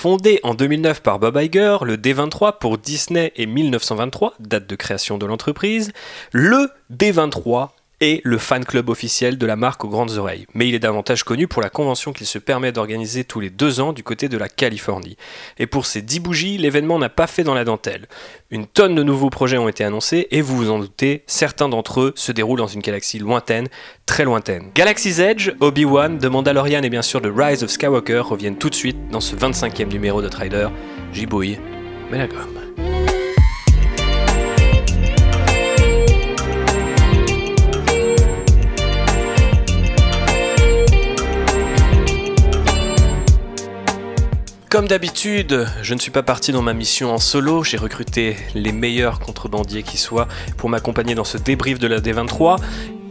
Fondé en 2009 par Bob Iger, le D23 pour Disney est 1923, date de création de l'entreprise, le D23 est le fan club officiel de la marque aux grandes oreilles. Mais il est davantage connu pour la convention qu'il se permet d'organiser tous les deux ans du côté de la Californie. Et pour ces 10 bougies, l'événement n'a pas fait dans la dentelle. Une tonne de nouveaux projets ont été annoncés et vous vous en doutez, certains d'entre eux se déroulent dans une galaxie lointaine, très lointaine. Galaxy's Edge, Obi-Wan, The Mandalorian et bien sûr The Rise of Skywalker reviennent tout de suite dans ce 25e numéro de Trader. J'y bouille, la. Comme d'habitude, je ne suis pas parti dans ma mission en solo, j'ai recruté les meilleurs contrebandiers qui soient pour m'accompagner dans ce débrief de la D23.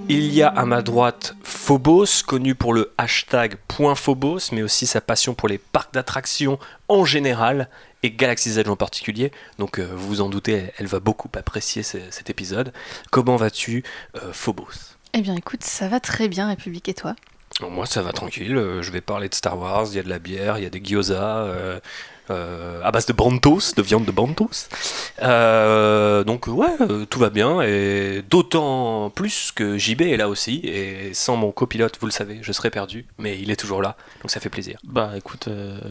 Il y a à ma droite Phobos, connu pour le hashtag .phobos, mais aussi sa passion pour les parcs d'attractions en général et Galaxy's Edge en particulier. Donc euh, vous vous en doutez, elle va beaucoup apprécier ce- cet épisode. Comment vas-tu, euh, Phobos? Eh bien écoute, ça va très bien République et toi? Moi, ça va tranquille. euh, Je vais parler de Star Wars. Il y a de la bière, il y a des gyoza euh, euh, à base de bantos, de viande de bantos. Euh, donc, ouais, tout va bien. Et d'autant plus que JB est là aussi. Et sans mon copilote, vous le savez, je serais perdu. Mais il est toujours là. Donc, ça fait plaisir. Bah écoute,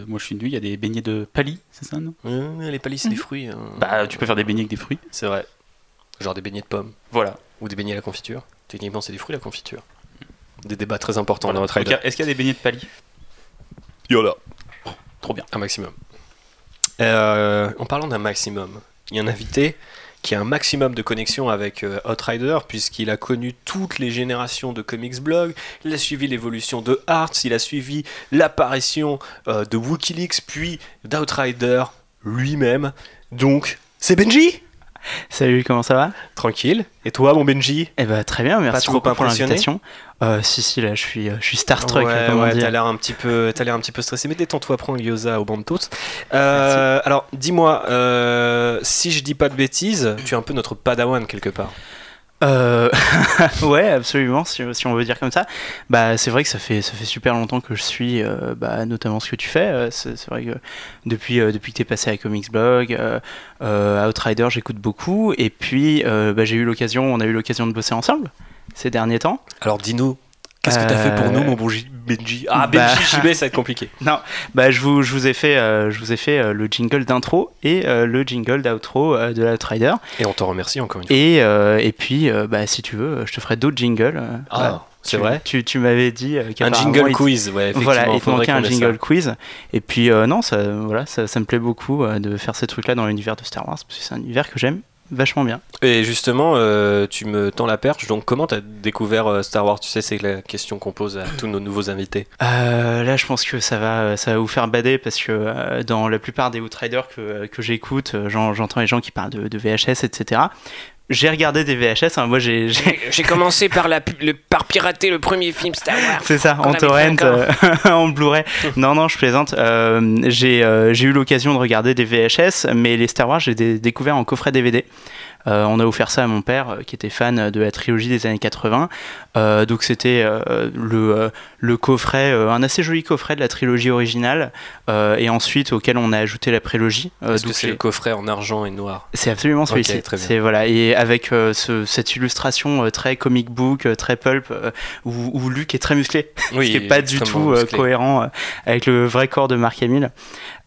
moi je suis venu, il y a des beignets de palis, c'est ça non? Les palais, c'est des fruits. hein. Bah tu peux faire des beignets avec des fruits. c'est vrai. Genre des beignets de pommes. Voilà. Ou des beignets à la confiture. Techniquement, c'est des fruits, la confiture. Des débats très importants Voilà. dans notre Ok, Est-ce qu'il y a des beignets de palis Yola. Trop bien. Un maximum. Euh, en parlant d'un maximum, il y a un invité qui a un maximum de connexion avec euh, Outrider, puisqu'il a connu toutes les générations de comics blog, il a suivi l'évolution de Arts, il a suivi l'apparition euh, de Wikileaks, puis d'Outrider lui-même. Donc, c'est Benji Salut, comment ça va Tranquille. Et toi, mon Benji Eh ben très bien, merci beaucoup pour l'invitation. Euh, si si là, je suis, euh, je suis starstruck, Ouais, comme on ouais, dit. t'as l'air un petit peu, t'as l'air un petit peu stressé, mais détends-toi, prends le gyoza au bantos. Euh, alors, dis-moi, euh, si je dis pas de bêtises, tu es un peu notre padawan quelque part. Euh, ouais, absolument, si, on veut dire comme ça. Bah, c'est vrai que ça fait, ça fait super longtemps que je suis, euh, bah, notamment ce que tu fais. Euh, C'est vrai que depuis, euh, depuis que tu passé à Comics Blog, euh, Outrider, j'écoute beaucoup. Et puis, bah, j'ai eu l'occasion, on a eu l'occasion de bosser ensemble ces derniers temps. Alors, dis-nous, qu'est-ce que t'as fait pour Euh, nous, mon bon Benji Ah, bah- Benji JB, ça va être compliqué. Non, bah, je, vous, je vous ai fait, euh, je vous ai fait euh, le jingle d'intro et euh, le jingle d'outro euh, de Outrider. Et on t'en remercie encore une fois. Et, euh, et puis, euh, bah, si tu veux, je te ferai d'autres jingles. euh, Ah, c'est Tu- vrai Tu, tu m'avais dit euh, Un jingle quiz, ouais, effectivement. Voilà, il te manquait un jingle ça. quiz. Et puis, euh, non, ça, voilà, ça, ça me plaît beaucoup euh, de faire ces trucs-là dans l'univers de Star Wars, parce que c'est un univers que j'aime vachement bien. Et justement, euh, tu me tends la perche, donc comment t'as découvert euh, Star Wars? Tu sais, c'est la question qu'on pose à tous nos nouveaux invités. Euh, là, je pense que ça va, ça va vous faire bader, parce que dans la plupart des Outriders que, que j'écoute, j'en- j'entends les gens qui parlent de, de VHS, etc. J'ai regardé des VHS, hein, moi j'ai j'ai- commencé par, la, par pirater le premier film Star Wars. C'est ça, en torrent, euh, en Blu-ray. Non, non, je plaisante. Euh, j'ai euh, j'ai eu l'occasion de regarder des VHS, mais les Star Wars, j'ai dé- découvert en coffret DVD. Euh, on a offert ça à mon père, euh, qui était fan de la trilogie des années 80. Euh, donc c'était le, le coffret, un assez joli coffret de la trilogie originale, et ensuite auquel on a ajouté la prélogie. Est-ce que donc c'est le coffret en argent et noir c'est absolument celui-ci. bien. C'est voilà et avec ce- cette illustration très comic book, très pulp, où, où Luke est très musclé, Oui, ce qui est pas du tout cohérent avec le vrai corps de Mark Hamill.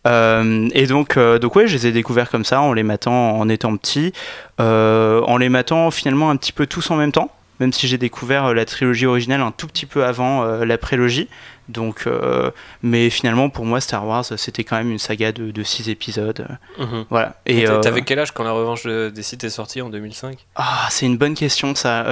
Euh, et donc, euh, donc ouais, je les ai découverts comme ça en les matant en étant petit, euh, en les matant finalement un petit peu tous en même temps. Même si j'ai découvert euh, la trilogie originale un tout petit peu avant la prélogie. Donc, mais finalement, pour moi, Star Wars, c'était quand même une saga de, de six épisodes. Mhm. Voilà. Et t'avais quel âge quand la revanche de- des Sith est sortie en 2005 ah, c'est une bonne question ça.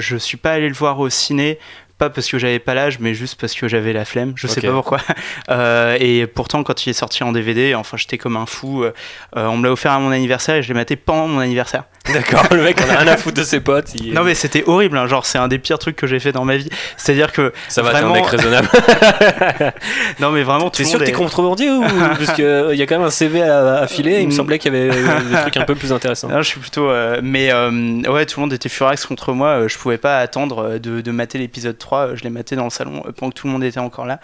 Je suis pas allé le voir au ciné, pas parce que j'avais pas l'âge, mais juste parce que j'avais la flemme. Je sais pas pourquoi. Euh, et pourtant, quand il est sorti en DVD, enfin, j'étais comme un fou. Euh, on me l'a offert à mon anniversaire et je l'ai maté pendant mon anniversaire. D'accord, le mec on a rien à foutre de ses potes. il- Non mais c'était horrible. hein. Genre, c'est un des pires trucs que j'ai fait dans ma vie. C'est-à-dire que Ça va, t'es un vraiment- mec raisonnable. non mais vraiment, tout T'es sûr que t'es contrebandier ou Parce qu'il y a quand même un CV à, à filer, il me semblait qu'il y avait euh, des trucs un peu plus intéressants. Non, je suis plutôt. euh, mais euh, ouais, tout le monde était furax contre moi. euh, Je pouvais pas attendre euh, de, de mater l'épisode 3. euh, Je l'ai maté dans le salon euh, pendant que tout le monde était encore là.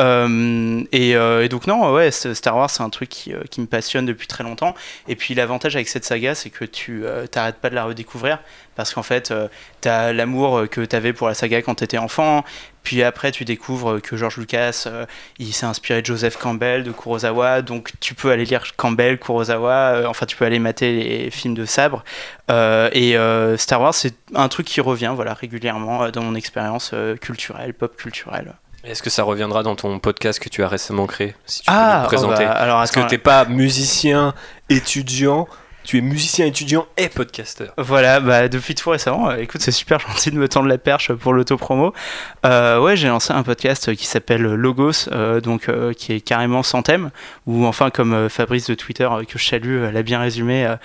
Euh, et, euh, et donc non, ouais, Star Wars c'est un truc qui, euh, qui me passionne depuis très longtemps. Et puis l'avantage avec cette saga, c'est que tu euh, t'arrêtes pas de la redécouvrir parce qu'en fait, euh, t'as l'amour que t'avais pour la saga quand t'étais enfant. Puis après, tu découvres que George Lucas, il s'est inspiré de Joseph Campbell, de Kurosawa. Donc tu peux aller lire Campbell, Kurosawa. enfin, tu peux aller mater les films de sabre. Et Star Wars, c'est un truc qui revient, voilà, régulièrement dans mon expérience culturelle, pop culturelle. Est-ce que ça reviendra dans ton podcast que tu as récemment créé Si tu peux Ah, nous présenter. oh bah, alors Parce que attends, t'es pas musicien, étudiant, tu es musicien, étudiant et podcasteur. Voilà, bah, depuis tout récemment, euh, écoute, c'est super gentil de me tendre la perche pour l'autopromo. Euh, ouais, j'ai lancé un podcast qui s'appelle Logos, euh, donc euh, qui est carrément sans thème, ou enfin comme euh, Fabrice de Twitter euh, que je salue euh, l'a bien résumé, euh,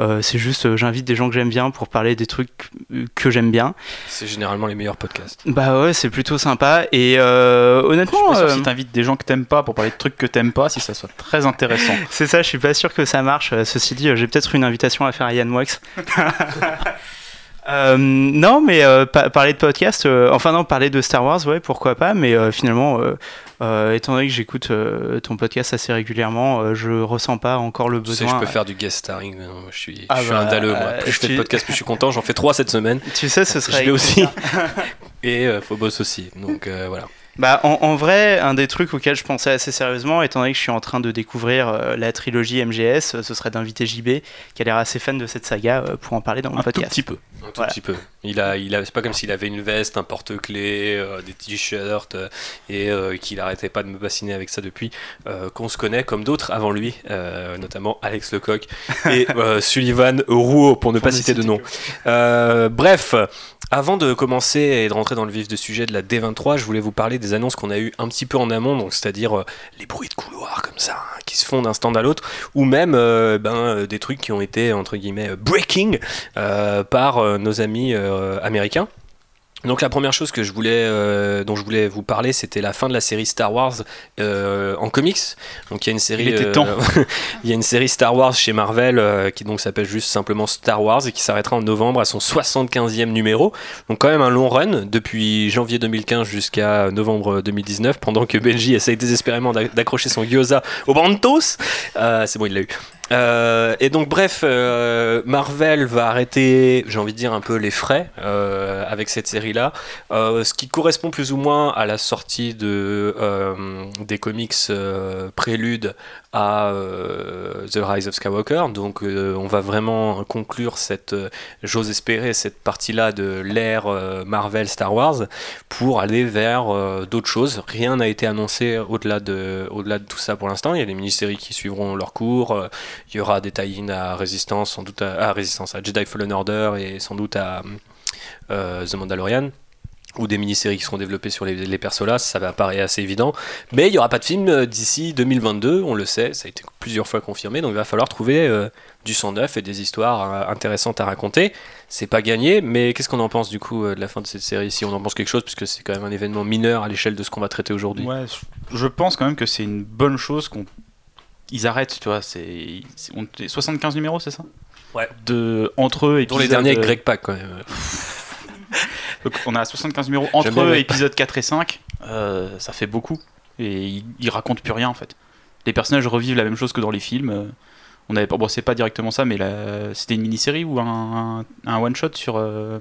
euh, c'est juste euh, j'invite des gens que j'aime bien pour parler des trucs que j'aime bien. C'est généralement les meilleurs podcasts. Bah ouais, c'est plutôt sympa et euh, Je suis honnêtement, pas sûr euh, si t'invites des gens que t'aimes pas pour parler de trucs que t'aimes pas, si ça soit très intéressant. c'est ça, je suis pas sûr que ça marche. Ceci dit, j'ai peut-être une invitation à faire à Yann Moix. Euh, non, mais euh, pa- parler de podcast, euh, enfin non, parler de Star Wars, ouais, pourquoi pas, mais euh, finalement, euh, euh, étant donné que j'écoute ton podcast assez régulièrement, je ressens pas encore le Tu sais, besoin. je peux faire du guest starring. mais non, je suis, Ah je suis bah, un dalleux, moi. Plus je fais de podcasts, plus je suis content. J'en fais trois cette semaine. Tu sais, ce Je serait. l'ai aussi. Et Phobos aussi. Donc voilà. Bah, en, en vrai, un des trucs auxquels je pensais assez sérieusement, étant donné que je suis en train de découvrir euh, la trilogie MGS, euh, ce serait d'inviter JB, qui a l'air assez fan de cette saga, euh, pour en parler dans mon Un tout podcast. petit peu. Un tout Voilà. petit peu. Il a, il a, c'est pas comme s'il avait une veste, un porte-clés, euh, des t-shirts et euh, qu'il arrêtait pas de me bassiner avec ça depuis euh, qu'on se connaît, comme d'autres avant lui, euh, notamment Alex Lecoq et euh, Sullivan Rouault, pour ne pas citer de nom. Euh, bref, avant de commencer et de rentrer dans le vif du sujet de la D23, je voulais vous parler des annonces qu'on a eues un petit peu en amont, donc c'est-à-dire euh, les bruits de couloir comme ça, hein, qui se font d'un stand à l'autre, ou même euh, ben, euh, des trucs qui ont été entre guillemets breaking par nos amis américains. Donc la première chose que je voulais, euh, dont je voulais vous parler, c'était la fin de la série Star Wars euh, en comics. Donc il y a une série, Il euh, temps. il y a une série Star Wars chez Marvel qui donc s'appelle juste simplement Star Wars et qui s'arrêtera en novembre à son 75e numéro. Donc quand même un long run depuis janvier 2015 jusqu'à novembre 2019 pendant que Benji essaye désespérément d'ac- d'accrocher son gyoza au Bantos. C'est bon, il l'a eu. Euh, et donc bref, euh, Marvel va arrêter, j'ai envie de dire un peu les frais euh, avec cette série-là, Euh, ce qui correspond plus ou moins à la sortie de des comics prélude à euh, The Rise of Skywalker. Donc euh, on va vraiment conclure cette, euh, j'ose espérer, cette partie-là de l'ère Marvel Star Wars pour aller vers d'autres choses. Rien n'a été annoncé au-delà de, au-delà de tout ça pour l'instant. Il y a des mini-séries qui suivront leur cours. Il y aura des tie-in à Résistance, sans doute à, à Résistance, à Jedi Fallen Order et sans doute à The Mandalorian ou des mini-séries qui seront développées sur les, les persos là, ça va paraître assez évident. Mais il n'y aura pas de film euh, d'ici 2022, on le sait, ça a été plusieurs fois confirmé, donc il va falloir trouver euh, du sang neuf et des histoires euh, intéressantes à raconter. C'est pas gagné, mais qu'est-ce qu'on en pense du coup euh, de la fin de cette série Si on en pense quelque chose, puisque c'est quand même un événement mineur à l'échelle de ce qu'on va traiter aujourd'hui? Ouais, je- pense quand même que c'est une bonne chose qu'on ils arrêtent, tu vois. C'est c'est- on- 75 numéros, c'est ça? Ouais. De entre eux Dont les derniers avec Greg Pak quand même. Donc, on a 75 numéros entre eux, épisodes 4 et 5. euh, ça fait beaucoup. Et ils, ils racontent plus rien en fait. Les personnages revivent la même chose que dans les films. euh, On avait pas, bon, c'est pas directement ça, mais c'était une mini-série ou un, un one shot sur. euh,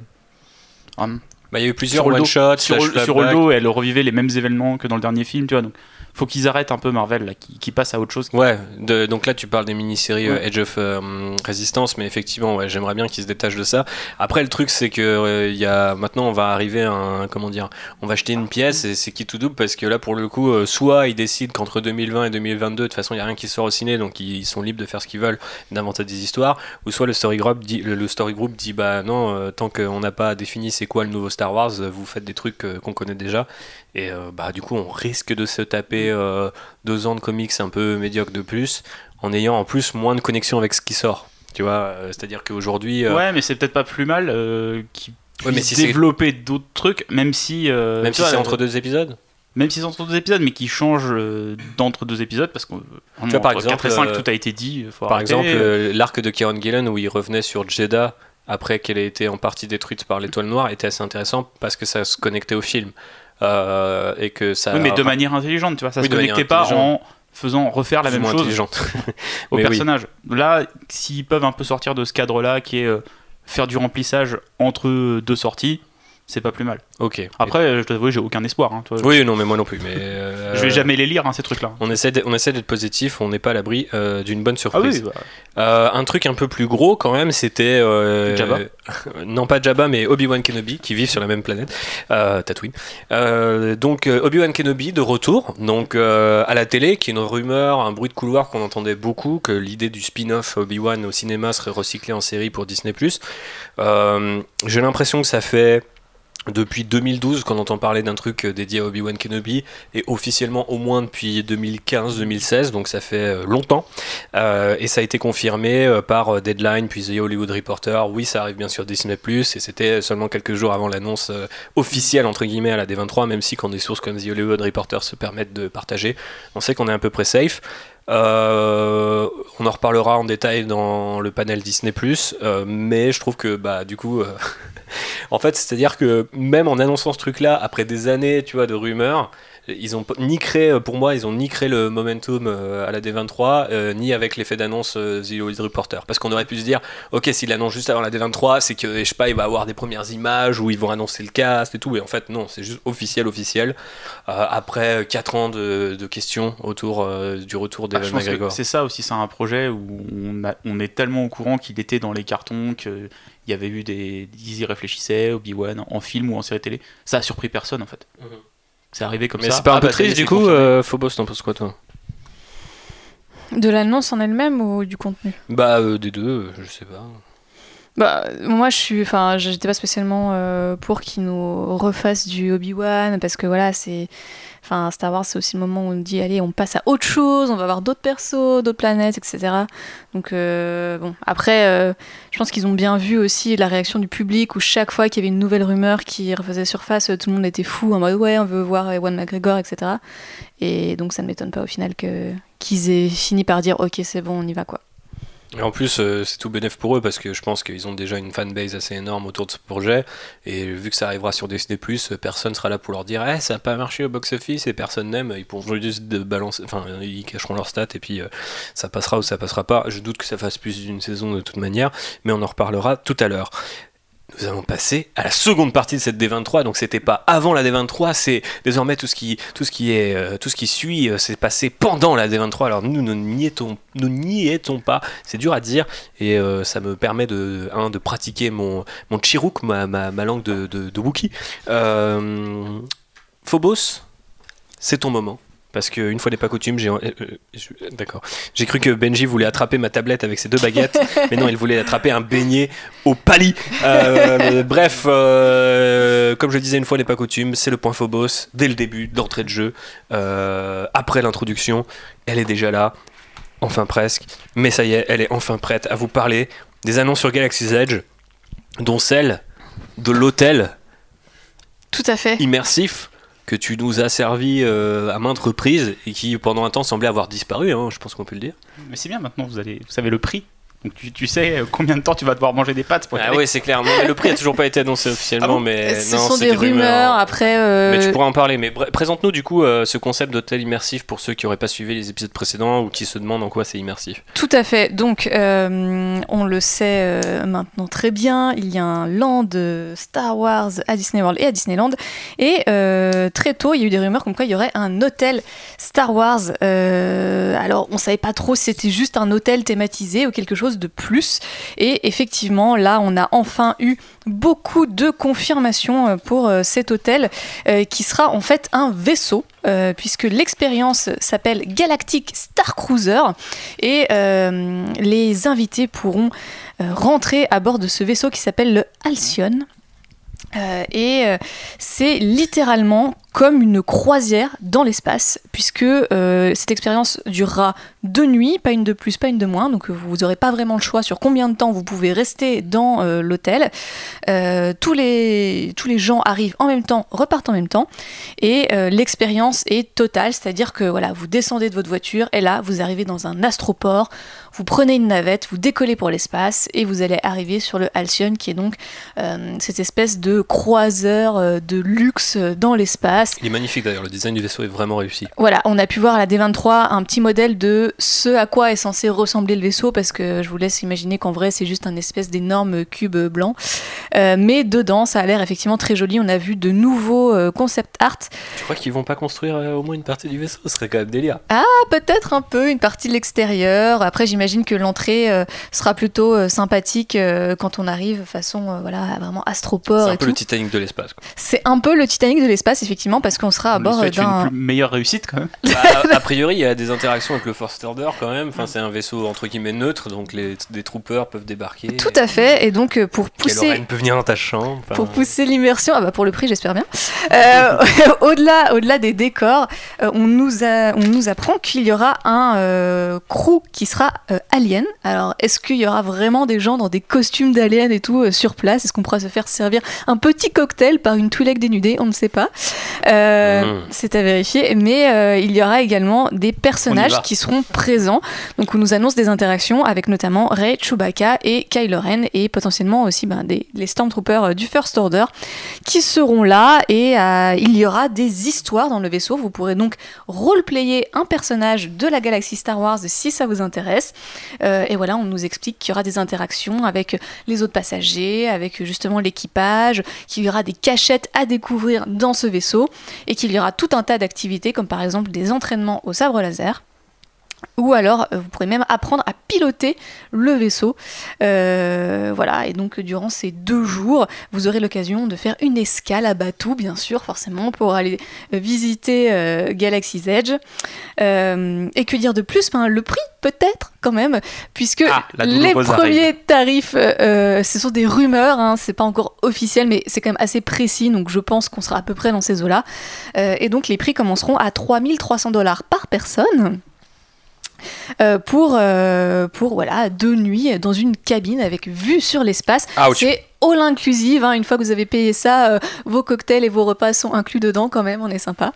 un- Bah, il y a eu plusieurs one-shots, sur, sur. Holdo, elle revivait les mêmes événements que dans le dernier film, tu vois. Donc, faut qu'ils arrêtent un peu Marvel, là, qui, qui passent à autre chose. Ouais, de- donc là tu parles des mini-séries euh, Ouais. Edge of euh, Resistance, mais effectivement, ouais, j'aimerais bien qu'ils se détachent de ça. Après, le truc c'est que euh, il y a maintenant on va arriver à un comment dire, on va acheter une pièce et c'est qui tout double parce que là pour le coup, euh, soit ils décident qu'entre 2020 et 2022 de toute façon il y a rien qui sort au ciné, donc ils sont libres de faire ce qu'ils veulent, d'inventer des histoires, ou soit le story group dit, le, story group dit bah non, euh, tant qu'on n'a pas défini c'est quoi le nouveau Star Wars, euh, vous faites des trucs euh, qu'on connaît déjà. Et euh, bah du coup on risque de se taper euh, deux ans de comics un peu médiocres de plus, en ayant en plus moins de connexion avec ce qui sort. Tu vois, euh, c'est-à-dire qu'aujourd'hui, euh, Ouais, mais c'est peut-être pas plus mal qu'ils Ouais, mais si développer d'autres trucs, même si. même si c'est entre deux épisodes, Même si c'est entre deux épisodes, mais qui changent euh, d'entre deux épisodes, parce que euh, vois, par entre exemple, 4 et 5, euh, tout a été dit. faut par arrêter. exemple, l'arc de Kieron Gillen où il revenait sur Jeddah après qu'elle ait été en partie détruite par l'étoile noire était assez intéressant parce que ça se connectait au film. Euh, et que ça. Oui, mais de manière intelligente, tu vois. Ça Oui, se connectait pas en faisant refaire la même chose au Mais oui. personnage. Là, s'ils peuvent un peu sortir de ce cadre-là, qui est euh, faire du remplissage entre deux sorties, c'est pas plus mal. Ok. Après, je dois avouer, j'ai aucun espoir. hein, toi. Oui, non, mais moi non plus. Mais euh, Je vais jamais les lire, hein, ces trucs-là. On essaie, d'être- on essaie d'être positif, on n'est pas à l'abri euh, d'une bonne Ah surprise. oui, bah, Euh, un truc un peu plus gros quand même, c'était euh, Jabba non pas Jabba, mais Obi-Wan Kenobi qui vivent sur la même planète, euh, Tatooine. Euh, donc euh, Obi-Wan Kenobi de retour, donc euh, à la télé, qui est une rumeur, un bruit de couloir qu'on entendait beaucoup, que l'idée du spin-off Obi-Wan au cinéma serait recyclée en série pour Disney+. Euh, J'ai l'impression que ça fait depuis 2012 qu'on entend parler d'un truc euh, dédié à Obi-Wan Kenobi et officiellement au moins depuis 2015-2016 donc ça fait euh, longtemps Euh, et ça a été confirmé euh, par Deadline puis The Hollywood Reporter. Oui ça arrive bien sûr Disney et c'était seulement quelques jours avant l'annonce officielle entre guillemets à la D23 même si quand des sources comme The Hollywood Reporter se permettent de partager on sait qu'on est à peu près safe euh, on en reparlera en détail dans le panel Disney euh, mais je trouve que bah du coup euh, en fait c'est à dire que même en annonçant ce truc là après des années tu vois de rumeurs ils ont ni créé pour moi ils ont ni créé le momentum à la D23 euh, ni avec l'effet d'annonce The Reporter. Parce qu'on aurait pu se dire ok s'il annonce juste avant la D23 c'est que je sais pas il va avoir des premières images où ils vont annoncer le cast et tout. Et en fait non c'est juste officiel officiel. Après 4 ans de, de questions autour du retour bah, je pense que c'est ça aussi, c'est un projet où on, a- on est tellement au courant qu'il était dans les cartons, qu'il y avait eu des. Ils y réfléchissaient, Obi-Wan, en film ou en série télé. Ça a surpris personne en fait. Mhm. C'est arrivé comme mais ça. c'est pas un Ah, peu bah, triste du coup euh, Phobos t'en penses quoi toi? De l'annonce en elle-même ou du contenu? Bah euh, des deux euh, je sais pas Bah, moi, je suis, enfin, j'étais pas spécialement euh, pour qu'ils nous refassent du Obi-Wan parce que voilà, c'est, enfin, Star Wars, c'est aussi le moment où on dit, allez, on passe à autre chose, on va voir d'autres persos, d'autres planètes, etc. Donc, euh, bon, après, euh, je pense qu'ils ont bien vu aussi la réaction du public où chaque fois qu'il y avait une nouvelle rumeur qui refaisait surface, tout le monde était fou en mode, ouais, on veut voir Ewan McGregor, etc. Et donc, ça ne m'étonne pas au final que qu'ils aient fini par dire, ok, c'est bon, on y va, quoi. Et en plus, euh, c'est tout bénéf pour eux parce que je pense qu'ils ont déjà une fanbase assez énorme autour de ce projet. Et vu que ça arrivera sur Disney, personne sera là pour leur dire Eh, ça n'a pas marché au box-office et personne n'aime. Ils pourront juste balancer, enfin, ils cacheront leurs stats et puis euh, ça passera ou ça passera pas. Je doute que ça fasse plus d'une saison de toute manière, mais on en reparlera tout à l'heure. Nous allons passer à la seconde partie de cette D23. Donc c'était pas avant la D23, c'est désormais tout ce qui, tout ce qui est, euh, tout ce qui suit, euh, c'est passé pendant la D23. Alors nous, nous n'y étions, nous pas. C'est dur à dire et euh, ça me permet de, un, de pratiquer mon, mon Chiruk, ma, ma, ma langue de, de, Wookie. Phobos, c'est ton moment. Parce qu'une fois n'est pas coutume, j'ai. euh, euh, D'accord. J'ai cru que Benji voulait attraper ma tablette avec ses deux baguettes, mais non, il voulait attraper un beignet au pali. Euh, bref, euh, comme je le disais, une fois n'est pas coutume, c'est le point Phobos, dès le début, d'entrée de jeu, euh, après l'introduction. Elle est déjà là, enfin presque, mais ça y est, elle est enfin prête à vous parler des annonces sur Galaxy's Edge, dont celle de l'hôtel Tout à fait. immersif que tu nous as servi euh, à maintes reprises et qui pendant un temps semblait avoir disparu, hein, je pense qu'on peut le dire. Mais c'est bien maintenant, vous, allez, vous savez le prix. Donc tu, tu sais euh, combien de temps tu vas devoir manger des pâtes pour y Ah aller. oui, c'est clair. Non, le prix a toujours pas été annoncé officiellement, Ah bon mais Ce non, sont c'est des rumeurs. Après, euh, Mais tu pourras en parler. Mais présente-nous du coup euh, ce concept d'hôtel immersif pour ceux qui auraient pas suivi les épisodes précédents ou qui se demandent en quoi c'est immersif. Tout à fait. Donc, euh, on le sait euh, maintenant très bien. Il y a un land Star Wars à Disney World et à Disneyland. Et euh, très tôt, il y a eu des rumeurs comme quoi il y aurait un hôtel Star Wars. Euh, alors, on savait pas trop si c'était juste un hôtel thématisé ou quelque chose de plus. Et effectivement, là, on a enfin eu beaucoup de confirmations euh, pour euh, cet hôtel euh, qui sera en fait un vaisseau. puisque l'expérience s'appelle Galactic Star Cruiser et les invités pourront rentrer à bord de ce vaisseau qui s'appelle le Halcyon. Euh, et c'est littéralement comme une croisière dans l'espace, puisque euh, cette expérience durera deux nuits, pas une de plus, pas une de moins, donc vous n'aurez pas vraiment le choix sur combien de temps vous pouvez rester dans euh, l'hôtel. Euh, tous, les, tous les gens arrivent en même temps, repartent en même temps, et l'expérience est totale, c'est-à-dire que voilà, vous descendez de votre voiture, et là, vous arrivez dans un astroport, vous prenez une navette, vous décollez pour l'espace, et vous allez arriver sur le Halcyon, qui est donc cette espèce de croiseur de luxe dans l'espace, Il est magnifique d'ailleurs, le design du vaisseau est vraiment réussi. Voilà, on a pu voir à la D23 un petit modèle de ce à quoi est censé ressembler le vaisseau, parce que je vous laisse imaginer qu'en vrai c'est juste un espèce d'énorme cube blanc. Euh, mais dedans, ça a l'air effectivement très joli. On a vu de nouveaux euh, concept art. Tu crois qu'ils vont pas construire euh, au moins une partie du vaisseau? Ce serait quand même délire. Ah, peut-être un peu, une partie de l'extérieur. Après, j'imagine que l'entrée sera plutôt sympathique quand on arrive, façon voilà, vraiment astroport C'est un et peu tout. le Titanic de l'espace. C'est un peu le Titanic de l'espace, effectivement, parce qu'on sera à bord d'un. une plus- meilleure réussite quand même. Bah, a, a priori, il y a des interactions avec le First Order quand même. Enfin, c'est un vaisseau entre guillemets neutre, donc les des troopers peuvent débarquer. Tout à fait, et donc euh, pour pousser. Peut venir dans ta chambre. enfin, Pour pousser l'immersion, ah bah pour le prix j'espère bien. Euh, au-delà, au-delà des décors, euh, on, nous a, on nous apprend qu'il y aura un euh, crew qui sera euh, alien. Alors est-ce qu'il y aura vraiment des gens dans des costumes d'alien et tout euh, sur place? Est-ce qu'on pourra se faire servir un petit cocktail par une Twi'lek dénudée? On ne sait pas. Euh, Mm. C'est à vérifier. Mais euh, il y aura également des personnages qui seront présents. Donc on nous annonce des interactions avec notamment Rey, Chewbacca et Kylo Ren et potentiellement aussi ben, des, les Stormtroopers euh, du First Order qui seront là et euh, il y aura des histoires dans le vaisseau. Vous pourrez donc roleplayer un personnage de la galaxie Star Wars si ça vous intéresse. Et voilà, on nous explique qu'il y aura des interactions avec les autres passagers, avec justement l'équipage, qu'il y aura des cachettes à découvrir dans ce vaisseau et qu'il y aura tout un tas d'activités comme par exemple des entraînements au sabre laser. Ou alors, euh, vous pourrez même apprendre à piloter le vaisseau. Euh, voilà, et donc durant ces deux jours, vous aurez l'occasion de faire une escale à Batuu, bien sûr, forcément, pour aller euh, visiter euh, Galaxy's Edge. Euh, et que dire de plus? Ben, Le prix, peut-être, quand même, puisque Ah, les premiers arrive. tarifs, ce sont des rumeurs, hein, c'est pas encore officiel, mais c'est quand même assez précis, donc je pense qu'on sera à peu près dans ces eaux-là. Et donc les prix commenceront à 3300 dollars par personne. Euh, pour, euh, pour voilà, deux nuits dans une cabine avec vue sur l'espace. C'est all inclusive. hein. Une fois que vous avez payé ça, euh, vos cocktails et vos repas sont inclus dedans quand même. On est sympa.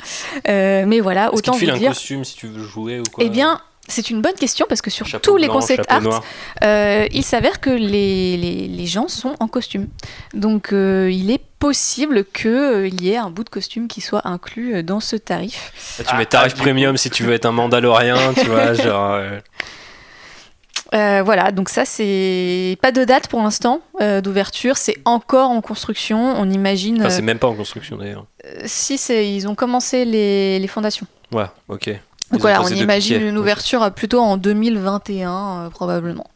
Mais voilà, autant vous un dire. costume si tu veux jouer ou quoi? Eh bien, c'est une bonne question parce que sur Chapeau tous les concept art, euh, il s'avère que les, les, les gens sont en costume. Donc euh, il est possible qu'il y ait un bout de costume qui soit inclus euh, dans ce tarif. Là, tu mets tarif ah, du premium si tu veux être un Mandalorien, tu vois, genre. euh, Euh, voilà, donc ça c'est pas de date pour l'instant euh, d'ouverture, c'est encore en construction. On imagine Enfin, c'est euh, même pas en construction d'ailleurs. si c'est ils ont commencé les, les fondations. Ouais, ok. Donc voilà, on imagine piquets. une ouverture plutôt en 2021 euh, probablement.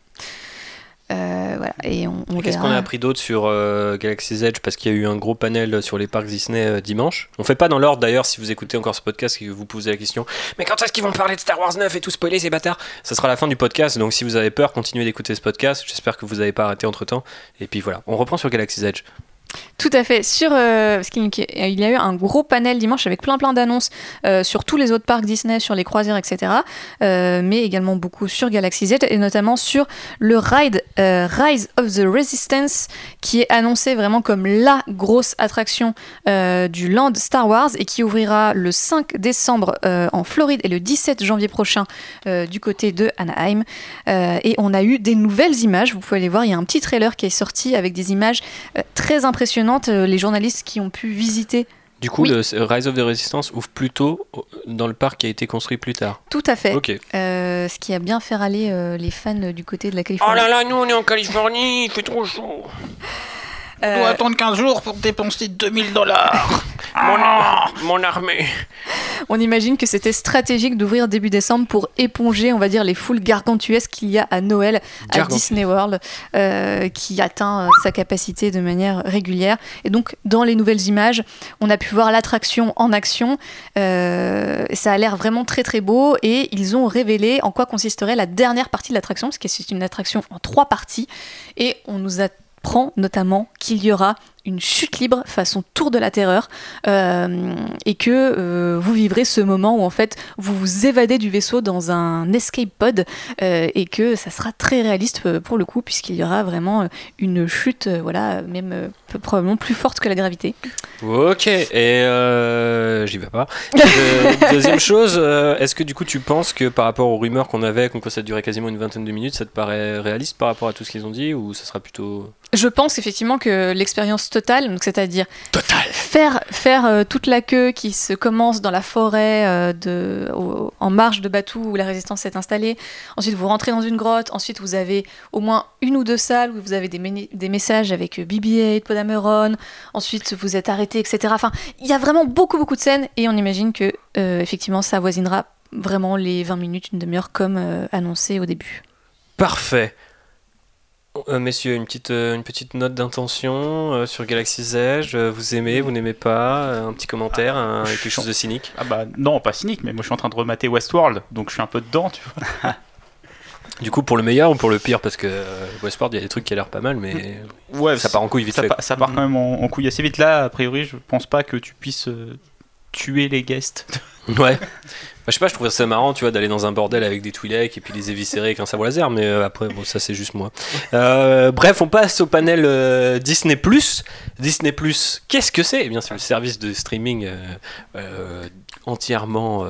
Euh, voilà, et on, Qu'est-ce qu'on a appris d'autre sur euh, Galaxy's Edge? Parce qu'il y a eu un gros panel sur les parcs Disney euh, dimanche. On fait pas dans l'ordre d'ailleurs, si vous écoutez encore ce podcast et que vous posez la question Mais quand est-ce qu'ils vont parler de Star Wars 9 et tout spoiler ces bâtards? Ça sera la fin du podcast, donc si vous avez peur, continuez d'écouter ce podcast. J'espère que vous n'avez pas arrêté entre temps. Et puis voilà, on reprend sur Galaxy's Edge. Tout à fait. Sur, euh, parce il y a eu un gros panel dimanche avec plein plein d'annonces euh, sur tous les autres parcs Disney, sur les croisières, etc. Euh, mais également beaucoup sur Galaxy Z et notamment sur le ride Rise of the Resistance qui est annoncé vraiment comme la grosse attraction du Land Star Wars et qui ouvrira le 5 décembre en Floride et le 17 janvier prochain du côté de Anaheim. Et on a eu des nouvelles images. Vous pouvez aller voir. Il y a un petit trailer qui est sorti avec des images très impressionnantes. Euh, les journalistes qui ont pu visiter. Du coup, Oui. le Rise of the Resistance ouvre plutôt dans le parc qui a été construit plus tard. Tout à fait. Ok. Euh, ce qui a bien fait râler euh, les fans du côté de la Oh Californie. là là, nous on est en Californie, il fait trop chaud. Euh, attendre 15 jours pour dépenser 2000 dollars. Mon, mon armée. on imagine que c'était stratégique d'ouvrir début décembre pour éponger, on va dire, les foules gargantuesques qu'il y a à Noël à. Disney World, euh, qui atteint euh, sa capacité de manière régulière. Et donc, dans les nouvelles images, on a pu voir l'attraction en action. Euh, ça a l'air vraiment très très beau et ils ont révélé en quoi consisterait la dernière partie de l'attraction, parce que c'est une attraction en trois parties. Et on nous apprend notamment qu'il y aura une chute libre façon tour de la terreur euh, et que euh, vous vivrez ce moment où en fait vous vous évadez du vaisseau dans un escape pod euh, et que ça sera très réaliste pour le coup puisqu'il y aura vraiment une chute voilà même probablement plus forte que la gravité Ok, et j'y vais pas. Deuxième chose, est-ce que du coup tu penses que par rapport aux rumeurs qu'on avait, qu'on ça durait quasiment une vingtaine de minutes, ça te paraît réaliste par rapport à tout ce qu'ils ont dit ou ça sera plutôt. je pense effectivement que l'expérience totale, donc c'est-à-dire Total. faire, faire euh, toute la queue qui se commence dans la forêt euh, de, au- en marge de Batou où la résistance s'est installée. Ensuite, vous rentrez dans une grotte. Ensuite, vous avez au moins une ou deux salles où vous avez des, des messages avec euh, BB-8, Podameron. Ensuite, vous êtes arrêté, etc. Enfin, il y a vraiment beaucoup, beaucoup de scènes et on imagine que, euh, effectivement, ça avoisinera vraiment les 20 minutes, une demi-heure comme euh, annoncé au début. Parfait. Euh, messieurs, une petite, euh, une petite note d'intention euh, sur Galaxy's Edge. Euh, vous aimez, vous n'aimez pas Un petit commentaire, un- quelque chose de cynique? Ah bah non, pas cynique, mais moi je suis en train de remater Westworld, donc je suis un peu dedans, tu vois. Du coup, pour le meilleur ou pour le pire? Parce que Westworld, il y a des trucs qui a l'air pas mal, mais Ouais, ça part en couille vite ça, fait. pa- ça part quand même en, en couille assez vite. Là, a priori, je pense pas que tu puisses tuer les guests. Ouais. Bah, je sais pas, je trouve ça marrant, tu vois, d'aller dans un bordel avec des Twi'leks et puis les éviscérer avec un sabre laser, mais euh, après, bon, ça c'est juste moi. Euh, bref, on passe au panel euh, Disney+. Disney+, qu'est-ce que c'est? Eh bien, c'est le service de streaming entièrement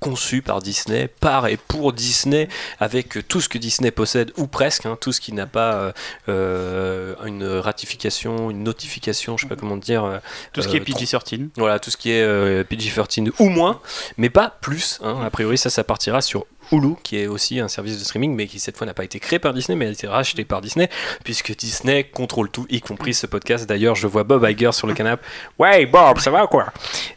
conçu par Disney, par et pour Disney, avec tout ce que Disney possède, ou presque, hein, tout ce qui n'a pas euh, euh, une ratification, une notification, je sais pas comment dire, euh, Tout ce qui est Euh, PG-13. voilà, tout ce qui est euh, PG-13 ou moins, mais pas plus. hein. A priori, ça, ça partira sur Hulu, qui est aussi un service de streaming, mais qui cette fois n'a pas été créé par Disney, mais a été racheté par Disney, puisque Disney contrôle tout, y compris ce podcast. D'ailleurs, je vois Bob Iger sur le canapé. Ouais, Bob, ça va ou quoi?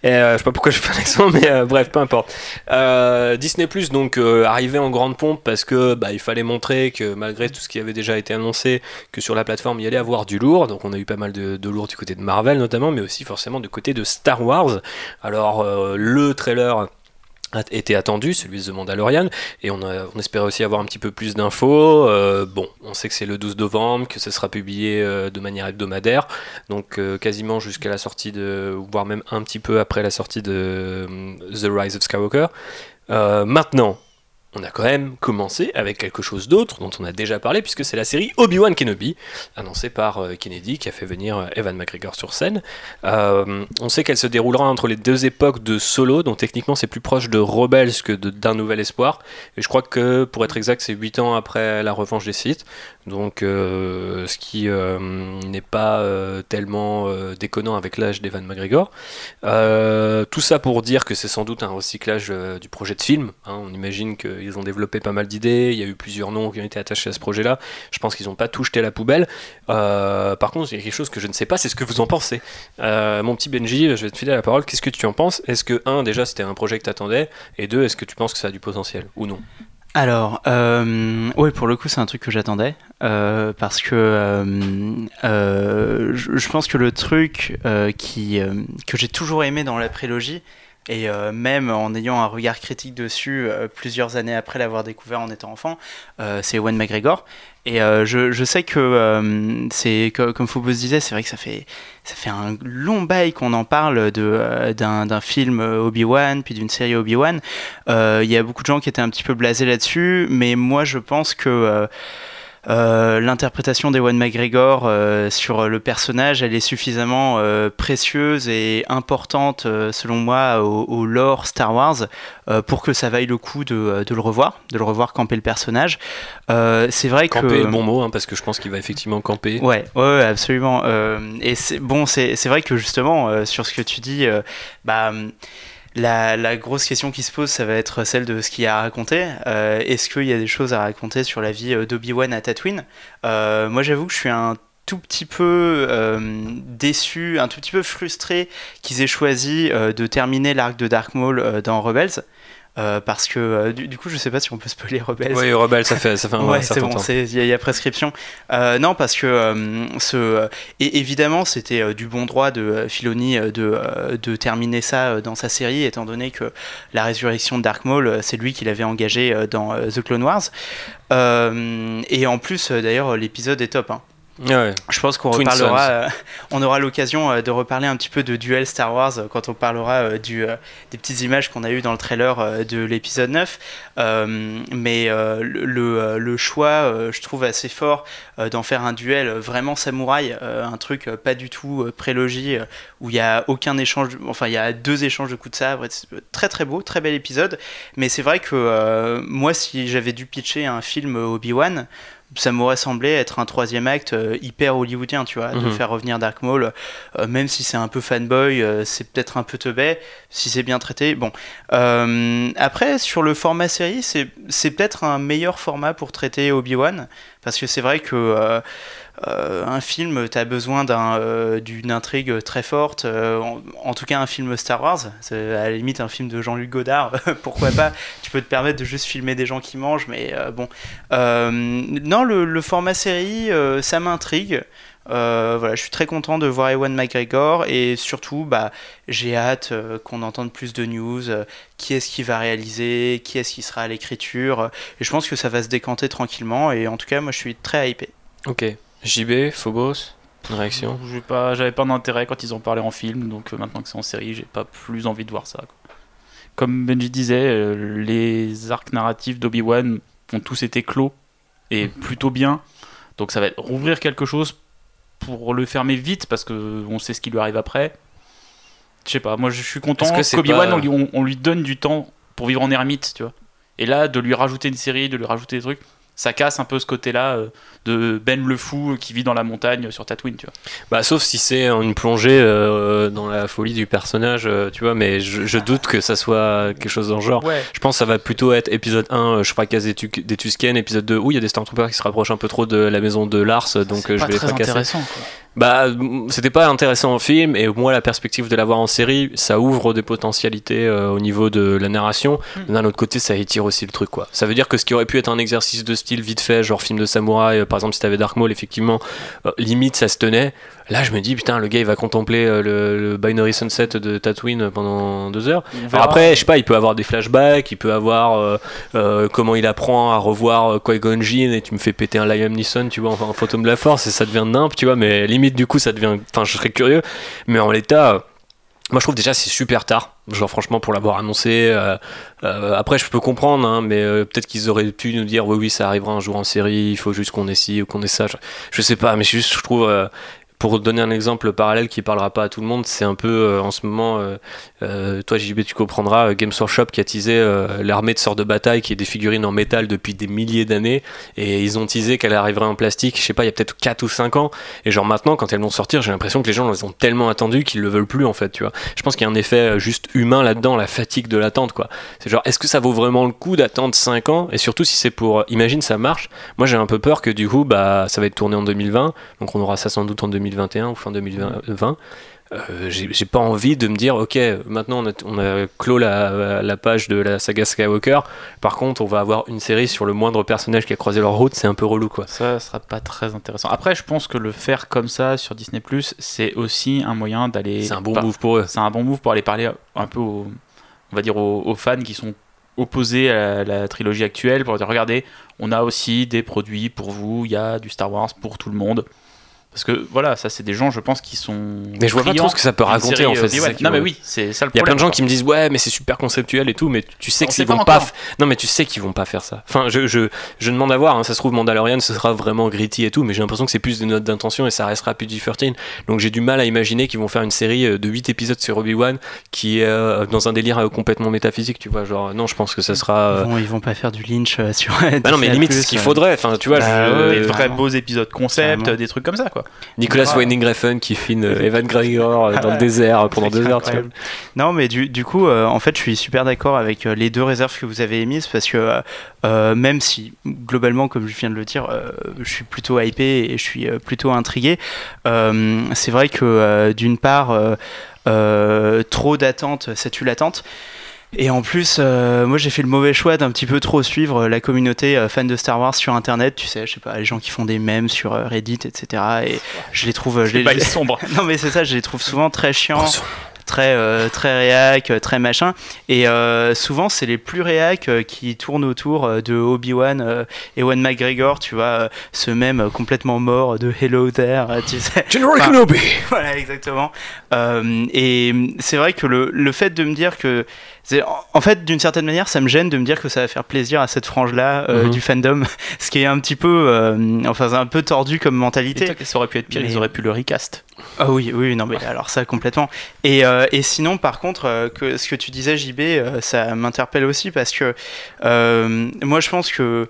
Euh, Je sais pas pourquoi je fais un accent, mais euh, bref, peu importe. Euh, Disney Plus, donc, euh, arrivé en grande pompe parce que bah, il fallait montrer que malgré tout ce qui avait déjà été annoncé, que sur la plateforme il y allait avoir du lourd. Donc, on a eu pas mal de, de lourd du côté de Marvel notamment, mais aussi forcément du côté de Star Wars. Alors, le trailer était attendu, celui de The Mandalorian, et on, a- espérait aussi avoir un petit peu plus d'infos. Euh, bon, on sait que c'est le 12 novembre, que ce sera publié euh, de manière hebdomadaire, donc euh, quasiment jusqu'à la sortie de, voire même un petit peu après la sortie de The Rise of Skywalker. Maintenant, on a quand même commencé avec quelque chose d'autre dont on a déjà parlé, puisque c'est la série Obi-Wan Kenobi, annoncée par euh, Kennedy, qui a fait venir euh, Evan McGregor sur scène. Euh, on sait qu'elle se déroulera entre les deux époques de Solo, donc techniquement c'est plus proche de Rebels que d'un Nouvel Espoir. Et je crois que, pour être exact, c'est 8 ans après la revanche des Sith. Donc, euh, ce qui euh, n'est pas euh, tellement déconnant avec l'âge d'Evan McGregor. Tout ça pour dire que c'est sans doute un recyclage du projet de film. hein. On imagine qu'ils ont développé pas mal d'idées. Il y a eu plusieurs noms qui ont été attachés à ce projet-là. Je pense qu'ils n'ont pas tout jeté à la poubelle. Par contre, il y a quelque chose que je ne sais pas, c'est ce que vous en pensez. Mon petit Benji, je vais te filer la parole. Qu'est-ce que tu en penses? Est-ce que, un, déjà, c'était un projet que tu attendais Et deux, est-ce que tu penses que ça a du potentiel ou non? Alors, euh, ouais, pour le coup, c'est un truc que j'attendais. euh, parce que euh, euh, je, je pense que le truc euh, qui, euh, que j'ai toujours aimé dans la prélogie, et euh, même en ayant un regard critique dessus euh, plusieurs années après l'avoir découvert en étant enfant, euh, c'est Ewan McGregor. Et je, sais que c'est co- comme Phobos disait, c'est vrai que ça fait ça fait un long bail qu'on en parle d'un film Obi-Wan puis d'une série Obi-Wan. Il y a beaucoup de gens qui étaient un petit peu blasés là-dessus, mais moi je pense que euh, l'interprétation d'Ewan McGregor euh, sur le personnage, elle est suffisamment euh, précieuse et importante, selon moi, au, au lore Star Wars, pour que ça vaille le coup de, de le revoir, de le revoir camper le personnage. C'est vrai que... Camper est le bon mot, hein, parce que je pense qu'il va effectivement camper. Ouais, ouais, absolument. Et c'est bon, c'est c'est vrai que justement sur ce que tu dis, bah la, grosse question qui se pose, ça va être celle de ce qu'il y a à raconter. Euh, Est-ce qu'il y a des choses à raconter sur la vie euh, d'Obi-Wan à Tatooine? Euh, Moi, j'avoue que je suis un tout petit peu déçu, un tout petit peu frustré qu'ils aient choisi de terminer l'arc de Dark Maul dans Rebels. Euh, parce que euh, du, du coup, je sais pas si on peut spoiler Rebels. Oui, Rebelle, ça fait, ça fait un Ouais, certain bon, temps. c'est- il y, a- il y a prescription. Euh, non, parce que ce, et évidemment, c'était du bon droit de Filoni de, de terminer ça dans sa série, étant donné que la résurrection de Dark Maul, c'est lui qui l'avait engagé dans The Clone Wars. Et en plus, d'ailleurs, l'épisode est top. hein. Ouais. Je pense qu'on reparlera, euh, on aura l'occasion euh, de reparler un petit peu de duel Star Wars euh, quand on parlera du, des petites images qu'on a eues dans le trailer de l'épisode 9. Euh, mais le, le, choix, je trouve assez fort d'en faire un duel vraiment samouraï, un truc pas du tout prélogie où il y a aucun échange, enfin il y a deux échanges de coups de sabre. Très très beau, très bel épisode. Mais c'est vrai que moi, si j'avais dû pitcher un film Obi-Wan, ça m'aurait semblé être un troisième acte euh, hyper hollywoodien, tu vois, de Mhm. faire revenir Dark Maul, euh, même si c'est un peu fanboy, euh, c'est peut-être un peu teubé, si c'est bien traité. Bon, Euh, après sur le format série, c'est c'est peut-être un meilleur format pour traiter Obi-Wan, parce que c'est vrai que euh, un film, tu as besoin euh, d'une intrigue très forte, euh, en, en tout cas un film Star Wars, à la limite un film de Jean-Luc Godard, pourquoi pas, tu peux te permettre de juste filmer des gens qui mangent, mais bon. Non, le, format série, ça m'intrigue. Voilà, je suis très content de voir Ewan McGregor et surtout, bah, j'ai hâte qu'on entende plus de news. qui est-ce qui va réaliser? Qui est-ce qui sera à l'écriture? Et je pense que ça va se décanter tranquillement. Et en tout cas, moi, je suis très hypé. Ok. JB, Phobos, une réaction J'ai pas, j'avais pas d'intérêt quand ils en parlaient en film, donc euh, maintenant que c'est en série, j'ai pas plus envie de voir ça. quoi. Comme Benji disait, euh, les arcs narratifs d'Obi-Wan ont tous été clos et plutôt bien, donc ça va être rouvrir quelque chose pour le fermer vite parce que on sait ce qui lui arrive après. Je sais pas, moi je suis content que qu'Obi-Wan pas- on- on lui donne du temps pour vivre en ermite, tu vois. Et là, de lui rajouter une série, de lui rajouter des trucs, ça casse un peu ce côté-là euh, de Ben le fou qui vit dans la montagne sur Tatooine, tu vois. Bah, sauf si c'est une plongée euh, dans la folie du personnage, euh, tu vois, mais je, je doute que ça soit quelque chose dans le genre. Ouais. Je pense que ça va plutôt être épisode 1, euh, je fracasse des, Tu- des Tusken, épisode 2, où il y a des Stormtroopers qui se rapprochent un peu trop de la maison de Lars, donc euh, je pas vais très fracasser. intéressant. Quoi. Bah, c'était pas intéressant en film, et moi, la perspective de l'avoir en série, ça ouvre des potentialités euh, au niveau de la narration. Hmm. D'un autre côté, ça étire aussi le truc, quoi. Ça veut dire que ce qui aurait pu être un exercice de style vite fait, genre film de samouraï, euh, par exemple, si t'avais Dark Maul, effectivement, euh, limite, ça se tenait. Là, je me dis, putain, le gars, il va contempler euh, le, le Binary Sunset de Tatooine pendant deux heures. Alors après, je sais pas, il peut avoir des flashbacks, il peut avoir euh, euh, comment il apprend à revoir Qui-Gon Jinn et tu me fais péter un Liam Neeson, tu vois, enfin, un fantôme de la force et ça devient nimp, tu vois, mais limite du coup ça devient, enfin je serais curieux, mais en l'état, moi je trouve déjà c'est super tard, genre franchement pour l'avoir annoncé, euh, euh, après je peux comprendre, hein, mais euh, peut-être qu'ils auraient pu nous dire oui oui ça arrivera un jour en série, il faut juste qu'on ait ci ou qu'on ait ça, je, je sais pas, mais juste je trouve... pour donner un exemple parallèle qui parlera pas à tout le monde, c'est un peu euh, en ce moment, euh, euh, toi JB tu comprendras, Games Workshop qui a teasé l'armée de sorts de bataille qui est des figurines en métal depuis des milliers d'années. Et ils ont teasé qu'elle arriverait en plastique, je sais pas, il y a peut-être 4 ou 5 ans. Et genre maintenant quand elles vont sortir j'ai l'impression que les gens les ont tellement attendu qu'ils le veulent plus en fait, tu vois. Je pense qu'il y a un effet juste humain là-dedans, la fatigue de l'attente quoi. C'est genre est-ce que ça vaut vraiment le coup d'attendre 5 ans? Et surtout si c'est pour, imagine ça marche, moi j'ai un peu peur que du coup bah ça va être tourné en 2020 donc on aura ça sans doute en 2021 ou fin 2020. Euh, j'ai j'ai pas envie de me dire ok maintenant on a, on a clos la, la page de la saga Skywalker par contre on va avoir une série sur le moindre personnage qui a croisé leur route c'est un peu relou quoi Ça sera pas très intéressant. Après, je pense que le faire comme ça sur Disney c'est aussi un moyen d'aller. c'est un bon par- move pour eux C'est un bon move pour aller parler un peu aux, on va dire aux, aux fans qui sont opposés à la, la trilogie actuelle pour dire regardez, on a aussi des produits pour vous, il y a du Star Wars pour tout le monde. Parce que voilà, ça c'est des gens, je pense, qui sont. mais je vois pas trop ce que ça peut raconter série, en euh, fait qui Non mais oui, c'est ça le il y a plein problème. de gens quoi. qui me disent ouais mais c'est super conceptuel et tout mais tu sais On que sait ils pas vont pas f- non mais tu sais qu'ils vont pas faire ça enfin je, je, je demande à voir hein, ça se trouve Mandalorian ce sera vraiment gritty et tout mais j'ai l'impression que c'est plus des notes d'intention et ça restera PG-13 donc j'ai du mal à imaginer qu'ils vont faire une série euh, de 8 épisodes sur Obi-Wan qui est euh, dans un délire euh, complètement métaphysique tu vois genre non je pense que ça sera euh, Bon, ils vont pas faire du lynch euh, sur. bah non mais limite c'est ce qu'il euh. faudrait enfin tu vois Bah, des vrais beaux épisodes concept, des trucs comme ça quoi. Nicolas Ah. Winding Refn qui filme euh, Evan Gregor euh, dans le désert euh, pendant deux heures tu vois. incroyable. Non, mais du, du coup, euh, en fait, je suis super d'accord avec les deux réserves que vous avez émises parce que euh, même si globalement, comme je viens de le dire, euh, je suis plutôt hypé et je suis plutôt intrigué, c'est vrai que d'une part, trop d'attentes, ça tue l'attente. Et en plus, euh, moi j'ai fait le mauvais choix d'un petit peu trop suivre la communauté euh, fan de Star Wars sur internet, tu sais, je sais pas, les gens qui font des mèmes sur euh, Reddit, etc. Et je les trouve, je les, pas je les- sombre. non mais c'est ça, je les trouve souvent très chiants très euh, très réac, euh, très machin. Et euh, souvent, c'est les plus réac euh, qui tournent autour euh, de Obi-Wan, euh, Ewan McGregor, tu vois, euh, ce même euh, complètement mort de Hello There, euh, tu sais. General Enfin, Kenobi voilà, exactement. Euh, et c'est vrai que le, le fait de me dire que. En fait, d'une certaine manière, ça me gêne de me dire que ça va faire plaisir à cette frange-là euh, Mhm. du fandom, ce qui est un petit peu. euh, enfin, un peu tordu comme mentalité. ça aurait pu être pire, Mais- ils auraient pu le recast. Ah oui, oui, non, mais alors ça complètement. Et, euh, et sinon, par contre, euh, que, ce que tu disais, JB, ça m'interpelle aussi parce que moi, je pense que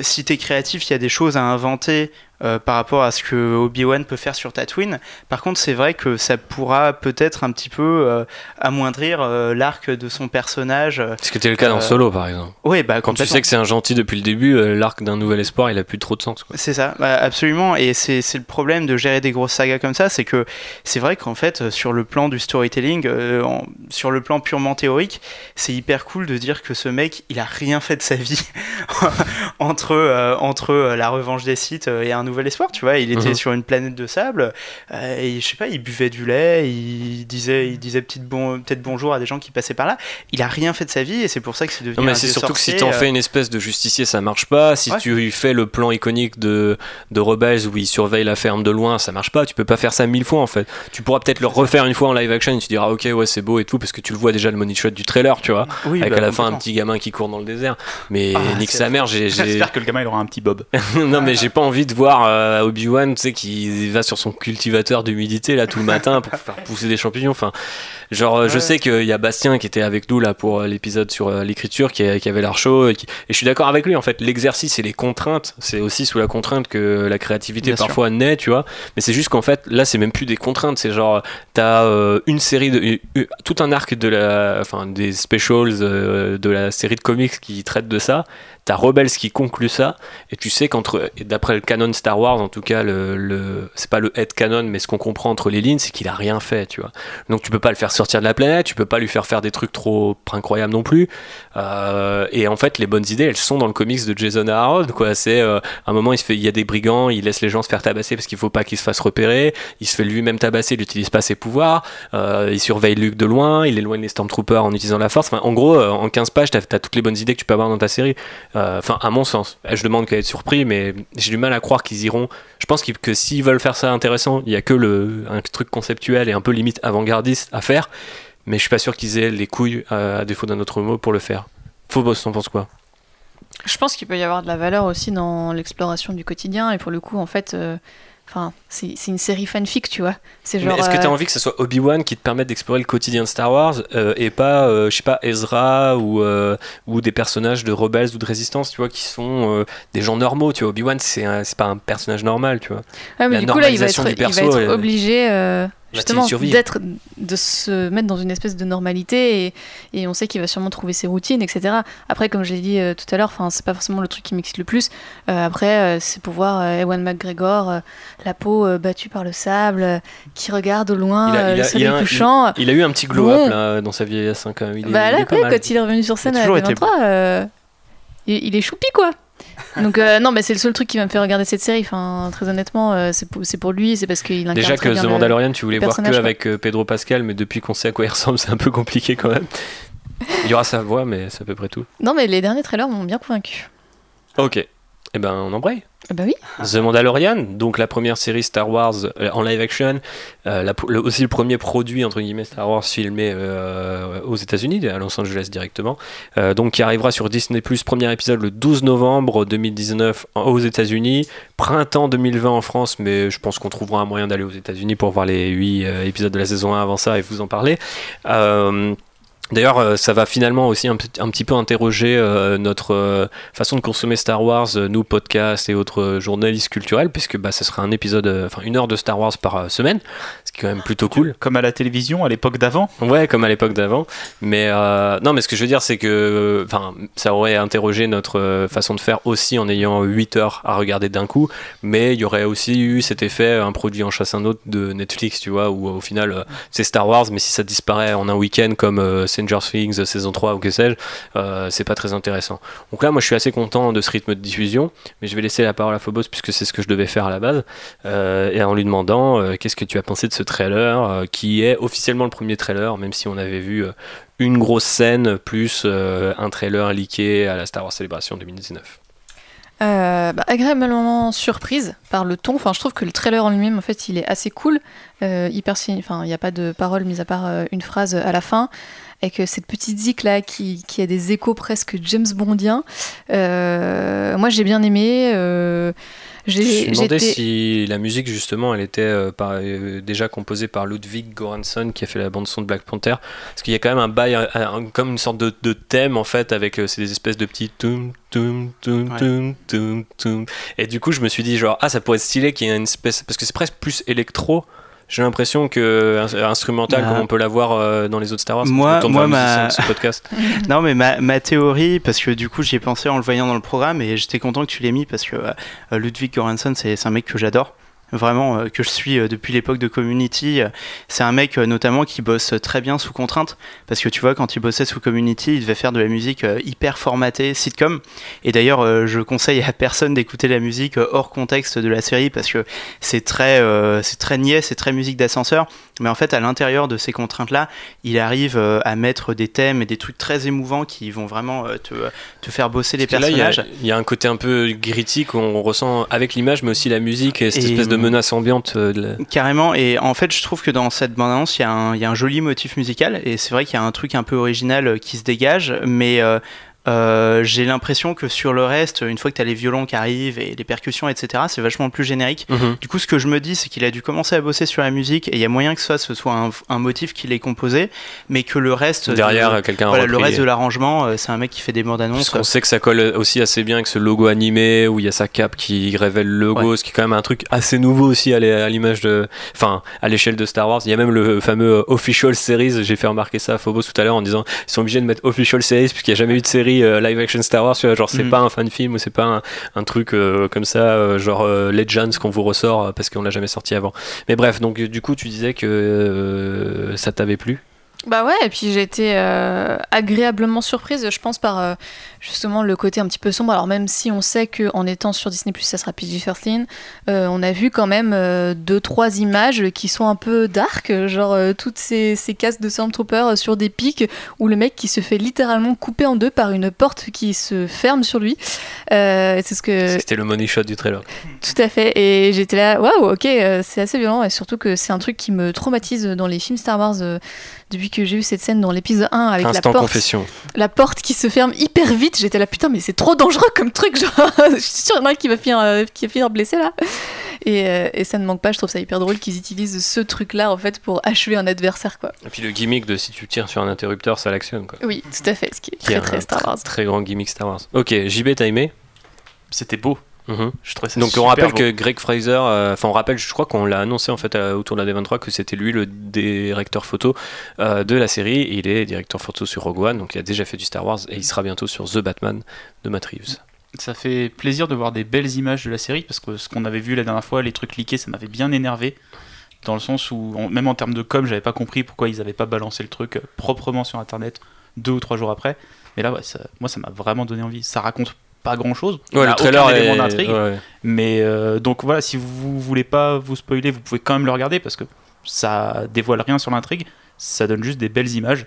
si t'es créatif, il y a des choses à inventer euh, par rapport à ce que Obi-Wan peut faire sur Tatooine. Par contre, c'est vrai que ça pourra peut-être un petit peu euh, amoindrir euh, l'arc de son personnage. Ce qui était le cas dans Solo, par exemple. Oui, bah Quand tu sais que c'est un gentil depuis le début, l'arc d'un nouvel espoir, il a plus trop de sens. C'est ça, bah, absolument. Et c'est le problème de gérer des grosses sagas comme ça, c'est que c'est vrai qu'en fait, sur le plan du storytelling, en- sur le plan purement théorique, c'est hyper cool de dire que ce mec, il a rien fait de sa vie entre, entre la revanche des sites et un nouvel espoir, tu vois. Il était Mhm. sur une planète de sable, euh, et je sais pas, il buvait du lait, il disait, il disait petite bon, peut-être bonjour à des gens qui passaient par là. Il a rien fait de sa vie, et c'est pour ça que c'est devenu Non, mais c'est surtout que si t'en euh, fais une espèce de justicier, ça marche pas. Si Ouais. tu fais le plan iconique de, de Rebels où il surveille la ferme de loin, ça marche pas. Tu peux pas faire ça mille fois en fait. Tu pourras peut-être le refaire une fois en live action et tu diras ok, ouais, c'est beau et tout, parce que tu le vois déjà le money shot du trailer, tu vois. oui, avec bah, à la fin un petit gamin qui court dans le désert. Mais Ah, nique sa mère, j'ai. j'ai- J'espère que le gamin il aura un petit bob. non mais j'ai pas envie de voir euh, Obi-Wan, tu sais, qui va sur son cultivateur d'humidité là tout le matin pour faire pousser des champignons. Enfin, genre, euh, je sais qu'il y a Bastien qui était avec nous là pour euh, l'épisode sur euh, l'écriture, qui, qui avait l'air chaud, et, qui- et je suis d'accord avec lui. En fait, l'exercice et les contraintes, c'est aussi sous la contrainte que la créativité Bien sûr. parfois naît, tu vois. Mais c'est juste qu'en fait, là, c'est même plus des contraintes, c'est genre, t'as euh, une série de, euh, tout un arc de la, enfin, des specials euh, de la série de comics qui traite de ça. T'as Rebels qui conclut ça, et tu sais qu'entre, d'après le canon Star Wars, en tout cas, le, le- c'est pas le head canon, mais ce qu'on comprend entre les lignes, c'est qu'il a rien fait, tu vois. Donc tu peux pas le faire sortir de la planète, tu peux pas lui faire faire des trucs trop incroyables non plus. Euh, et en fait, les bonnes idées, elles sont dans le comics de Jason Aaron, quoi. C'est euh, un moment, il se fait, il y a des brigands, il laisse les gens se faire tabasser parce qu'il faut pas qu'ils se fassent repérer. Il se fait lui-même tabasser, il n'utilise pas ses pouvoirs. Euh, il surveille Luke de loin, il éloigne les Stormtroopers en utilisant la force. Enfin, en gros, en 15 pages, t'as as toutes les bonnes idées que tu peux avoir dans ta série. Euh, Enfin, à mon sens. Je demande qu'à être surpris, mais j'ai du mal à croire qu'ils iront. Je pense qu'ils- que s'ils veulent faire ça intéressant, il y a que le, un truc conceptuel et un peu limite avant-gardiste à faire. Mais je suis pas sûr qu'ils aient les couilles, euh, à défaut d'un autre mot, pour le faire. Phobos, t'en penses quoi? Je pense qu'il peut y avoir de la valeur aussi dans l'exploration du quotidien et pour le coup en fait euh, enfin c'est une série fanfic tu vois c'est genre Est-ce que tu as euh, envie que ce soit Obi-Wan qui te permette d'explorer le quotidien de Star Wars euh, et pas, euh, je sais pas, Ezra ou, euh, ou des personnages de rebelles ou de résistance, tu vois, qui sont des gens normaux, tu vois. Obi-Wan, c'est pas un personnage normal, tu vois. ouais, mais la du coup là il va normalisation être, du il va perso, être obligé justement d'être de se mettre dans une espèce de normalité et, et on sait qu'il va sûrement trouver ses routines etc après comme je l'ai dit euh, tout à l'heure enfin c'est pas forcément le truc qui m'excite le plus Euh, après euh, c'est pour voir Ewan McGregor la peau battue par le sable qui regarde au loin Il a- il le soleil il a- couchant Il a il a eu un petit glow-up Bon. là, dans sa vieillesse hein, quand même. Il est, bah il là, est ouais, quand il est revenu sur scène à toujours la été 23, euh, il, il est choupi quoi. Donc euh, non, mais c'est le seul truc qui va me faire regarder cette série. Enfin, très honnêtement, euh, c'est pour, lui, c'est parce qu'il Déjà que The le- Mandalorian, tu voulais voir que quoi. avec euh, Pedro Pascal, mais depuis qu'on sait à quoi il ressemble, c'est un peu compliqué quand même. Il y aura sa voix, mais c'est à peu près tout. Non, mais les derniers trailers m'ont bien convaincu. Ok. Eh ben, on embraye. Ah bah oui. The Mandalorian, donc la première série Star Wars euh, en live action, euh, la- le- aussi le premier produit entre guillemets Star Wars filmé euh, aux États-Unis, à Los Angeles directement, Euh, donc qui arrivera sur Disney premier épisode le 12 novembre 2019 en- aux États-Unis, printemps 2020 en France, mais je pense qu'on trouvera un moyen d'aller aux États-Unis pour voir les 8 épisodes de la saison 1 avant ça et vous en parler. D'ailleurs, euh, ça va finalement aussi un, petit peu interroger euh, notre euh, façon de consommer Star Wars, euh, nous, podcasts et autres journalistes culturels, puisque bah, ce sera un épisode, enfin une heure de Star Wars par semaine, ce qui est quand même plutôt cool. Comme à la télévision à l'époque d'avant. Ouais, comme à l'époque d'avant. Mais non, mais ce que je veux dire, c'est que enfin, ça aurait interrogé notre façon de faire aussi en ayant 8 heures à regarder d'un coup. Mais il y aurait aussi eu cet effet, un produit en chasse un autre de Netflix, tu vois, où au final c'est Star Wars, mais si ça disparaît en un week-end comme Stranger Things saison 3 ou que sais-je, euh, c'est pas très intéressant. Donc là, moi je suis assez content de ce rythme de diffusion, mais je vais laisser la parole à Phobos puisque c'est ce que je devais faire à la base, euh, et en lui demandant euh, qu'est-ce que tu as pensé de ce trailer, euh, qui est officiellement le premier trailer, même si on avait vu euh, une grosse scène plus euh, un trailer leaké à la Star Wars Celebration 2019. Euh, bah, agréablement surprise par le ton. Enfin, je trouve que le trailer en lui-même, en fait, il est assez cool. Euh, hyper, enfin, il n'y a pas de parole mis à part euh, une phrase à la fin. Avec cette petite zik là qui, qui a des échos presque James Bondiens. Euh, moi, j'ai bien aimé. euh, Je me J'ai demandais si la musique justement elle était euh, par- euh, déjà composée par Ludwig Göransson qui a fait la bande son de Black Panther parce qu'il y a quand même un bail un- un- comme une sorte de, de thème en fait avec euh, c'est des espèces de petits toum toum toum Ouais. toum toum toum et du coup je me suis dit genre ah ça pourrait être stylé qu'il y ait une espèce parce que c'est presque plus électro j'ai l'impression que ins- instrumental Bah, comme on peut l'avoir euh, dans les autres Star Wars moi- moi, ma- ce podcast Non, mais ma, ma théorie, parce que du coup j'y ai pensé en le voyant dans le programme et j'étais content que tu l'aies mis parce que euh, Ludwig Göransson, c'est c'est un mec que j'adore. Vraiment, euh, que je suis euh, depuis l'époque de Community. C'est un mec euh, notamment qui bosse très bien sous contrainte. Parce que tu vois, quand il bossait sous Community, il devait faire de la musique hyper formatée, sitcom. Et d'ailleurs, je conseille à personne d'écouter la musique hors contexte de la série parce que c'est très, c'est très niais, c'est très musique d'ascenseur. Mais en fait, à l'intérieur de ces contraintes-là, il arrive à mettre des thèmes et des trucs très émouvants qui vont vraiment te, te faire bosser les Parce il y personnages. il y, a un côté un peu gritty qu'on ressent avec l'image, mais aussi la musique et cette Et- espèce de menace ambiante. euh, Carrément, et en fait, je trouve que dans cette bande-annonce, il y, a un- joli motif musical, et c'est vrai qu'il y a un truc un peu original euh, qui se dégage, mais euh, euh, j'ai l'impression que sur le reste, une fois que tu as les violons qui arrivent et les percussions, etc., c'est vachement plus générique. Du coup, ce que je me dis, c'est qu'il a dû commencer à bosser sur la musique, et il y a moyen que ça, ce soit un, un motif qu'il ait composé, mais que le reste. Derrière, de, quelqu'un voilà, le reste de l'arrangement, euh, c'est un mec qui fait des bandes annonces. Qu'on sait que ça colle aussi assez bien avec ce logo animé où il y a sa cape qui révèle le logo, Ouais. ce qui est quand même un truc assez nouveau aussi à l'image de. Enfin, à l'échelle de Star Wars. Il y a même le fameux euh, Official Series, j'ai fait remarquer ça à Phobos tout à l'heure en disant ils sont obligés de mettre Official Series puisqu'il n'y a jamais eu de série euh, live action Star Wars. Genre, c'est Mhm. pas un fan film ou c'est pas un, un truc euh, comme ça, euh, genre euh, Legends qu'on vous ressort parce qu'on l'a jamais sorti avant. Mais bref, donc du coup, tu disais que euh, ça t'avait plu? Bah ouais, et puis j'ai été euh, agréablement surprise, je pense, par euh, justement le côté un petit peu sombre. Alors même si on sait qu'en étant sur Disney+, ça sera PG-13, euh, on a vu quand même euh, deux, trois images qui sont un peu dark, genre euh, toutes ces, ces casques de Stormtrooper sur des pics, où le mec qui se fait littéralement couper en deux par une porte qui se ferme sur lui. Euh, c'est ce que... C'était le money shot du trailer. Tout à fait. Et j'étais là, waouh, ok, euh, c'est assez violent. Et surtout que c'est un truc qui me traumatise dans les films Star Wars euh, depuis que j'ai eu cette scène dans l'épisode 1 avec Instant la porte, confession. la porte qui se ferme hyper vite. J'étais là, putain, mais c'est trop dangereux comme truc. Genre, je suis sûre qu'il y en a un qui va finir, euh, qui va finir blessé là. Et, euh, et ça ne manque pas, je trouve ça hyper drôle qu'ils utilisent ce truc-là en fait pour achever un adversaire, quoi. Et puis le gimmick de si tu tires sur un interrupteur, ça l'actionne. Quoi. Oui, tout à fait, ce qui est Qui est très très Star Wars. Très grand gimmick Star Wars. Ok, JB, t'as aimé? C'était beau. Mhm. Je ça Donc on rappelle beau. que Greg Fraser, euh, enfin on rappelle, je crois qu'on l'a annoncé en fait autour de la D23 que c'était lui le directeur photo euh, de la série. Et il est directeur photo sur Rogue One, donc il a déjà fait du Star Wars et il sera bientôt sur The Batman de Matt Reeves. Ça fait plaisir de voir des belles images de la série parce que ce qu'on avait vu la dernière fois, les trucs leakés, ça m'avait bien énervé. Dans le sens où, même en termes de com, j'avais pas compris pourquoi ils avaient pas balancé le truc euh, proprement sur internet deux ou trois jours après. Mais là, ouais, ça- moi, ça m'a vraiment donné envie. Ça raconte pas grand chose. Ouais, le trailer élément est... d'intrigue. ouais. Mais euh, donc voilà, si vous voulez pas vous spoiler, vous pouvez quand même le regarder parce que ça dévoile rien sur l'intrigue. Ça donne juste des belles images.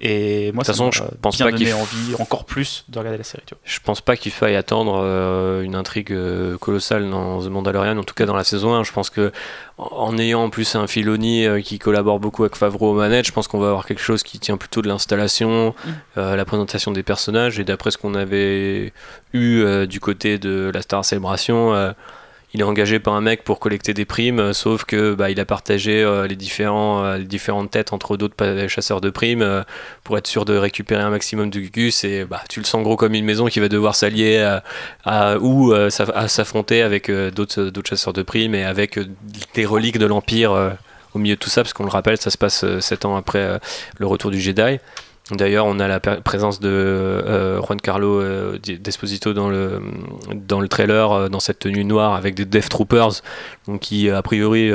Et moi, De toute ça façon, je pense bien pas qu'il envie encore plus de regarder la série. Tu vois. Je pense pas qu'il faille attendre euh, une intrigue euh, colossale dans The Mandalorian, en tout cas dans la saison 1. Je pense que en, ayant en plus un Filoni euh, qui collabore beaucoup avec Favreau aux manettes, je pense qu'on va avoir quelque chose qui tient plutôt de l'installation, Mm. euh, la présentation des personnages. Et d'après ce qu'on avait eu du côté de la Star Celebration, euh, il est engagé par un mec pour collecter des primes, euh, sauf que bah, il a partagé euh, les, différents, euh, les différentes têtes entre d'autres chasseurs de primes pour être sûr de récupérer un maximum de gus. Et bah, tu le sens gros comme une maison qui va devoir s'allier à, ou s'affronter avec d'autres chasseurs de primes et avec des reliques de l'Empire au milieu de tout ça, parce qu'on le rappelle, ça se passe 7 ans après le retour du Jedi. D'ailleurs, on a la présence de euh, Juan Carlo euh, Desposito dans le, dans le trailer, euh, dans cette tenue noire avec des Death Troopers, donc qui a priori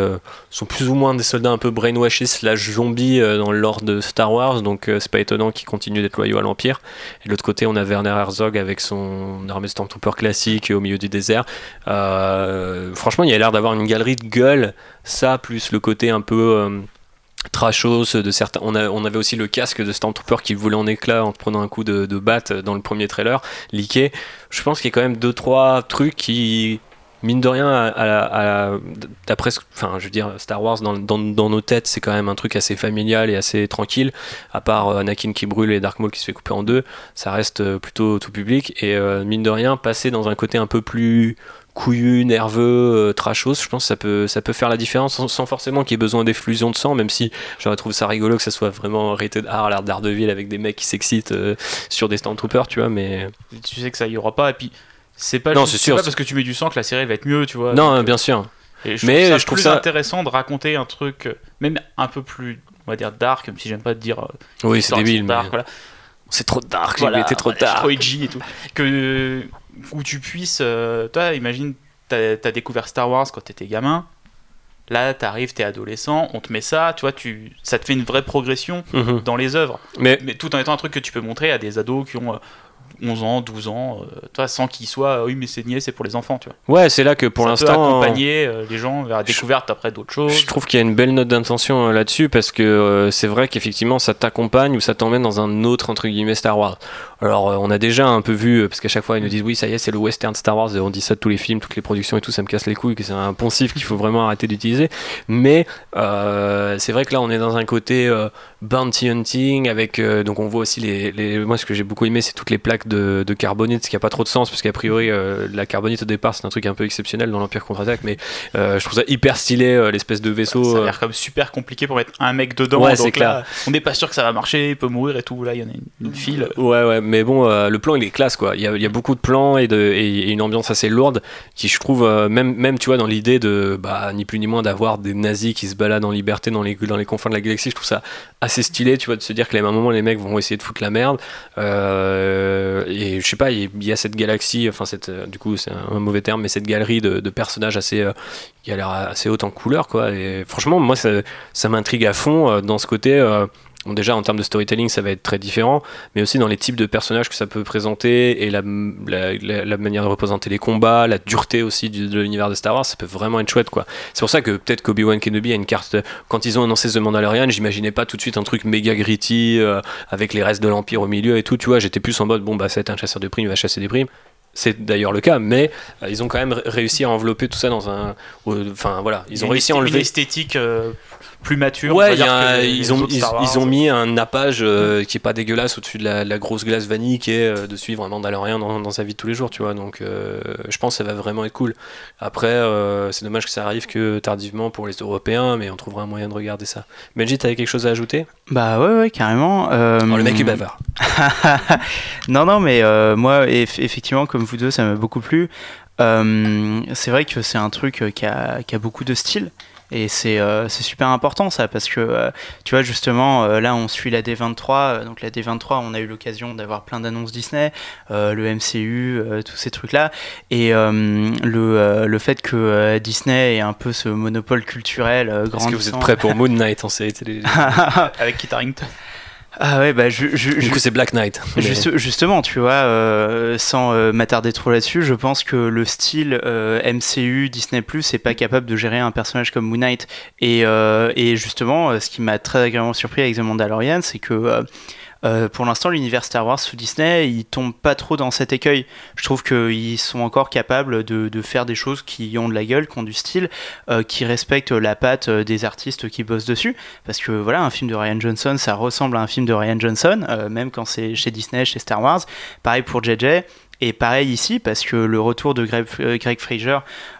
sont plus ou moins des soldats un peu brainwashés slash zombies dans l'ordre de Star Wars, donc c'est pas étonnant qu'ils continuent d'être loyaux à l'Empire. Et de l'autre côté, on a Werner Herzog avec son armée de Stormtrooper classique au milieu du désert. Franchement, il y a l'air d'avoir une galerie de gueule, ça plus le côté un peu. Trashos de certains on, a- on avait aussi le casque de Stormtrooper qui volait en éclats en prenant un coup de, batte dans le premier trailer leaké je pense qu'il y a quand même deux trois trucs qui mine de rien, à, d'après, enfin, je veux dire, Star Wars dans, dans- dans nos têtes, c'est quand même un truc assez familial et assez tranquille. À part euh, Anakin qui brûle et Dark Maul qui se fait couper en deux, ça reste euh, plutôt tout public. Et euh, mine de rien, passer dans un côté un peu plus couillu, nerveux, euh, trashos, je pense que ça peut, ça peut faire la différence sans, sans forcément qu'il y ait besoin d'effusion de sang, même si j'aurais trouvé ça rigolo que ça soit vraiment rated R à l'air d'Ardeville avec des mecs qui s'excitent euh, sur des Stormtroopers, tu vois, mais. Tu sais que ça y aura pas, et puis c'est pas, Non, juste- c'est sûr, pas parce que tu mets du sang que la série va être mieux, tu vois. non, Donc, bien sûr. Et je Mais trouve ça je trouve plus ça- intéressant de raconter un truc, euh, même un peu plus, on va dire dark, même si j'aime pas te dire. euh, Oui, c'est débile, mais dark, voilà. c'est trop dark, Voilà, j'ai été trop tard. trop edgy et tout. Que, où tu puisses. euh, toi, imagine, t'as as découvert Star Wars quand t'étais gamin. Là, t'arrives, t'es adolescent, on te met ça, tu vois, tu, ça te fait une vraie progression Mhm. dans les œuvres. Mais Mais tout en étant un truc que tu peux montrer à des ados qui ont euh, 11 ans, 12 ans, euh, toi, sans qu'ils soient, oui, mais c'est niais, c'est pour les enfants, tu vois. ouais, c'est là que pour l'instant. accompagner euh, les gens vers la découverte après d'autres choses. Je trouve qu'il y a une belle note d'intention euh, là-dessus parce que euh, c'est vrai qu'effectivement ça t'accompagne ou ça t'emmène dans un autre entre guillemets Star Wars. Alors euh, on a déjà un peu vu euh, parce qu'à chaque fois ils nous disent oui ça y est c'est le western Star Wars et on dit ça de tous les films, toutes les productions et tout ça me casse les couilles que c'est un poncif qu'il faut vraiment arrêter d'utiliser. Mais euh, c'est vrai que là on est dans un côté euh, bounty hunting avec euh, donc on voit aussi les, les- moi ce que j'ai beaucoup aimé c'est toutes les plaques de, de carbonite ce qui a pas trop de sens parce qu'a priori euh, la carbonite au départ c'est un truc un peu exceptionnel dans l'Empire contre-attaque mais euh, je trouve ça hyper stylé l'espèce de vaisseau. Ça a l'air comme super compliqué pour mettre un mec dedans. Ouais, donc là, On n'est pas sûr que ça va marcher, il peut mourir et tout. Là, il y en a une, une file. Ouais, ouais, mais bon, le plan il est classe quoi. Il y a, il y a beaucoup de plans et, de, et, une ambiance assez lourde qui, je trouve, même, même tu vois, dans l'idée de, bah, ni plus ni moins d'avoir des nazis qui se baladent en liberté dans les, dans les confins de la galaxie, je trouve ça assez stylé, tu vois, de se dire que à un moment les mecs vont essayer de foutre la merde. Euh, et je sais pas, il y a cette galaxie, enfin, cette, euh, du coup, c'est un, mauvais terme, mais cette galerie de, personnages assez, euh, qui a l'air assez haute en couleur quoi. Et franchement, moi, ça, m'intrigue à fond dans ce côté. Bon, déjà en termes de storytelling, ça va être très différent, mais aussi dans les types de personnages que ça peut présenter et la, la, la- la manière de représenter les combats, la dureté aussi du- de l'univers de Star Wars, ça peut vraiment être chouette quoi. C'est pour ça que peut-être qu'Obi-Wan Kenobi a une carte. Quand ils ont annoncé The Mandalorian, j'imaginais pas tout de suite un truc méga gritty euh, avec les restes de l'Empire au milieu et tout, tu vois. J'étais plus en mode bon, bah, c'est un chasseur de primes, il va chasser des primes. C'est d'ailleurs le cas, mais euh, ils ont quand même ré- réussi à envelopper tout ça dans un. Enfin voilà, ils ont réussi à enlever. Une esthétique euh, plus mature. Ouais, va il y a dire, un- que les ils, ont, ils, ils ont mis un nappage euh, qui est pas dégueulasse au-dessus de la, la grosse glace vanille qui est euh, de suivre un Mandalorian dans, dans sa vie de tous les jours, tu vois. Donc euh, je pense que ça va vraiment être cool. Après, euh, c'est dommage que ça arrive que tardivement pour les Européens, mais on trouvera un moyen de regarder ça. Benji, t'avais quelque chose à ajouter? Bah ouais, ouais, carrément. Euh, Oh, Le mec est bavard. non, non, mais euh, moi, eff- effectivement, comme vous deux, ça m'a beaucoup plu. Euh, c'est vrai que c'est un truc euh, qui a, qui a beaucoup de style. Et c'est euh, c'est super important ça, parce que euh, tu vois, justement, euh, là on suit la D23. euh, donc la D23, on a eu l'occasion d'avoir plein d'annonces Disney, euh, le MCU, euh, tous ces trucs-là. Et euh, le, euh, le fait que euh, Disney ait un peu ce monopole culturel euh, Est-ce que vous êtes prêts pour Moon Knight en série télé? Avec Kit Harington. Ah ouais, bah je, je, Du coup, c'est Black Knight. Juste- justement, tu vois, euh, sans euh, m'attarder trop là-dessus, je pense que le style euh, MCU, Disney Plus, est pas capable de gérer un personnage comme Moon Knight. Et, et justement, ce qui m'a très agréablement surpris avec The Mandalorian, c'est que euh, pour l'instant, l'univers Star Wars sous Disney, il tombe pas trop dans cet écueil. Je trouve qu'ils sont encore capables de, faire des choses qui ont de la gueule, qui ont du style, euh, qui respectent la patte euh, des artistes qui bossent dessus. Parce que voilà, un film de Ryan Johnson, ça ressemble à un film de Ryan Johnson, même quand c'est chez Disney, chez Star Wars. Pareil pour JJ. Et pareil ici, parce que le retour de Greg, Fraser,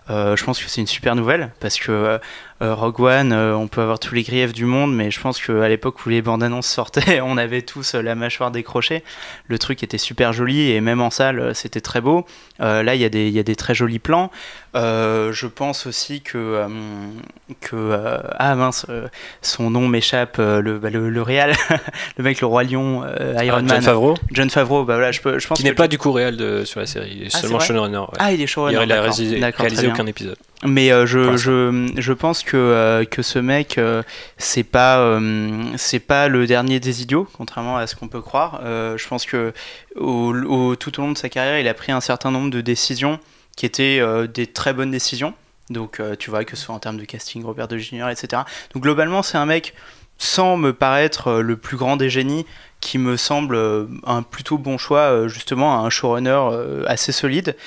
je pense que c'est une super nouvelle, parce que Rogue One, euh, on peut avoir tous les griefs du monde, mais je pense qu'à l'époque où les bandes annonces sortaient, on avait tous euh, la mâchoire décrochée. Le truc était super joli, et même en salle, euh, c'était très beau. Euh, là, il y, y a des très jolis plans. Euh, je pense aussi que. euh, que euh, ah mince, son nom m'échappe, le, bah, le, le réal, le mec, le Roi Lion, Iron Ah, Man. John Favreau, John Favreau, bah voilà, je, peux, je pense qui n'est pas du coup réel de, sur la série, il est Ah, c'est seulement showrunner. ouais. Ah, il est showrunner. il a d'accord. réalisé, aucun épisode. Mais euh, je, je, je pense que, euh, que ce mec, euh, c'est pas, c'est pas le dernier des idiots, contrairement à ce qu'on peut croire. Je pense que au, au- tout au long de sa carrière, il a pris un certain nombre de décisions qui étaient euh, des très bonnes décisions. Donc, euh, tu vois, que ce soit en termes de casting, Robert De Jr., etc. Donc, globalement, c'est un mec, sans me paraître euh, le plus grand des génies, qui me semble un plutôt bon choix, justement, un showrunner assez solide.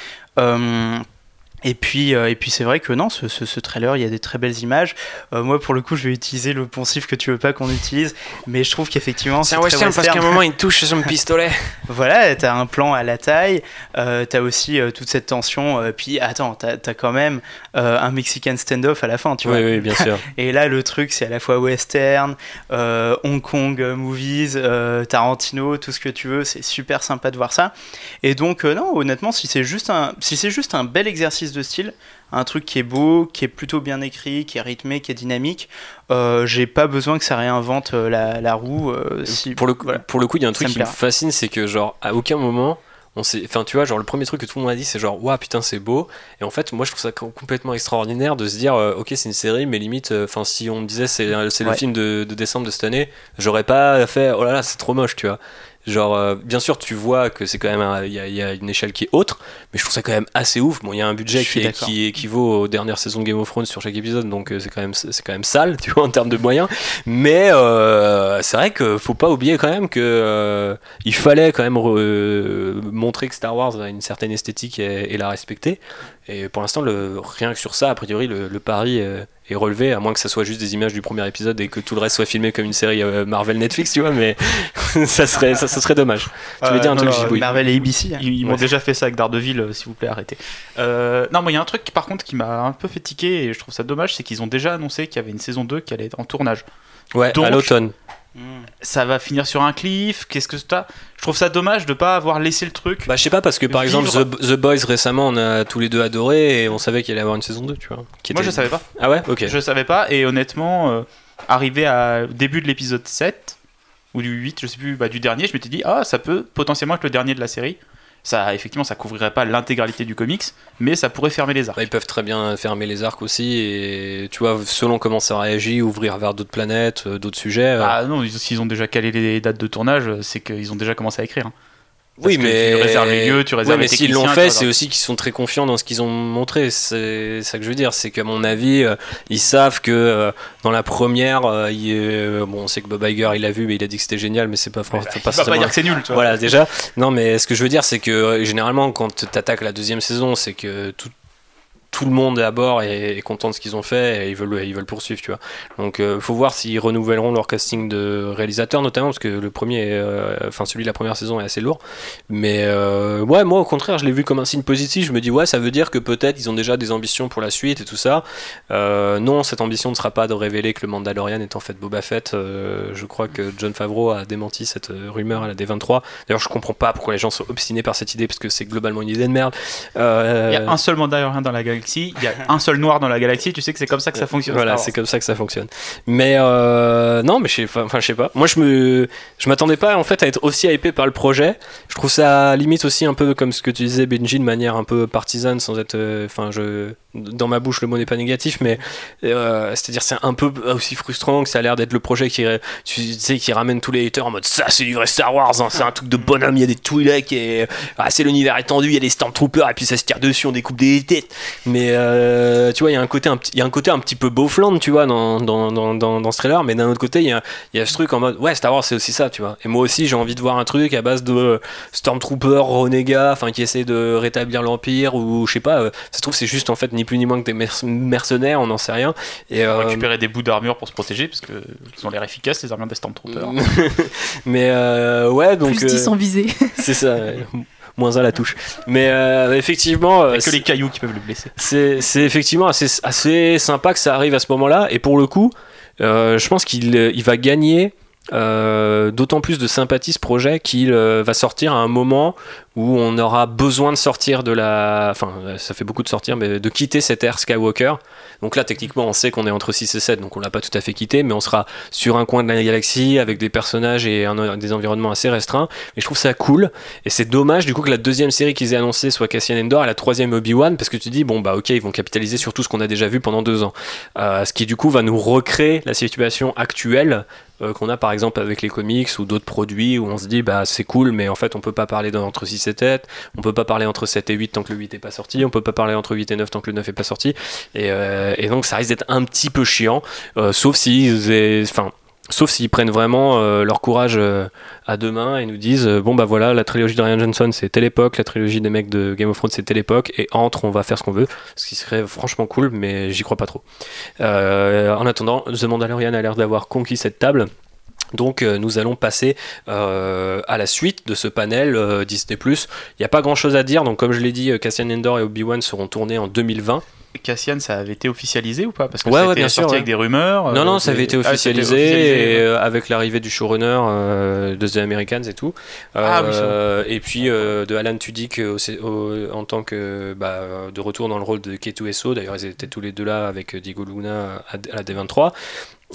Et puis, euh, et puis c'est vrai que non, ce, ce, ce trailer, il y a des très belles images. Euh, moi, pour le coup, je vais utiliser le poncif que tu veux pas qu'on utilise, mais je trouve qu'effectivement, C'est un western parce qu'à un moment il touche sur son pistolet. Voilà, t'as un plan à la taille, euh, t'as aussi euh, toute cette tension. euh, puis attends, t'as as quand même euh, un Mexican standoff à la fin, tu vois. Oui, oui, bien sûr. Et là, le truc, c'est à la fois western, euh, Hong Kong movies, euh, Tarantino, tout ce que tu veux. C'est super sympa de voir ça. Et donc, euh, non, honnêtement, si c'est juste un, si c'est juste un bel exercice de style, un truc qui est beau, qui est plutôt bien écrit, qui est rythmé, qui est dynamique, euh, j'ai pas besoin que ça réinvente euh, la, la roue. euh, si, pour le voilà. pour le coup, il y a un truc qui me fascine, c'est que genre à aucun moment on s'est, enfin tu vois, genre le premier truc que tout le monde a dit, c'est genre waouh putain c'est beau. Et en fait, moi je trouve ça com- complètement extraordinaire de se dire euh, ok c'est une série, mais limite, euh, enfin si on me disait c'est, c'est le Ouais. film de, de décembre de cette année, j'aurais pas fait oh là là c'est trop moche, tu vois. Genre, euh, bien sûr, tu vois que c'est quand même, il y, a- il y a une échelle qui est autre, mais je trouve ça quand même assez ouf. Bon, il y a un budget qui, équivaut aux dernières saisons de Game of Thrones sur chaque épisode, donc euh, c'est quand même, c'est quand même sale, tu vois, en termes de moyens. Mais euh, c'est vrai que faut pas oublier quand même que euh, il fallait quand même re- montrer que Star Wars a une certaine esthétique et, et la respecter. Et pour l'instant, le, rien que sur ça, a priori, le, le pari euh, est relevé, à moins que ça soit juste des images du premier épisode et que tout le reste soit filmé comme une série euh, Marvel Netflix, tu vois. Mais ça serait, ça, ça serait dommage. Tu voulais dire un non, truc, non, Marvel et ABC. hein. Ils, ils m'ont déjà fait ça avec Daredevil, euh, s'il vous plaît, arrêtez. Euh, non, moi, il y a un truc par contre qui m'a un peu fait tiquer et je trouve ça dommage, c'est qu'ils ont déjà annoncé qu'il y avait une saison 2 qui allait être en tournage. Ouais, Donc- à l'automne. Mm. Ça va finir sur un cliff, qu'est-ce que t'as? Je trouve ça dommage de pas avoir laissé le truc. Bah, je sais pas, parce que par Vivre. exemple, The, The Boys récemment, on a tous les deux adoré et on savait qu'il allait y avoir une saison 2, tu vois. qui moi, était- je savais pas. Ah ouais? Ok. Je savais pas, et honnêtement, euh, arrivé à au début de l'épisode 7, ou du 8, je sais plus, bah, du dernier, je m'étais dit, ah, ça peut potentiellement être le dernier de la série. Ça, effectivement, ça couvrirait pas l'intégralité du comics, mais ça pourrait fermer les arcs. Bah, ils peuvent très bien fermer les arcs aussi et tu vois, selon comment ça réagit, ouvrir vers d'autres planètes, euh, d'autres sujets. euh. Ah non, ils- s'ils ont déjà calé les dates de tournage, c'est qu'ils ont déjà commencé à écrire. hein. Oui, mais. tu réserves les lieux, tu réserves Oui, mais les s'ils l'ont fait, c'est aussi qu'ils sont très confiants dans ce qu'ils ont montré. C'est ça que je veux dire. C'est qu'à mon avis, euh, ils savent que euh, dans la première, euh, il, euh, bon, on sait que Bob Iger, il l'a vu, mais il a dit que c'était génial, mais c'est pas, Bah, faut il pas pas dire que c'est nul, tu vois. Voilà, déjà. Non, mais ce que je veux dire, c'est que euh, généralement, quand tu attaques la deuxième saison, c'est que tout, tout le monde est à bord et content de ce qu'ils ont fait et ils veulent, ils veulent poursuivre, tu vois. Donc, il faut voir s'ils renouvelleront leur casting de réalisateurs, notamment, parce que le premier, euh, enfin, celui de la première saison est assez lourd. Mais euh, ouais, moi, au contraire, je l'ai vu comme un signe positif. Je me dis, ouais, ça veut dire que peut-être ils ont déjà des ambitions pour la suite et tout ça. Euh, non, cette ambition ne sera pas de révéler que le Mandalorian est en fait Boba Fett. Euh, je crois que John Favreau a démenti cette euh, rumeur à la D23. D'ailleurs, je comprends pas pourquoi les gens sont obstinés par cette idée, parce que c'est globalement une idée de merde. Euh, Il y a un seul Mandalorian dans la galaxie, il y a un seul noir dans la galaxie, tu sais que c'est comme ça que ça fonctionne. Voilà, c'est comme ça que ça fonctionne. Mais euh, non, mais je sais pas. Enfin, je sais pas. Moi, je me, je m'attendais pas en fait à être aussi hypé par le projet. Je trouve ça limite aussi un peu comme ce que tu disais, Benji, de manière un peu partisane, sans être. euh, Enfin, je, dans ma bouche, le mot n'est pas négatif, mais euh, c'est-à-dire c'est un peu aussi frustrant que ça a l'air d'être le projet qui, tu sais, qui ramène tous les haters en mode ça, c'est du vrai Star Wars, hein, c'est un truc de bonhomme, il y a des Twi'leks et ah, c'est l'univers étendu, il y a des Stormtroopers et puis ça se tire dessus, on découpe des têtes. Mais euh, tu vois, il y a un côté un petit, il y a un côté un petit peu beaufland, tu vois, dans, dans, dans, dans, dans ce trailer, mais d'un autre côté, il y a, il y a ce truc en mode ouais, Star Wars, c'est aussi ça, tu vois. Et moi aussi, j'ai envie de voir un truc à base de Stormtroopers, renégats, enfin qui essaient de rétablir l'Empire ou je sais pas. euh, ça se trouve, c'est juste en fait ni plus ni moins que des merc- mercenaires, on n'en sait rien. Et euh, Récupérer des bouts d'armure pour se protéger, parce que ils ont l'air efficaces, les armures des Stormtroopers. mais euh, ouais, donc Plus 10 euh, en visée. c'est ça. Moins à la touche. Mais euh, effectivement, Il euh, a que c'est- les cailloux qui peuvent le blesser. c'est c'est effectivement assez, assez sympa que ça arrive à ce moment-là. Et pour le coup, euh, je pense qu'il euh, il va gagner euh, d'autant plus de sympathie ce projet qu'il euh, va sortir à un moment où on aura besoin de sortir de la. Enfin, ça fait beaucoup de sortir, mais de quitter cette ère Skywalker. Donc là, techniquement, on sait qu'on est entre 6 et 7, donc on l'a pas tout à fait quitté, mais on sera sur un coin de la galaxie avec des personnages et des environnements assez restreints. Et je trouve ça cool. Et c'est dommage, du coup, que la deuxième série qu'ils aient annoncée soit Cassian Endor et la troisième Obi-Wan, parce que tu dis, bon, bah ok, ils vont capitaliser sur tout ce qu'on a déjà vu pendant deux ans. Euh, ce qui, du coup, va nous recréer la situation actuelle euh, qu'on a par exemple avec les comics ou d'autres produits où on se dit bah c'est cool mais en fait on peut pas parler d'entre 6 et 7 on peut pas parler entre 7 et 8 tant que le 8 est pas sorti. On peut pas parler entre 8 et 9 tant que le 9 est pas sorti. Et, euh, et donc ça risque d'être un petit peu chiant euh, sauf si enfin Sauf s'ils prennent vraiment euh, leur courage euh, à deux mains et nous disent euh, bon bah voilà la trilogie de Ryan Johnson c'est telle époque, la trilogie des mecs de Game of Thrones c'est telle époque et entre on va faire ce qu'on veut, ce qui serait franchement cool mais j'y crois pas trop. En attendant, The Mandalorian a l'air d'avoir conquis cette table. Donc nous allons passer à la suite de ce panel Disney+. Il n'y a pas grand-chose à dire, donc comme je l'ai dit, Cassian Endor et Obi-Wan seront tournés en 2020. Cassian, ça avait été officialisé ou pas? Parce que Ouais, ça ouais, bien sorti sûr, avec des rumeurs. non, euh, non, ça avait été Ah, officialisé, et, euh, avec l'arrivée du showrunner euh, de The Americans et tout. Ah, oui. Euh, et puis euh, de Alan Tudyk au- au- en tant que bah, euh, de retour dans le rôle de K2SO. D'ailleurs, ils étaient tous les deux là avec Diego Luna à, à la D23.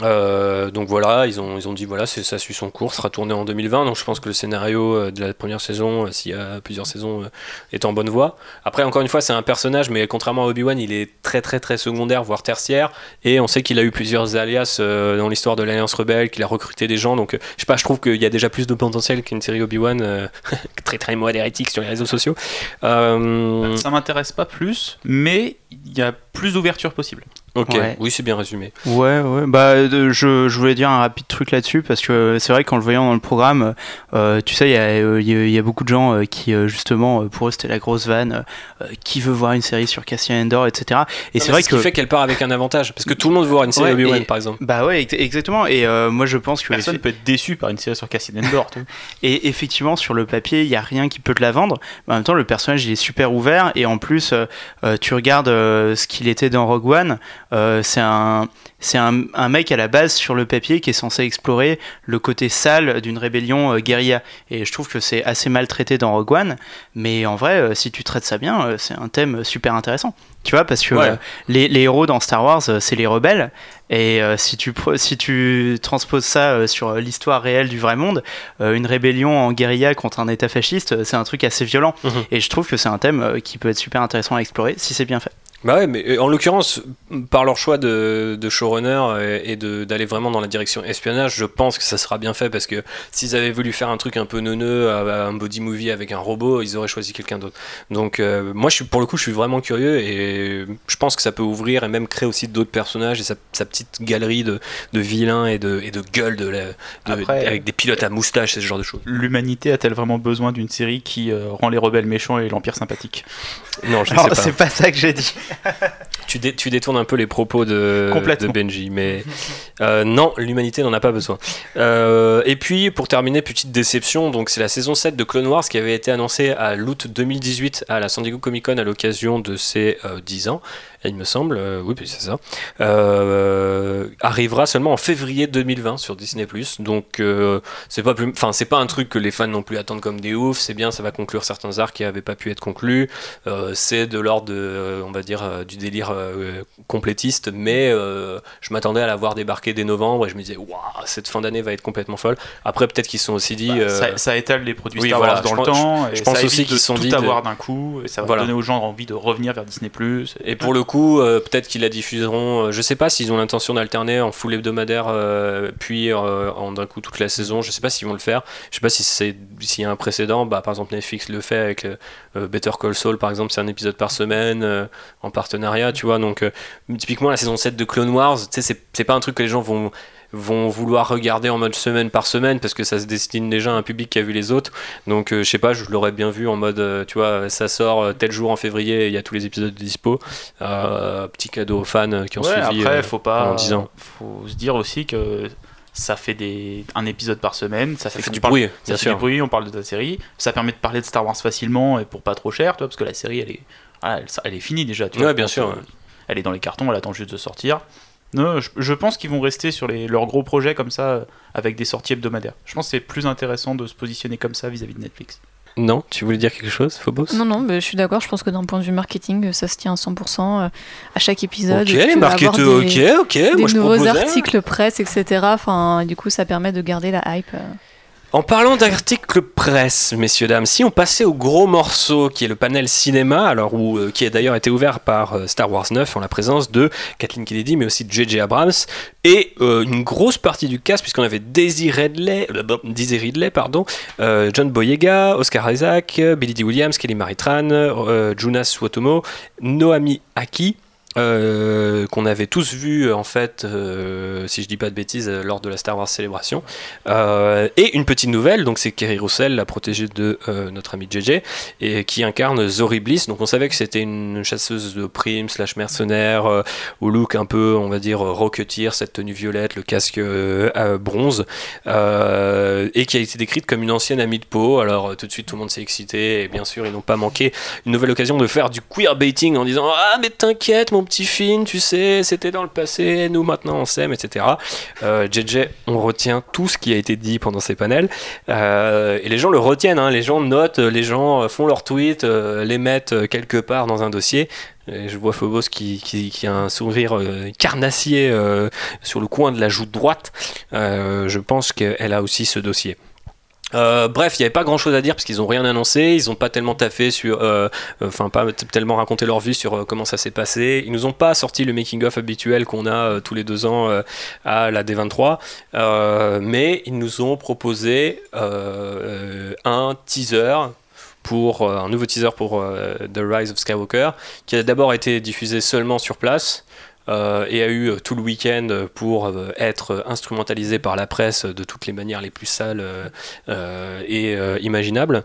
Euh, donc voilà, ils ont, ils ont dit voilà, ça suit son cours, sera tourné en 2020. Donc je pense que le scénario euh, de la première saison, euh, s'il y a plusieurs saisons, est en bonne voie. Après, encore une fois, c'est un personnage, mais contrairement à Obi-Wan, il est très très très secondaire, voire tertiaire. Et on sait qu'il a eu plusieurs alias dans l'histoire de l'Alliance Rebelle, qu'il a recruté des gens. Donc je sais pas, je trouve qu'il y a déjà plus de potentiel qu'une série Obi-Wan très très mode hérétique sur les réseaux sociaux. Euh, Ça m'intéresse pas plus, mais il y a plus d'ouverture possible. Ok, Ouais. oui, c'est bien résumé. Ouais, ouais. Bah, euh, je, je voulais dire un rapide truc là-dessus parce que c'est vrai qu'en le voyant dans le programme, euh, tu sais, il y, a, euh, il y a- y a beaucoup de gens qui, justement, pour eux, c'était la grosse vanne. euh, qui veut voir une série sur Cassian Endor, etc. Et c'est vrai ce que. qui fait qu'elle part avec un avantage, parce que tout le monde veut voir une série Ouais, Obi-Wan, et- par exemple. Bah ouais, ex- exactement. Et euh, moi, je pense que. Personne peut être déçu par une série sur Cassian Endor. Et effectivement, sur le papier, il n'y a rien qui peut te la vendre. Mais en même temps, le personnage, il est super ouvert. Et en plus, tu regardes euh, ce qu'il était dans Rogue One. Euh, c'est un, c'est un, un mec à la base sur le papier qui est censé explorer le côté sale d'une rébellion euh, guérilla. Et je trouve que c'est assez mal traité dans Rogue One. Mais en vrai, euh, si tu traites ça bien, euh, c'est un thème super intéressant. Tu vois, parce que Ouais. les, les héros dans Star Wars, c'est les rebelles. Et si, tu, pro- si tu transposes ça sur l'histoire réelle du vrai monde, une rébellion en guérilla contre un état fasciste, c'est un truc assez violent. Mhm. Et je trouve que c'est un thème qui peut être super intéressant à explorer si c'est bien fait. Bah ouais, mais euh, en l'occurrence, par leur choix de, de showrunner et de- d'aller vraiment dans la direction espionnage, je pense que ça sera bien fait parce que s'ils avaient voulu faire un truc un peu neuneux, un body movie avec un robot, ils auraient choisi quelqu'un d'autre. Donc euh, moi, je suis, pour le coup, je suis vraiment curieux et je pense que ça peut ouvrir et même créer aussi d'autres personnages et sa, sa petite galerie de, de vilains et de, et de gueules de la- de- Après- avec des pilotes à moustache, ce genre de choses. L'humanité a-t-elle vraiment besoin d'une série qui euh, rend les rebelles méchants et l'Empire sympathique? Non, je ne sais pas. c'est pas ça que j'ai dit. Tu, dé- tu détournes un peu les propos de Benji, mais euh, non, l'humanité n'en a pas besoin. Euh, et puis, pour terminer, petite déception, donc c'est la saison 7 de Clone Wars qui avait été annoncée à l'août 2018 à la San Diego Comic Con à l'occasion de ses euh, 10 ans, il me semble, euh, oui, puis c'est ça, euh, arrivera seulement en février 2020 sur Disney+. Donc, euh, c'est pas, plus- enfin, c'est pas un truc que les fans non plus attendent comme des oufs, c'est bien, ça va conclure certains arcs qui n'avaient pas pu être conclus. C'est de l'ordre on va dire, du délire complétiste, mais je m'attendais à la voir débarquer dès novembre et je me disais, waouh, cette fin d'année va être complètement folle. Après, peut-être qu'ils se sont aussi dit. Bah, euh, ça, ça étale les produits oui, Star voilà, Wars dans le pense- temps. je et pense ça aussi qu'ils se sont tout dit avoir d'un coup. Et ça va Voilà. donner aux gens envie de revenir vers Disney+. Et pour le coup, euh, peut-être qu'ils la diffuseront. euh, je sais pas s'ils ont l'intention d'alterner en full hebdomadaire, euh, puis en d'un coup toute la saison. Je sais pas s'ils vont le faire. Je sais pas si c'est s'il y a un précédent. Bah, par exemple, Netflix le fait avec Better Call Saul, par exemple, c'est un épisode par semaine en partenariat, tu vois. Donc, typiquement, la saison 7 de Clone Wars, c'est pas un truc que les gens vont vont vouloir regarder en mode semaine par semaine parce que ça se destine déjà à un public qui a vu les autres donc euh, je sais pas je l'aurais bien vu en mode euh, tu vois ça sort euh, tel jour en février et il y a tous les épisodes de dispo Euh, petit cadeau aux fans qui ont Ouais, suivi après, faut pas. pendant 10 ans. Faut se dire aussi que ça fait des un épisode par semaine. Ça, ça fait du parle- bruit Ça fait sûr du bruit, on parle de ta série. Ça permet de parler de Star Wars facilement et pour pas trop cher, tu vois, parce que la série, elle est, ah, elle, elle est finie déjà. Tu Ouais, vois, bien sûr, ouais. Elle est dans les cartons, elle attend juste de sortir. Non, je, je pense qu'ils vont rester sur les, leurs gros projets comme ça, euh, avec des sorties hebdomadaires. Je pense que c'est plus intéressant de se positionner comme ça vis-à-vis de Netflix. non tu voulais dire quelque chose Phobos? Non, non, mais je suis d'accord. Je pense que d'un point de vue marketing, ça se tient à 100% euh, à chaque épisode. ok tu vas marketeur avoir des, ok ok des moi nouveaux articles presse, etc. Enfin, du coup, ça permet de garder la hype. En parlant d'articles presse, messieurs dames, si on passait au gros morceau qui est le panel cinéma, alors euh, qui a d'ailleurs été ouvert par euh, Star Wars 9 en la présence de Kathleen Kennedy, mais aussi de J.J. Abrams et euh, une grosse partie du cast puisqu'on avait Daisy Ridley, bon, Daisy Ridley, pardon, John Boyega, Oscar Isaac, Billy D. Williams, Kelly Marie Tran, euh, Jonas Watomo, Noami Aki. Euh, qu'on avait tous vu en fait, euh, si je dis pas de bêtises, euh, lors de la Star Wars célébration. Euh, et une petite nouvelle, donc c'est Kerry Russell, la protégée de euh, notre ami JJ, et qui incarne Zori Bliss. Donc on savait que c'était une chasseuse de primes slash mercenaire euh, au look un peu, on va dire, rocketeer, cette tenue violette, le casque euh, bronze, euh, et qui a été décrite comme une ancienne amie de Poe. Alors euh, tout de suite tout le monde s'est excité, et bien sûr ils n'ont pas manqué une nouvelle occasion de faire du queerbaiting en disant ah mais t'inquiète mon petit film, tu sais, c'était dans le passé, nous maintenant on s'aime, etc. Euh, JJ, on retient tout ce qui a été dit pendant ces panels, Euh, et les gens le retiennent, hein, les gens notent, les gens euh, font leurs tweets, euh, les mettent quelque part dans un dossier. Je vois Phobos qui, a un sourire carnassier sur le coin de la joue droite. Je pense qu'elle a aussi ce dossier. Euh, bref, il n'y avait pas grand chose à dire parce qu'ils n'ont rien annoncé, ils n'ont pas euh, t- tellement raconté leur vue sur euh, comment ça s'est passé. Ils nous ont pas sorti le making of habituel qu'on a euh, tous les deux ans euh, à la D23, euh, mais ils nous ont proposé euh, un teaser pour euh, un nouveau teaser pour euh, The Rise of Skywalker qui a d'abord été diffusé seulement sur place euh, et a eu euh, tout le week-end pour euh, être instrumentalisé par la presse de toutes les manières les plus sales et imaginables.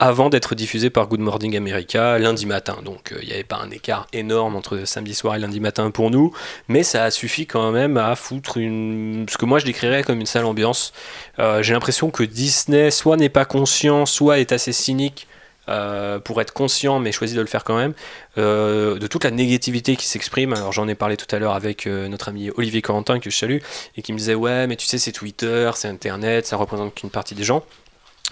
avant d'être diffusé par Good Morning America lundi matin. Donc il n'y avait pas un écart énorme entre samedi soir et lundi matin pour nous, mais ça a suffi quand même à foutre une... ce que moi je décrirais comme une sale ambiance. J'ai l'impression que Disney soit n'est pas conscient, soit est assez cynique euh, pour être conscient, mais choisit de le faire quand même, euh, de toute la négativité qui s'exprime. Alors j'en ai parlé tout à l'heure avec euh, notre ami Olivier Corentin, que je salue, et qui me disait Ouais, mais tu sais, c'est Twitter, c'est Internet, ça représente qu'une partie des gens.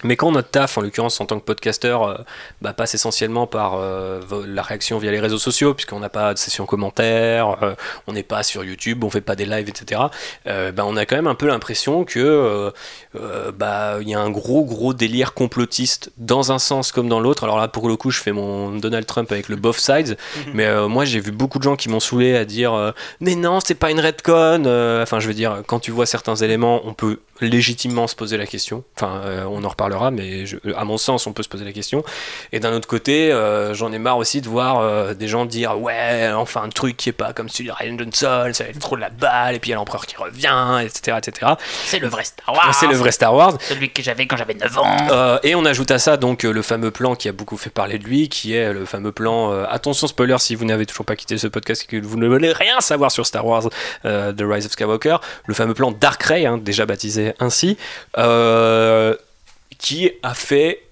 Mais quand notre taf, en l'occurrence en tant que podcasteur, euh, bah, passe essentiellement par euh, la réaction via les réseaux sociaux, puisqu'on n'a pas de session commentaires, euh, on n'est pas sur YouTube, on fait pas des lives, etc. bah, on a quand même un peu l'impression que bah, il y a un gros gros délire complotiste dans un sens comme dans l'autre. Alors là, pour le coup, je fais mon Donald Trump avec le both sides, mais euh, moi j'ai vu beaucoup de gens qui m'ont saoulé à dire mais non, c'est pas une redcon. Enfin, je veux dire, quand tu vois certains éléments, on peut légitimement se poser la question. Enfin, euh, on en reparlera, mais je- à mon sens, on peut se poser la question. Et d'un autre côté, euh, j'en ai marre aussi de voir euh, des gens dire ouais, enfin un truc qui est pas comme celui de Ryan Johnson, ça va être trop de la balle, et puis il y a l'empereur qui revient, etc., etc. C'est le vrai Star Wars. C'est le vrai Star Wars. Celui que j'avais quand j'avais 9 ans. Et on ajoute à ça donc le fameux plan qui a beaucoup fait parler de lui, qui est le fameux plan. attention spoiler si vous n'avez toujours pas quitté ce podcast et que vous ne voulez rien savoir sur Star Wars, The Rise of Skywalker, le fameux plan Dark Ray, hein, déjà baptisé ainsi, euh, qui a fait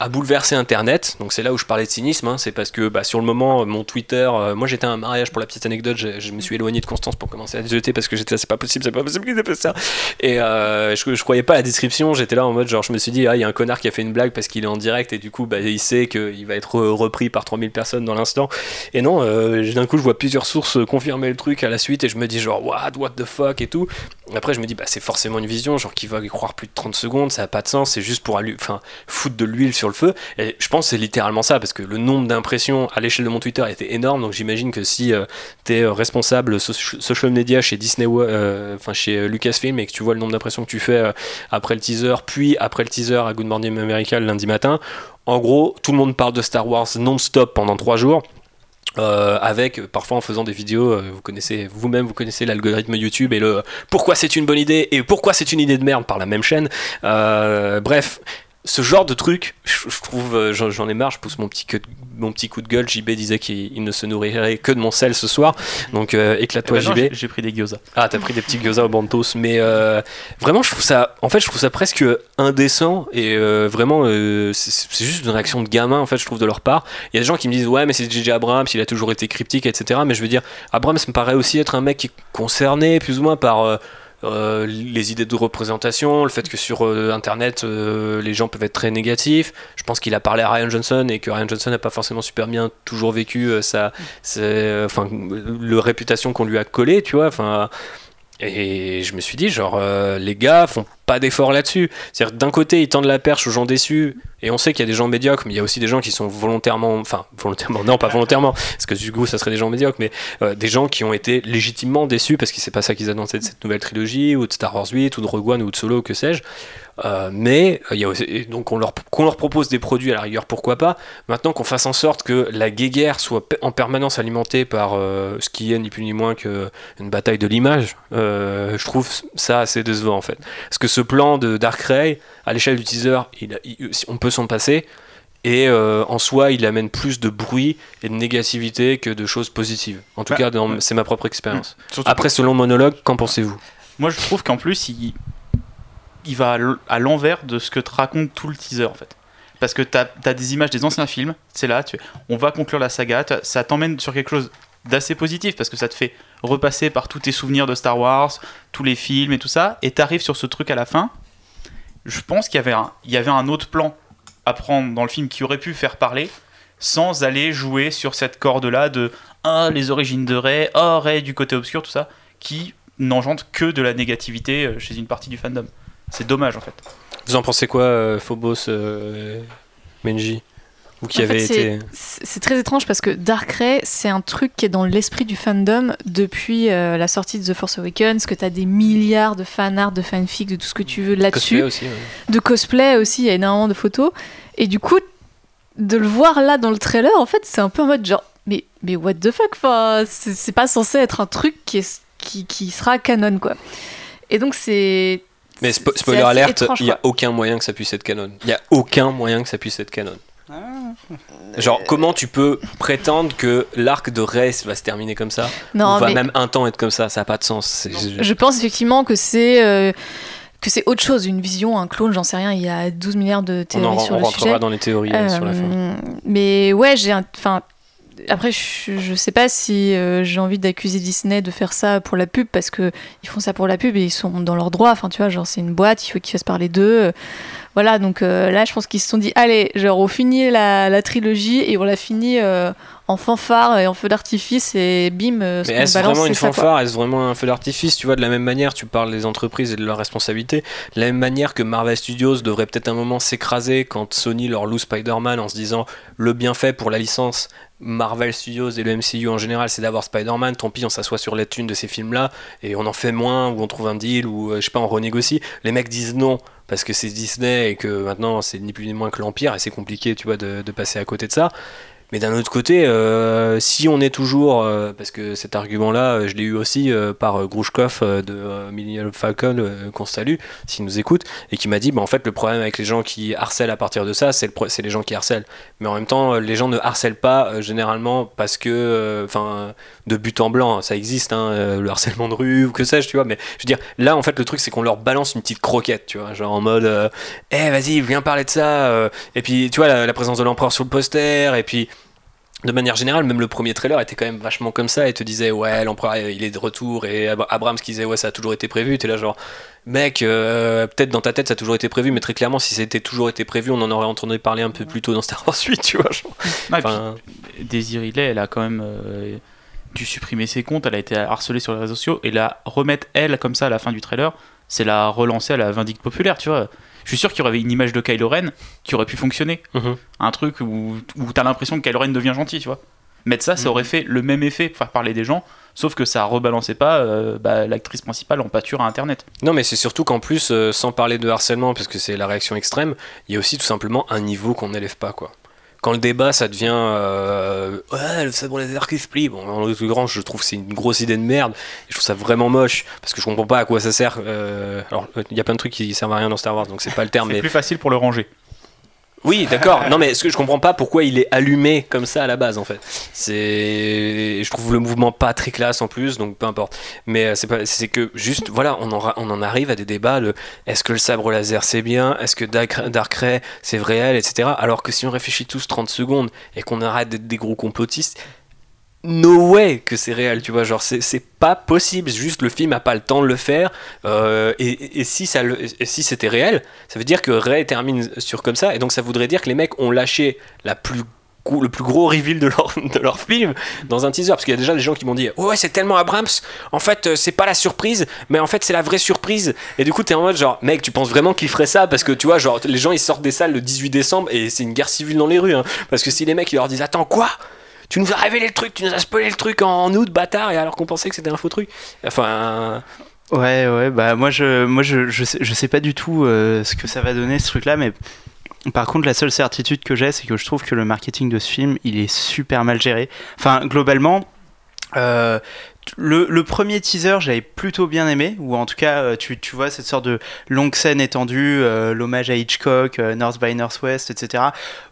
a bouleversé Internet. Donc c'est là où je parlais de cynisme. hein. C'est parce que bah, sur le moment, euh, mon Twitter, euh, moi j'étais à un mariage pour la petite anecdote. Je, me suis éloigné de Constance pour commencer à jeter parce que j'étais c'est pas possible, c'est pas possible qu'ils aient fait ça. Et euh, je, je croyais pas à la description. J'étais là en mode genre, je me suis dit, ah, il y a un connard qui a fait une blague parce qu'il est en direct et du coup, bah, il sait qu'il va être re- repris par 3000 personnes dans l'instant. Et non, d'un coup, je vois plusieurs sources confirmer le truc à la suite et je me dis genre, what, what the fuck et tout. Après, je me dis, bah, c'est forcément une vision, genre qui va y croire plus de 30 secondes, ça a pas de sens, c'est juste pour enfin, foutre de l'huile sur le feu. Et je pense que c'est littéralement ça, parce que le nombre d'impressions à l'échelle de mon Twitter était énorme, donc j'imagine que si tu es responsable so- social media chez Disney, euh, enfin chez euh, Lucasfilm, et que tu vois le nombre d'impressions que tu fais euh, après le teaser, puis après le teaser à Good Morning America lundi matin, en gros, tout le monde parle de Star Wars non-stop pendant trois jours. Euh, avec parfois en faisant des vidéos, euh, vous connaissez vous-même, vous connaissez l'algorithme YouTube et le pourquoi c'est une bonne idée et pourquoi c'est une idée de merde par la même chaîne. Euh, bref, ce genre de truc, je, je trouve, euh, j'en ai marre, je pousse mon petit, que- mon petit coup de gueule. JB disait qu'il il ne se nourrirait que de mon sel ce soir, donc euh, éclate-toi Eh ben JB. j'ai- pris des gyoza. Ah, t'as pris des petits gyoza au bantos, mais euh, vraiment, je trouve ça, en fait, je trouve ça presque indécent et euh, vraiment, c'est c'est juste une réaction de gamin, en fait, je trouve de leur part. Il y a des gens qui me disent, ouais, mais c'est JJ Abrams, il a toujours été cryptique, etc. Mais je veux dire, Abrams me paraît aussi être un mec qui est concerné, plus ou moins, par euh, les idées de représentation, le fait que sur euh, Internet, euh, les gens peuvent être très négatifs. Je pense qu'il a parlé à Ryan Johnson et que Ryan Johnson n'a pas forcément super bien toujours vécu sa, euh, enfin le réputation qu'on lui a collé tu vois et je me suis dit genre euh, les gars font pas d'efforts là-dessus. C'est-à-dire d'un côté ils tendent la perche aux gens déçus et on sait qu'il y a des gens médiocres mais il y a aussi des gens qui sont volontairement enfin volontairement non pas volontairement parce que du coup ça serait des gens médiocres mais euh, des gens qui ont été légitimement déçus parce que c'est pas ça qu'ils annonçaient de cette nouvelle trilogie ou de Star Wars 8 ou de Rogue One ou de Solo que sais-je Euh, mais euh, il y a aussi- et donc leur, qu'on leur propose des produits à la rigueur, pourquoi pas. Maintenant qu'on fasse en sorte que la guéguerre soit en permanence alimentée par euh, ce qui est ni plus ni moins qu'une bataille de l'image, je trouve ça assez décevant en fait. Parce que ce plan de Darkrai, à l'échelle du teaser, il- il- on peut s'en passer. Et euh, en soi, il amène plus de bruit et de négativité que de choses positives. En tout Bah, cas, dans- c'est ma propre expérience. Après ce long monologue, qu'en pensez-vous? Moi, je trouve qu'en plus, il, il va à l'envers de ce que te raconte tout le teaser, en fait. Parce que t'as as des images des anciens films, c'est là, tu, on va conclure la saga, ça t'emmène sur quelque chose d'assez positif, parce que ça te fait repasser par tous tes souvenirs de Star Wars, tous les films et tout ça, et t'arrives sur ce truc à la fin. Je pense qu'il y avait un, y avait un autre plan à prendre dans le film qui aurait pu faire parler, sans aller jouer sur cette corde-là de ah, les origines de Rey, oh, Rey du côté obscur, tout ça, qui n'engendre que de la négativité euh, chez une partie du fandom. C'est dommage en fait. Vous en pensez quoi, euh, Phobos, euh, Menji Vous qui En avez été. C'est très étrange parce que Darkrai, c'est un truc qui est dans l'esprit du fandom depuis euh, la sortie de The Force Awakens, que tu as des milliards de fanart, de fanfics, de tout ce que tu veux Cosplay là-dessus. ouais. De cosplay aussi, il y a énormément de photos. Et du coup, de le voir là dans le trailer, en fait, c'est un peu en mode genre, mais, mais what the fuck enfin, c'est pas censé être un truc qui, est, qui, qui sera canon, quoi. Et donc, c'est. Mais spo- spoiler alerte, il n'y a aucun moyen que ça puisse être canon. Il n'y a aucun moyen que ça puisse être canon. Genre, comment tu peux prétendre que l'arc de Rey va se terminer comme ça Non, Ou va mais même un temps être comme ça Ça n'a pas de sens. Je pense effectivement que c'est. euh, que c'est autre chose, une vision, un clone, j'en sais rien, il y a 12 milliards de On, théories en, sur on le rentrera sujet. dans les théories euh, sur la fin. Euh, Mais ouais, j'ai un. Enfin. Après, je, je sais pas si euh, j'ai envie d'accuser Disney de faire ça pour la pub parce que ils font ça pour la pub et ils sont dans leurs droits. Enfin, tu vois, genre c'est une boîte, il faut qu'ils fassent parler d'eux. Euh, Voilà, donc euh, là, je pense qu'ils se sont dit, allez, genre on finit la, la trilogie et on la finit euh, en fanfare et en feu d'artifice et bim, ce Mais est-ce balance, vraiment une ça, fanfare? Est-ce vraiment un feu d'artifice? Tu vois, de la même manière, tu parles des entreprises et de leurs responsabilités. De la même manière que Marvel Studios devrait peut-être un moment s'écraser quand Sony leur loue Spider-Man en se disant le bienfait pour la licence Marvel Studios et le MCU en général, c'est d'avoir Spider-Man. Tant pis, on s'assoit sur la thune de ces films-là et on en fait moins ou on trouve un deal ou euh, je sais pas, on renégocie. Les mecs disent non parce que c'est Disney et que maintenant c'est ni plus ni moins que l'Empire et c'est compliqué, tu vois, de, de passer à côté de ça. Mais d'un autre côté, euh, si on est toujours, euh, parce que cet argument-là, euh, je l'ai eu aussi par euh, de Millennium Falcon, qu'on salue, s'il nous écoute, et qui m'a dit, bah, en fait, le problème avec les gens qui harcèlent à partir de ça, c'est le c'est les gens qui harcèlent. Mais en même temps, les gens ne harcèlent pas généralement parce que, enfin, de but en blanc, ça existe, hein, euh, le harcèlement de rue ou que sais-je, tu vois. Mais je veux dire, là, en fait, le truc, c'est qu'on leur balance une petite croquette, tu vois, genre en mode, euh, eh, vas-y, viens parler de ça. euh, et puis, tu vois, la, la présence de l'empereur sur le poster, et puis de manière générale, même le premier trailer était quand même vachement comme ça et te disait ouais l'empereur il est de retour et Ab- Abrams qui disait ouais ça a toujours été prévu. T'es là genre mec euh, peut-être dans ta tête ça a toujours été prévu mais très clairement si c'était toujours été prévu on en aurait entendu parler un peu plus tôt dans Star Wars 8 tu vois. genre. Ah, Enfin, Daisy Ridley, elle a quand même euh, dû supprimer ses comptes, elle a été harcelée sur les réseaux sociaux, et la remettre elle comme ça à la fin du trailer, c'est la relancer à la vindicte populaire, tu vois. Je suis sûr qu'il y aurait une image de Kylo Ren qui aurait pu fonctionner. mhm. Un truc où, où t'as l'impression que Kylo Ren devient gentil, tu vois. Mettre ça, ça Mhm. aurait fait le même effet pour faire parler des gens, sauf que ça rebalançait pas euh, bah, l'actrice principale en pâture à internet. Non, mais c'est surtout qu'en plus, euh, sans parler de harcèlement, parce que c'est la réaction extrême, il y a aussi tout simplement un niveau qu'on n'élève pas, quoi. Quand le débat, ça devient euh, ouais, le sabre laser qui se plie. Bon, en l'occurrence, je trouve que c'est une grosse idée de merde. Je trouve ça vraiment moche parce que je comprends pas à quoi ça sert. euh, alors, il y a plein de trucs qui servent à rien dans Star Wars, donc c'est pas le terme. C'est Mais plus facile pour le ranger. Oui, d'accord. Non, mais ce que je comprends pas, pourquoi il est allumé comme ça à la base, en fait. C'est, je trouve le mouvement pas très classe en plus, donc peu importe. Mais euh, c'est pas, c'est que juste, voilà, on en, on en arrive à des débats est-ce que le sabre laser c'est bien, est-ce que Dark, c'est réel, etc. Alors que si on réfléchit tous 30 secondes et qu'on arrête d'être des gros complotistes, no way que c'est réel, tu vois. Genre, c'est, c'est pas possible. Juste le film a pas le temps de le faire. Euh, et, et- si ça, le- et si c'était réel, ça veut dire que Ray termine sur comme ça, et donc ça voudrait dire que les mecs ont lâché la plus le plus gros reveal de leur, de leur film dans un teaser parce qu'il y a déjà des gens qui m'ont dit ouais c'est tellement Abrams en fait euh, c'est pas la surprise mais en fait c'est la vraie surprise et du coup t'es en mode genre mec tu penses vraiment qu'il ferait ça parce que tu vois genre les gens ils sortent des salles le 18 décembre et c'est une guerre civile dans les rues hein. parce que si les mecs ils leur disent attends quoi? Tu nous as révélé le truc tu nous as spoilé le truc en août bâtard et alors qu'on pensait que c'était un faux truc enfin Ouais, ouais, bah moi je, moi je, je, sais, pas du tout euh, ce que ça va donner ce truc-là, mais par contre la seule certitude que j'ai, c'est que je trouve que le marketing de ce film, il est super mal géré. Enfin, globalement, euh, le, premier teaser, j'avais plutôt bien aimé, ou en tout cas, euh, tu, tu vois cette sorte de longue scène étendue, euh, l'hommage à Hitchcock, euh, North by Northwest, etc.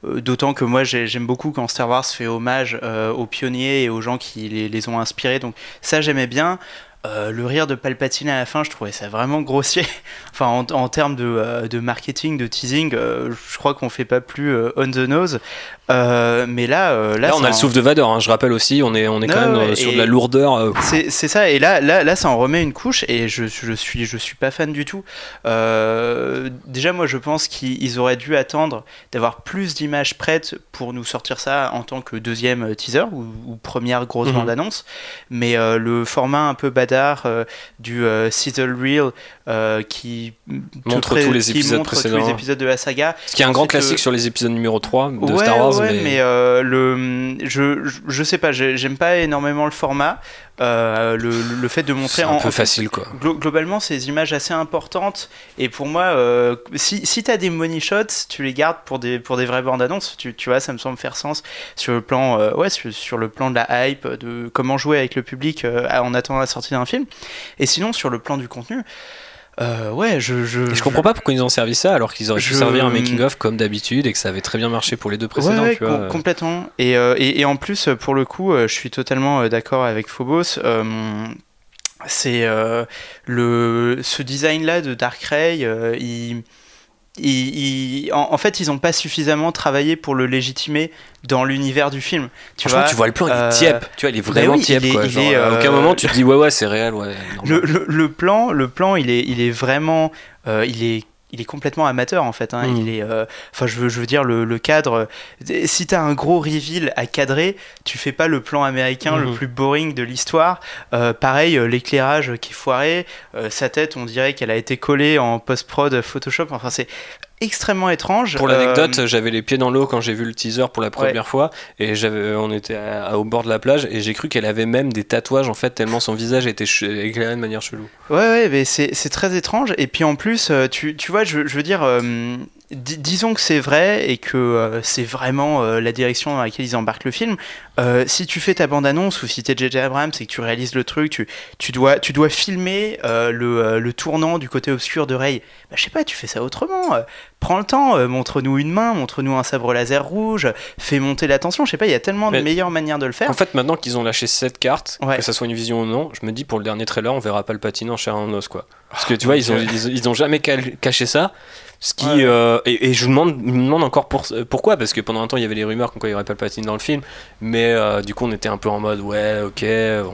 D'autant que moi, j'ai- j'aime beaucoup quand Star Wars fait hommage aux pionniers et aux gens qui les, les ont inspirés. Donc ça, j'aimais bien. Le rire de Palpatine à la fin, je trouvais ça vraiment grossier. enfin, en, termes de, de marketing, de teasing, je crois qu'on fait pas plus on the nose. Euh, mais là, euh, là, Là, on a le souffle de Vador, hein, je rappelle aussi, on est, on est quand même ouais, sur de la lourdeur. euh, C'est c'est ça, et là, là, là, ça en remet une couche, et je, je suis, je suis pas fan du tout. Euh, déjà, moi, je pense qu'ils auraient dû attendre d'avoir plus d'images prêtes pour nous sortir ça en tant que deuxième teaser ou, ou première grosse Mhm. bande-annonce. Mais euh, le format un peu badard euh, du euh, sizzle reel euh, qui Montre tous les qui épisodes montre tous précédents. les épisodes de la saga, Ce qui est un grand classique euh, sur les épisodes numéro 3 de ouais, Star Wars. ouais, mais... mais, euh, le, je, je, sais pas, j'ai- j'aime pas énormément le format. Euh, le, le fait de montrer c'est un en, peu facile quoi. glo- globalement ces images assez importantes et pour moi euh, si, si tu as des money shots tu les gardes pour des, pour des vraies bandes annonces tu, tu vois ça me semble faire sens sur le plan euh, ouais sur, sur le plan de la hype de comment jouer avec le public en attendant la sortie d'un film et sinon sur le plan du contenu euh, ouais je, je, Et je comprends pas pourquoi ils ont servi ça alors qu'ils auraient pu Je- servir un making-of comme d'habitude et que ça avait très bien marché pour les deux précédents. Ouais, ouais, tu vois. com- complètement. Et, euh, et, et en plus, pour le coup, euh, je suis totalement d'accord avec Phobos. Euh, c'est le ce design-là de Darkrai, euh, il, il- il- en, en fait, ils n'ont pas suffisamment travaillé pour le légitimer dans l'univers du film. Tu Franchement, vois, tu vois le plan, il euh, est tiep. Tu vois, il est vraiment oui, tiep. il est- quoi. il Genre, est, à aucun euh, moment tu te dis ouais, ouais, c'est réel. Ouais, le, le plan, le plan, il est, il est vraiment, euh, il est, il est complètement amateur en fait. hein. Il est, euh, enfin, je veux, je veux dire le, le cadre. Si t'as un gros reveal à cadrer, tu fais pas le plan américain le Mhm. plus boring de l'histoire. Euh, pareil, euh, l'éclairage qui est foiré, euh, sa tête, on dirait qu'elle a été collée en post prod Photoshop. Enfin, c'est extrêmement étrange. Pour Euh, l'anecdote, j'avais les pieds dans l'eau quand j'ai vu le teaser pour la première fois et j'avais, on était à- à- au bord de la plage et j'ai cru qu'elle avait même des tatouages en fait tellement son visage était éclairé de manière chelou. Ouais, ouais, mais c'est c'est très étrange. Et puis en plus, euh, tu, tu vois, je, je veux dire, euh, di- disons que c'est vrai et que euh, c'est vraiment euh, la direction dans laquelle ils embarquent le film. Euh, si tu fais ta bande-annonce ou si t'es JJ Abrams et que tu réalises le truc, tu, tu, dois, tu dois filmer le, le tournant du côté obscur de Rey. Bah, je sais pas, tu fais ça autrement. Prends le temps, montre-nous une main, montre-nous un sabre laser rouge, fais monter la tension. Je sais pas, il y a tellement Mais- de meilleures manières de le faire. En fait, maintenant qu'ils ont lâché cette carte, Ouais. que ça soit une vision ou non, je me dis pour le dernier trailer, on verra pas le patin en chair et en os quoi. Parce que tu mon vois, ils ont, ils, ils ont jamais caché ça. Ce qui, Ouais. euh, et, et je me demande, me demande encore pour, pourquoi, parce que pendant un temps il y avait les rumeurs qu'on il y aurait pas le dans le film, mais euh, du coup on était un peu en mode ouais, ok,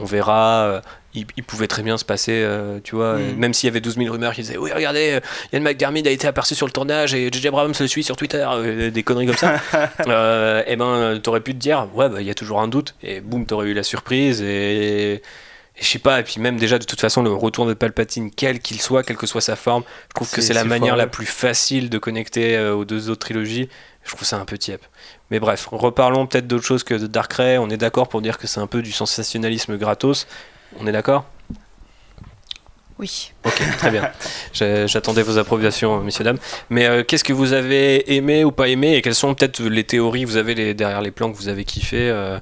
on verra. euh, il, il pouvait très bien se passer, euh, tu vois, euh, même s'il y avait 12 000 rumeurs qui disaient oui, regardez, Ian McDermott a été aperçu sur le tournage et JJ Abrams le suit sur Twitter, des conneries comme ça. et ben, t'aurais pu te dire ouais, bah il y a toujours un doute, et boum, t'aurais eu la surprise et. Et je sais pas, et puis même déjà de toute façon le retour de Palpatine, quel qu'il soit, quelle que soit sa forme, je trouve que C'est- la manière la plus facile de connecter euh, aux deux autres trilogies. Je trouve ça un peu tiep. Mais bref, reparlons peut-être d'autre chose que de Darkrai. On est d'accord pour dire que c'est un peu du sensationnalisme gratos. On est d'accord? Oui. Ok, très bien. J'attendais vos approbations, messieurs, dames. Mais euh, qu'est-ce que vous avez aimé ou pas aimé? Et quelles sont peut-être les théories? Que vous avez les- derrière les plans que vous avez kiffé euh,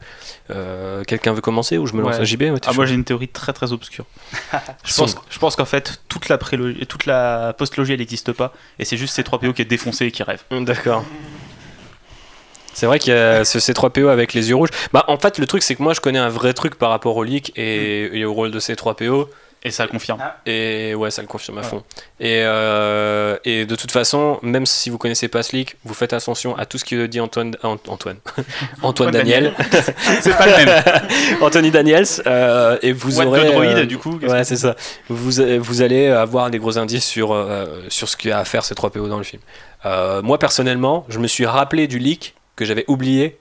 euh, Quelqu'un veut commencer ou je me lance Ouais. à JB Ouais, Ah, moi j'ai une théorie très très obscure. je, pense, je pense qu'en fait toute la, prélogie, toute la postlogie elle n'existe pas et c'est juste ces 3 PO qui est défoncé et qui rêve. Hum, D'accord. C'est vrai qu'il y a ce C3PO avec les yeux rouges. Bah, en fait, le truc, c'est que moi, je connais un vrai truc par rapport au leak et, et au rôle de C3PO. Et ça le confirme. Et ouais, ça le confirme à Ouais. fond. Et, euh, et de toute façon, même si vous connaissez pas ce leak, vous faites attention à tout ce que dit Antoine, Ant- Antoine, Antoine Daniel, c'est pas le même. Anthony Daniels, euh, et vous What aurez. droid euh, du coup. Ouais, c'est ça. Vous, vous allez avoir des gros indices sur, euh, sur ce qu'il y a à faire ces 3 PO dans le film. Euh, moi, personnellement, je me suis rappelé du leak que j'avais oublié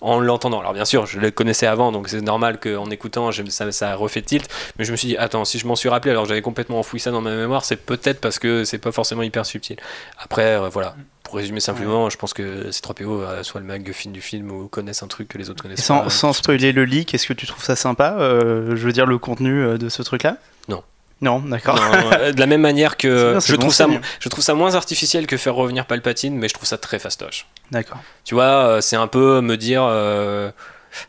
en l'entendant. Alors, bien sûr, je le connaissais avant, donc c'est normal qu'en écoutant, je- ça, ça a refait tilt. Mais je me suis dit, attends, si je m'en suis rappelé alors j'avais complètement enfoui ça dans ma mémoire, c'est peut-être parce que c'est pas forcément hyper subtil. Après, euh, voilà. Pour résumer simplement, je pense que ces 3 PO, euh, soit le MacGuffin du film ou connaissent un truc que les autres connaissent Sans, pas. sans spoiler le leak, est-ce que tu trouves ça sympa euh, Je veux dire, le contenu euh, de ce truc-là? Non. Non, euh, de la même manière que bien, je bon trouve ça, je trouve ça moins artificiel que faire revenir Palpatine, mais je trouve ça très fastoche. D'accord. Tu vois, euh, c'est un peu me dire. euh,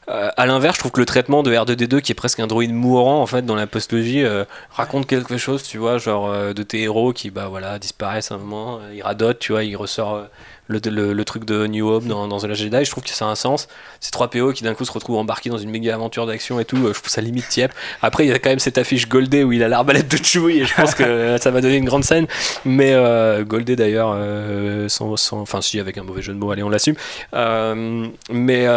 euh, à l'inverse, je trouve que le traitement de R2D2, qui est presque un droïde mourant en fait dans la postlogie, euh, raconte quelque chose, tu vois, genre euh, de tes héros qui bah voilà disparaissent à un moment, euh, ils radotent, tu vois, il ressort euh, le, le- le truc de New Hope dans, dans The Last Jedi. Je trouve que ça a un sens. Ces trois PO qui d'un coup se retrouvent embarqués dans une méga aventure d'action et tout, euh, je trouve ça limite tiep. Après, il y a quand même cette affiche Goldé où il a l'arbalète de Chewie et je pense que ça va donner une grande scène. Mais euh, Goldé d'ailleurs, euh, sans, sans- enfin si avec un mauvais jeu de mots, allez on l'assume. Euh, mais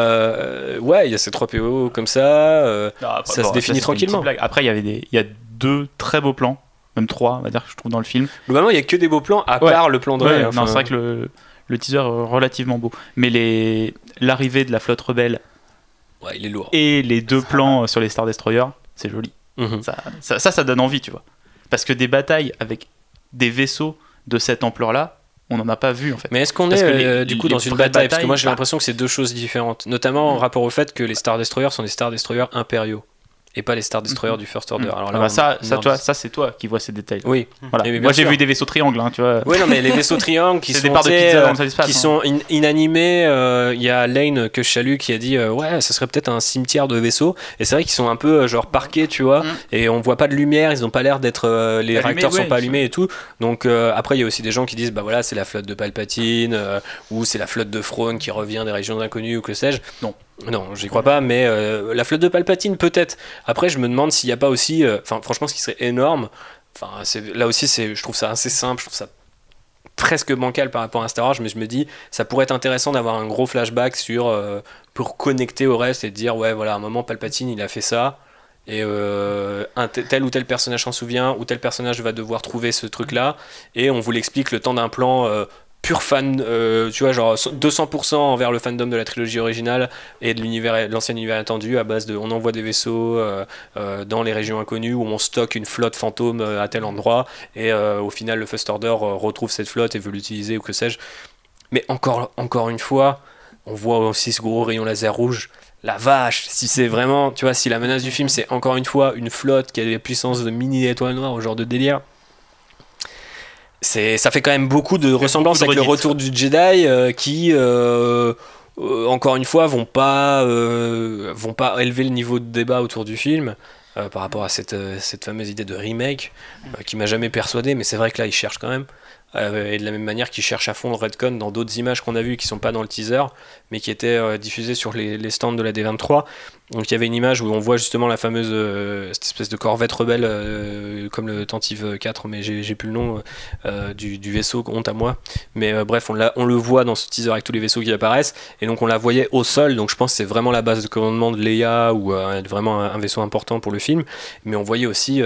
ouais, il y a ces trois PO comme ça. Non, après, Ça se définit tranquillement. Après, il y avait des, il y a deux très beaux plans, même trois, on va dire, que je trouve dans le film. globalement, il y a que des beaux plans à Ouais. part le plan de Ouais, enfin, c'est vrai que le, le teaser est relativement beau. Mais les, l'arrivée de la flotte rebelle ouais, il est lourd. et les deux plans sur les Star Destroyers, c'est joli. Mhm. Ça, ça, ça, ça donne envie, tu vois. Parce que des batailles avec des vaisseaux de cette ampleur-là, on n'en a pas vu en fait. Mais est-ce qu'on est les- euh, du coup dans une bataille? Parce que moi j'ai batailles, l'impression que c'est deux choses différentes, notamment en rapport au fait que les Star Destroyers sont des Star Destroyers impériaux et pas les Star Destroyers du First Order. Mm. Alors Ah là, on- ça, ça, non, toi, ça c'est toi qui vois ces détails. Oui. Voilà. Moi j'ai vu des vaisseaux triangles, hein, tu vois. Oui, non, mais les vaisseaux triangles qui C'est sont, des parts de pizza euh, dans qui hein. sont in- inanimés. euh, Il y a Lane que je salue qui a dit euh, ouais, ce serait peut-être un cimetière de vaisseaux. Et c'est vrai qu'ils sont un peu euh, genre parqués, tu vois. Mm. Et on voit pas de lumière. Ils n'ont pas l'air d'être euh, les réacteurs sont ouais, pas ils allumés et tout. Donc euh, après il y a aussi des gens qui disent bah voilà c'est la flotte de Palpatine euh, ou c'est la flotte de Throne qui revient des régions inconnues ou que sais-je. Non. Non, j'y crois pas, mais euh, la flotte de Palpatine peut-être. Après, je me demande s'il n'y a pas aussi, euh, enfin, franchement, ce qui serait énorme. Enfin, là aussi, c'est, je trouve ça assez simple, je trouve ça presque bancal par rapport à Star Wars, mais je me dis, ça pourrait être intéressant d'avoir un gros flashback sur euh, pour connecter au reste et dire, ouais, voilà, à un moment, Palpatine, il a fait ça. Et un te- tel ou tel personnage s'en souvient, ou tel personnage va devoir trouver ce truc-là, et on vous l'explique le temps d'un plan pur fan, euh, tu vois, genre 200% envers le fandom de la trilogie originale et de l'univers, l'ancien univers étendu à base de, on envoie des vaisseaux euh, euh, dans les régions inconnues où on stocke une flotte fantôme à tel endroit et au final le First Order retrouve cette flotte et veut l'utiliser ou que sais-je. Mais encore, encore une fois, on voit aussi ce gros rayon laser rouge. La vache, si c'est vraiment, tu vois, si la menace du film c'est encore une fois une flotte qui a des puissances de mini étoiles noires, au genre de délire, c'est, ça fait quand même beaucoup de ressemblances avec le retour du Jedi euh, qui, euh, euh, encore une fois, vont pas, vont pas élever le niveau de débat autour du film. par rapport à cette, cette fameuse idée de remake qui m'a jamais persuadé, mais c'est vrai que là ils cherchent quand même. Et de la même manière qu'ils cherchent à fond le Redcon dans d'autres images qu'on a vues qui sont pas dans le teaser, mais qui étaient diffusées sur les, les stands de la D23. Donc il y avait une image où on voit justement la fameuse euh, cette espèce de corvette rebelle euh, comme le Tentive 4, mais j'ai plus le nom euh, du, du vaisseau, honte à moi. Mais bref, on, le voit dans ce teaser avec tous les vaisseaux qui apparaissent, et donc on la voyait au sol. Donc je pense que c'est vraiment la base de commandement de Leia ou vraiment un, un vaisseau important pour le film. Mais on voyait aussi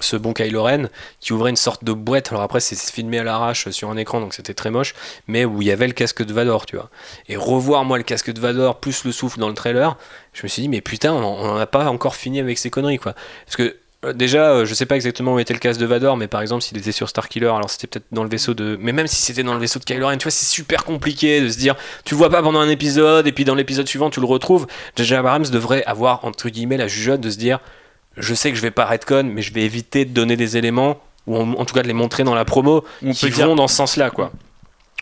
ce bon Kylo Ren qui ouvrait une sorte de boîte. Alors après, c'est filmé à l'arrache sur un écran, donc c'était très moche, mais où il y avait le casque de Vador, tu vois. Et revoir moi le casque de Vador plus le souffle dans le trailer, je me suis dit, mais putain, on n'en a pas encore fini avec ces conneries, quoi. Parce que euh, déjà, euh, je sais pas exactement où était le casque de Vador, mais par exemple, s'il était sur Starkiller, alors c'était peut-être dans le vaisseau de. Mais même si c'était dans le vaisseau de Kylo Ren, tu vois, c'est super compliqué de se dire, tu le vois pas pendant un épisode, et puis dans l'épisode suivant, tu le retrouves. J.J. Abrams devrait avoir, entre guillemets, la jugeote de se dire, je sais que je vais pas redcon, mais je vais éviter de donner des éléments, ou en, en tout cas de les montrer dans la promo, On qui peut dire- vont dans ce sens-là, quoi.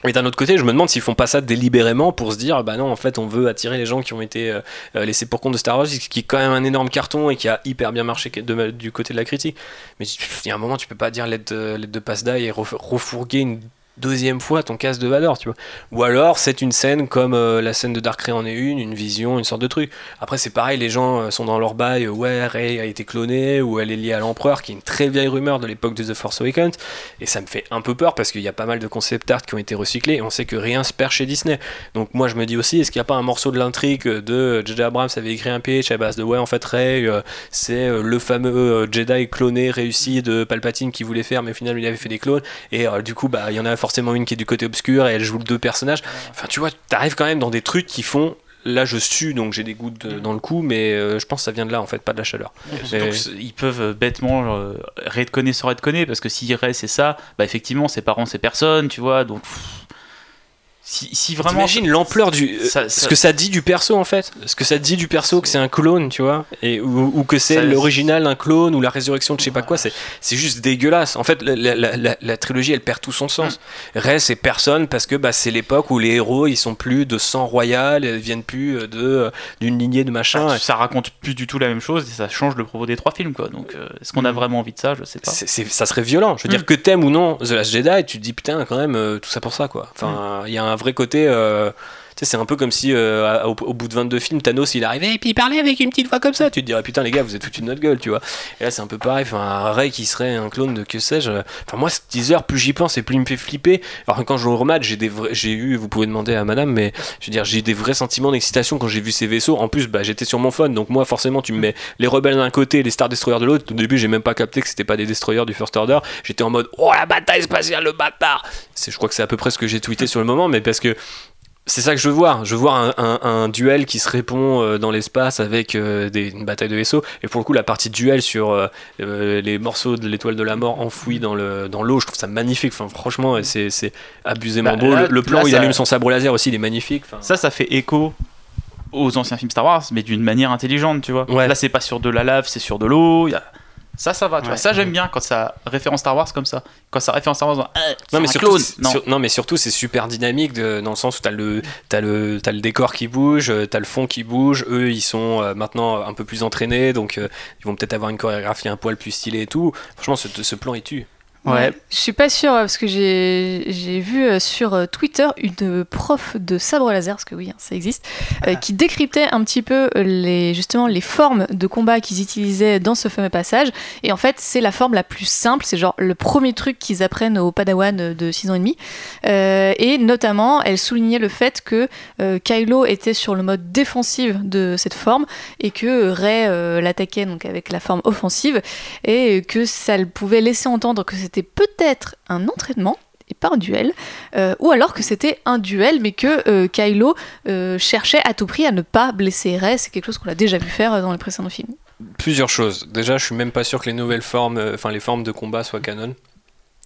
Et d'un autre côté, je me demande s'ils font pas ça délibérément pour se dire, bah non, en fait, on veut attirer les gens qui ont été euh, euh, laissés pour compte de Star Wars, qui est quand même un énorme carton et qui a hyper bien marché du côté de la critique. Mais il y a un moment, tu peux pas dire l'aide de, l'aide de passe et ref- refourguer une deuxième fois ton casque de Vador, tu vois. Ou alors, c'est une scène comme euh, la scène de Dark Ray en est une, une vision, une sorte de truc. Après, c'est pareil, les gens euh, sont dans leur bail, euh, ouais, Ray a été clonée, ou elle est liée à l'empereur, qui est une très vieille rumeur de l'époque de The Force Awakens. Et ça me fait un peu peur parce qu'il y a pas mal de concept art qui ont été recyclés et on sait que rien se perd chez Disney. Donc moi je me dis aussi, est-ce qu'il n'y a pas un morceau de l'intrigue de J.J. Abrams avait écrit un pitch à base de ouais en fait Ray c'est le fameux Jedi cloné réussi de Palpatine qui voulait faire mais au final il avait fait des clones et du coup bah il y en a forcément une qui est du côté obscur et elle joue deux personnages. Enfin tu vois, t'arrives quand même dans des trucs qui font Là, je sue, donc j'ai des gouttes de- dans le cou, mais euh, je pense que ça vient de là, en fait, pas de la chaleur. Donc ils peuvent euh, bêtement euh, redconner sans redconner parce que si Ray c'est ça, bah effectivement ses parents c'est personne, tu vois, donc pff, Si, si vraiment. T'imagines l'ampleur du. euh, ça- ce que ça dit du perso en fait. Ce que ça dit du perso, que c'est un clone, tu vois. Et, ou, ou que c'est l'original d'un clone ou la résurrection de je sais pas quoi. C'est, juste dégueulasse. En fait, la, la- la- la- la trilogie elle perd tout son sens. Rey c'est personne parce que bah, c'est l'époque où les héros ils sont plus de sang royal, ils viennent plus euh, euh, d'une lignée de machin. ça, ça raconte plus du tout la même chose et ça change le propos des trois films quoi. Donc euh, est-ce qu'on a Mm. vraiment envie de ça? Je sais pas. Ça serait violent. Je veux Mm. dire que t'aimes ou non The Last Jedi, tu te dis putain quand même euh, tout ça pour ça quoi. Enfin, il y a un vrai côté. C'est un peu comme si euh, au, bout de 22 films, Thanos il arrivait et puis il parlait avec une petite voix comme ça. Tu te dirais putain les gars, vous êtes foutus de notre gueule, tu vois. Et là c'est un peu pareil. Enfin, Ray qui serait un clone de que sais-je. Enfin moi ce teaser, plus j'y pense et plus il me fait flipper. Alors quand je le remate, j'ai des j'ai eu, vous pouvez demander à Madame, mais je veux dire j'ai eu des vrais sentiments d'excitation quand j'ai vu ces vaisseaux. En plus, bah j'étais sur mon phone, donc moi forcément tu me mets les rebelles d'un côté, et les Star Destroyers de l'autre. Au début, j'ai même pas capté que c'était pas des destroyers du First Order. J'étais en mode oh la bataille spatiale, le bâtard. C'est, je crois que c'est à peu près ce que j'ai tweeté sur le moment, mais parce que c'est ça que je veux voir. Je veux voir un, un- un duel qui se répond euh, dans l'espace avec euh, des, une bataille de vaisseaux. Et pour le coup, la partie duel sur euh, les morceaux de l'étoile de la mort enfouis dans le dans l'eau, je trouve ça magnifique. Enfin, franchement, c'est, c'est abusément Bah, beau. là- le, le plan là, où il ça- allume son sabre laser aussi, il est magnifique. Enfin, Ça, ça fait écho aux anciens films Star Wars, mais d'une manière intelligente, tu vois. Ouais. Là, c'est pas sur de la lave, c'est sur de l'eau. il y a- Ça, ça va, tu Ouais. vois. Ça, j'aime bien quand ça référence Star Wars comme ça. Quand ça référence Star Wars, dans, Ah, Non mais, un surtout, clone. c'est- Non. sur- non mais surtout c'est super dynamique de- dans le sens où t'as le, t'as le, t'as le décor qui bouge, euh, t'as le fond qui bouge, eux ils sont euh, maintenant un peu plus entraînés donc euh, ils vont peut-être avoir une chorégraphie un poil plus stylée et tout. Franchement ce, ce plan il tue. Ouais. Je suis pas sûre parce que j'ai vu euh, sur euh, Twitter une prof de sabre laser, parce que oui, hein, ça existe, euh, qui décryptait un petit peu les, justement les formes de combat qu'ils utilisaient dans ce fameux passage. Et en fait, c'est la forme la plus simple, c'est genre le premier truc qu'ils apprennent aux Padawan de 6 ans et demi. Euh, et notamment, elle soulignait le fait que euh, Kylo était sur le mode défensif de cette forme et que Rey euh, l'attaquait donc avec la forme offensive et que ça le pouvait laisser entendre que c'était peut-être un entraînement et pas un duel, euh, ou alors que c'était un duel mais que euh, Kylo euh, cherchait à tout prix à ne pas blesser Rey, c'est quelque chose qu'on a déjà vu faire dans les précédents films. Plusieurs choses. Déjà je suis même pas sûr que les nouvelles formes, enfin les formes de combat soient canon.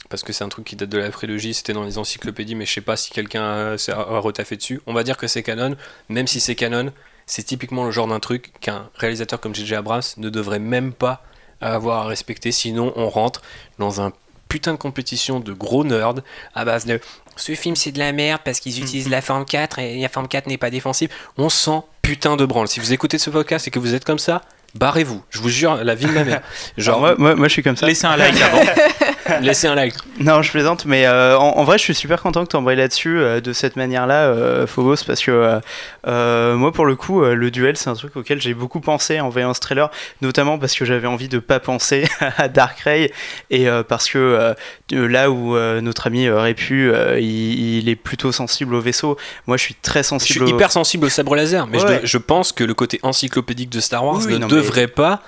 Parce que c'est un truc qui date de la prélogie, c'était dans les encyclopédies, mais je sais pas si quelqu'un s'est- a retaffé dessus. On va dire que c'est canon, même si c'est canon, c'est typiquement le genre d'un truc qu'un réalisateur comme J.J. Abrams ne devrait même pas avoir à respecter, sinon on rentre dans un putain de compétition de gros nerds à base de ce film c'est de la merde parce qu'ils utilisent la forme 4 et la forme 4 n'est pas défensive. On sent putain de branle. Si vous écoutez ce podcast et que vous êtes comme ça, barrez-vous. Je vous jure, la vie de ma mère. Genre, Alors, moi, moi, moi, je suis comme ça. Laissez un like avant. laissez un like. Non, je plaisante, mais euh, en, en vrai, je suis super content que tu embrayes là-dessus euh, de cette manière-là, euh, Phobos, parce que euh, moi, pour le coup, le duel, c'est un truc auquel j'ai beaucoup pensé en voyant ce trailer, notamment parce que j'avais envie de pas penser à Dark Ray, et parce que là où notre ami aurait pu, euh, il, il est plutôt sensible au vaisseau. Moi, je suis très Je sensible suis au hyper sensible au sabre laser, mais je, Ouais. je pense que le côté encyclopédique de Star Wars Oui, ne non, mais- devrait pas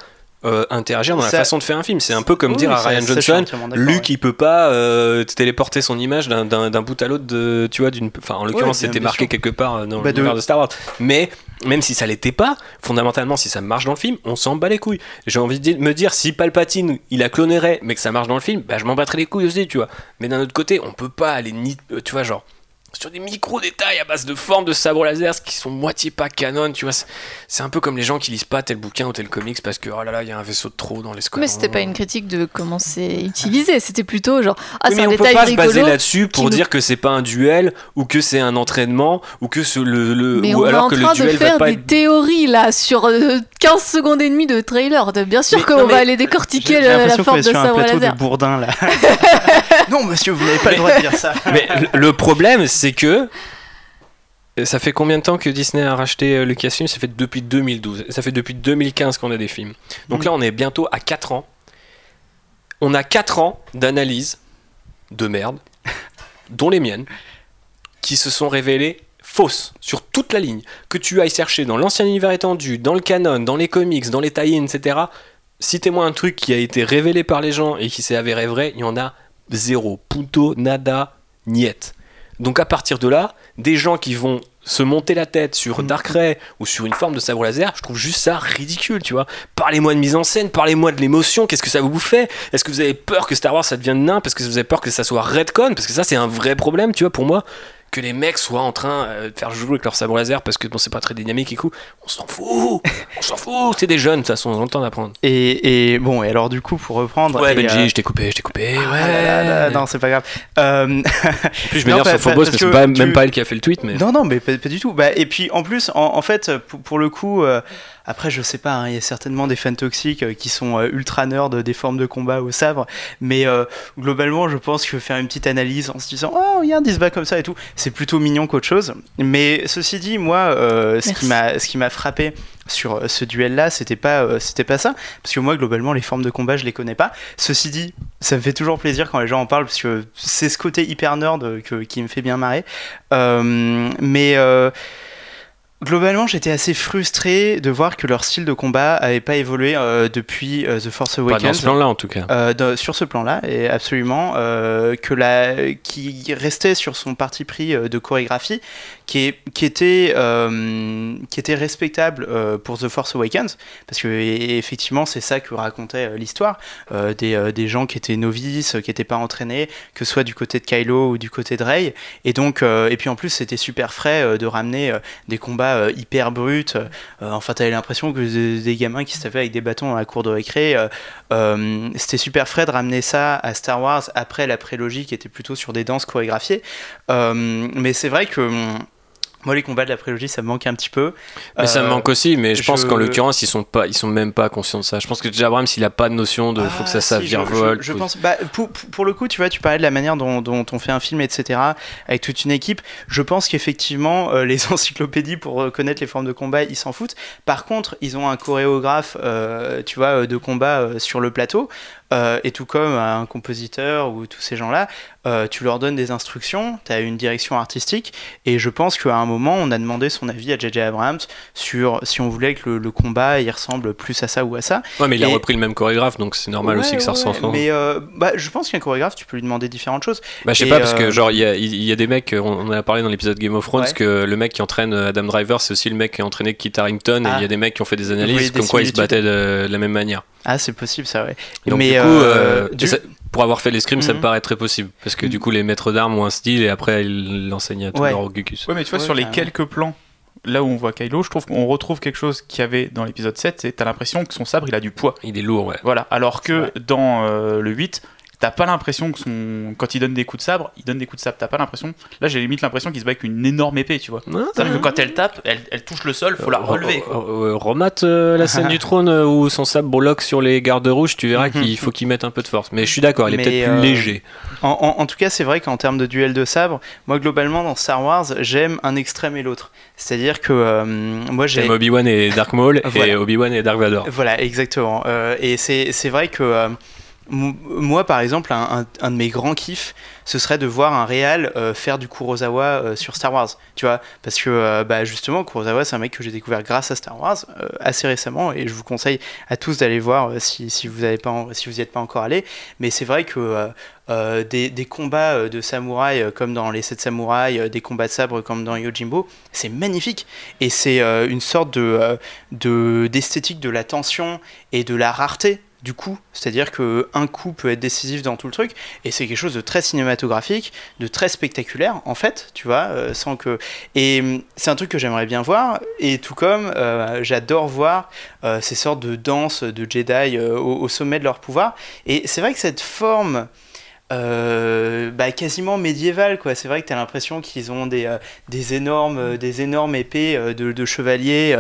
euh, interagir dans la Ça- façon de faire un film. C'est un peu comme Oui, dire à Ryan Johnson, ouais. il peut pas euh, téléporter son image d'un- bout à l'autre de tu vois d'une enfin en l'occurrence c'était marqué sûr. quelque part euh, dans Bah, l'univers de Star Wars mais même si ça l'était pas fondamentalement si ça marche dans le film on s'en bat les couilles j'ai envie de me dire si Palpatine il a cloné Rey, mais que ça marche dans le film bah je m'en battrais les couilles aussi tu vois mais d'un autre côté on peut pas aller ni tu vois genre sur des micro détails à base de formes de sabre laser qui sont moitié pas canon tu vois c'est- un peu comme les gens qui lisent pas tel bouquin ou tel comics parce que oh là là il y a un vaisseau de trop dans les Mais c'était pas une critique de comment c'est utilisé, c'était plutôt genre ah Oui, c'est on peut pas se baser là-dessus pour nous- dire que c'est pas un duel ou que c'est un entraînement ou que ce- le, le- Mais ou on est en que le train de va faire pas des être théories là sur euh, 15 secondes et demie de trailer. Bien sûr qu'on va aller décortiquer la forme de sur un sabre plateau laser. de bourdin là. non, monsieur, vous n'avez pas le droit de dire ça. Mais le- problème, c'est que ça fait combien de temps que Disney a racheté euh, Lucasfilm? Ça fait depuis 2012. Ça fait depuis 2015 qu'on a des films. Donc Mm. là, on est bientôt à 4 ans. On a 4 ans d'analyse de merde, dont les miennes, qui se sont révélées fausses sur toute la ligne. Que tu ailles chercher dans l'ancien univers étendu, dans le canon, dans les comics, dans les tie-ins, etc. Citez-moi un truc qui a été révélé par les gens et qui s'est avéré vrai, il y en a zéro. Punto, nada, niet. Donc à partir de là, des gens qui vont se monter la tête sur Dark Ray ou sur une forme de sabre laser, je trouve juste ça ridicule, tu vois. Parlez-moi de mise en scène, parlez-moi de l'émotion, qu'est-ce que ça vous fait? Est-ce que vous avez peur que Star Wars ça devienne nain parce que vous avez peur que ça soit redcon Parce que ça c'est un vrai problème, tu vois, pour moi. Que les mecs soient en train euh, de faire jouer avec leur sabre laser parce que bon, c'est pas très dynamique et tout. On s'en fout On s'en fout C'est des jeunes, de toute façon, on a le temps d'apprendre. Et, et bon, et alors du coup, pour reprendre. Ouais, Benji, euh, je t'ai coupé, je t'ai coupé. Ouais, ah là là là, non, c'est pas grave. Euh, En plus, je m'énerve sur Phobos que c'est que pas, tu- même pas elle qui a fait le tweet, mais. Non, non, mais pas, pas du tout. Bah, et puis en plus, en, en fait, pour, pour le coup, euh, après, je sais pas, hein, il y a certainement des fans toxiques euh, qui sont euh, ultra nerds des formes de combat au sabre, mais euh, globalement, je pense que faire une petite analyse en se disant, oh, regarde, il se bat comme ça et tout, c'est plutôt mignon qu'autre chose. Mais ceci dit, moi, ce qui m'a ce qui m'a frappé sur ce duel-là, c'était pas, euh, c'était pas ça. Parce que moi, globalement, les formes de combat, je les connais pas. Ceci dit, ça me fait toujours plaisir quand les gens en parlent, parce que c'est ce côté hyper nerd que- qui me fait bien marrer. Euh, mais euh, globalement, j'étais assez frustré de voir que leur style de combat avait pas évolué euh, depuis euh, The Force Pas dans Awakens. ce plan-là, en tout cas. Euh, sur ce plan-là, et absolument, que la, qui restait sur son parti pris de chorégraphie, qui, est, qui, était, qui était respectable pour The Force Awakens, parce que et- effectivement, c'est ça que racontait l'histoire, des, des gens qui étaient novices, qui n'étaient pas entraînés, que ce soit du côté de Kylo ou du côté de Rey, et donc, et puis en plus, c'était super frais de ramener des combats euh, hyper bruts. euh, enfin, t'avais l'impression que des, gamins qui se tapaient avec des bâtons dans la cour de récré. euh, euh, c'était super frais de ramener ça à Star Wars après la prélogie qui était plutôt sur des danses chorégraphiées. Euh, mais c'est vrai que hum, moi, les combats de la prélogie, ça me manque un petit peu. Mais ça me Euh, manque aussi, mais je, pense qu'en l'occurrence, ils sont pas, ils sont même pas conscients de ça. Je pense que. Abrams, il a pas de notion de faut que ça, Ah, ça si, je- virevolte. Je, pense. Bah, pour, pour- le coup, tu vois, tu parlais de la manière dont, dont on fait un film, etc., avec toute une équipe. Je pense qu'effectivement, euh, les encyclopédies pour reconnaître les formes de combat, ils s'en foutent. Par contre, ils ont un chorégraphe, euh, tu vois, de combat sur le plateau. Euh, et tout comme un compositeur ou tous ces gens-là, euh, tu leur donnes des instructions, tu as une direction artistique, et je pense qu'à un moment, on a demandé son avis à J.J. Abrams sur si on voulait que le, le combat il ressemble plus à ça ou à ça. Ouais, mais il a repris le même chorégraphe, donc c'est normal aussi Ouais, que ça ouais, ressemble. Mais euh, bah, je pense qu'un chorégraphe, tu peux lui demander différentes choses. Bah, je sais pas, parce que genre, il y a, il y a des mecs, on on en a parlé dans l'épisode Game of Thrones, Ouais. que le mec qui entraîne Adam Driver, c'est aussi le mec qui a entraîné Kit Harington, et Ah. il y a des mecs qui ont fait des analyses des comme quoi ils se battaient de, de la même manière. Ah, c'est possible, ça, ouais. Et donc, Mais, du coup, euh, euh, du- et ça- pour avoir fait l'escrime, ça me Mhm. paraît très possible. Parce que du coup, les maîtres d'armes ont un style, et après, ils l'enseignent à tous Ouais. Gugus. Ouais, mais tu vois, Ouais, sur les quelques plans, là où on voit Kylo, je trouve qu'on retrouve quelque chose qu'il y avait dans l'épisode 7, c'est t'as l'impression que son sabre il a du poids. Il est lourd, ouais. Voilà, alors que dans euh, le 8, t'as pas l'impression que son. Quand il donne des coups de sabre, il donne des coups de sabre, t'as pas l'impression. Là, j'ai limite l'impression qu'il se bat avec une énorme épée, tu vois. C'est-à-dire que quand elle tape, elle, elle touche le sol, faut la relever. quoi. Euh, euh, remate euh, la scène du trône euh, où son sabre bloque sur les gardes rouges, tu verras qu'il faut qu'il mette un peu de force. Mais je suis d'accord, il est Mais, peut-être plus euh, léger. En, en- en tout cas, c'est vrai qu'en termes de duel de sabre, moi, globalement, dans Star Wars, j'aime un extrême et l'autre. C'est-à-dire que euh, moi, j'ai. J'aime Obi-Wan et Dark Maul, et. Obi-Wan et Dark Vador. Voilà, exactement. Euh, et c'est c'est vrai que euh, moi, par exemple, un, de mes grands kiffs, ce serait de voir un réal euh, faire du Kurosawa euh, sur Star Wars. Tu vois, parce que euh, bah, justement, Kurosawa, c'est un mec que j'ai découvert grâce à Star Wars assez récemment, et je vous conseille à tous d'aller voir si, vous pas, si n'y êtes pas encore allé. Mais c'est vrai que des, combats de samouraïs euh, comme dans les 7 samouraïs, des combats de sabre comme dans Yojimbo, c'est magnifique. Et c'est une sorte de, de d'esthétique de la tension et de la rareté du coup, c'est-à-dire que un coup peut être décisif dans tout le truc, et c'est quelque chose de très cinématographique, de très spectaculaire en fait, tu vois, euh, sans que et hum, c'est un truc que j'aimerais bien voir, et tout comme euh, j'adore voir euh, ces sortes de danses de Jedi au sommet de leur pouvoir, et c'est vrai que cette forme euh, bah, quasiment médiévale quoi. C'est vrai que tu as l'impression qu'ils ont des, euh, des, énormes, euh, des énormes épées euh, de, de chevaliers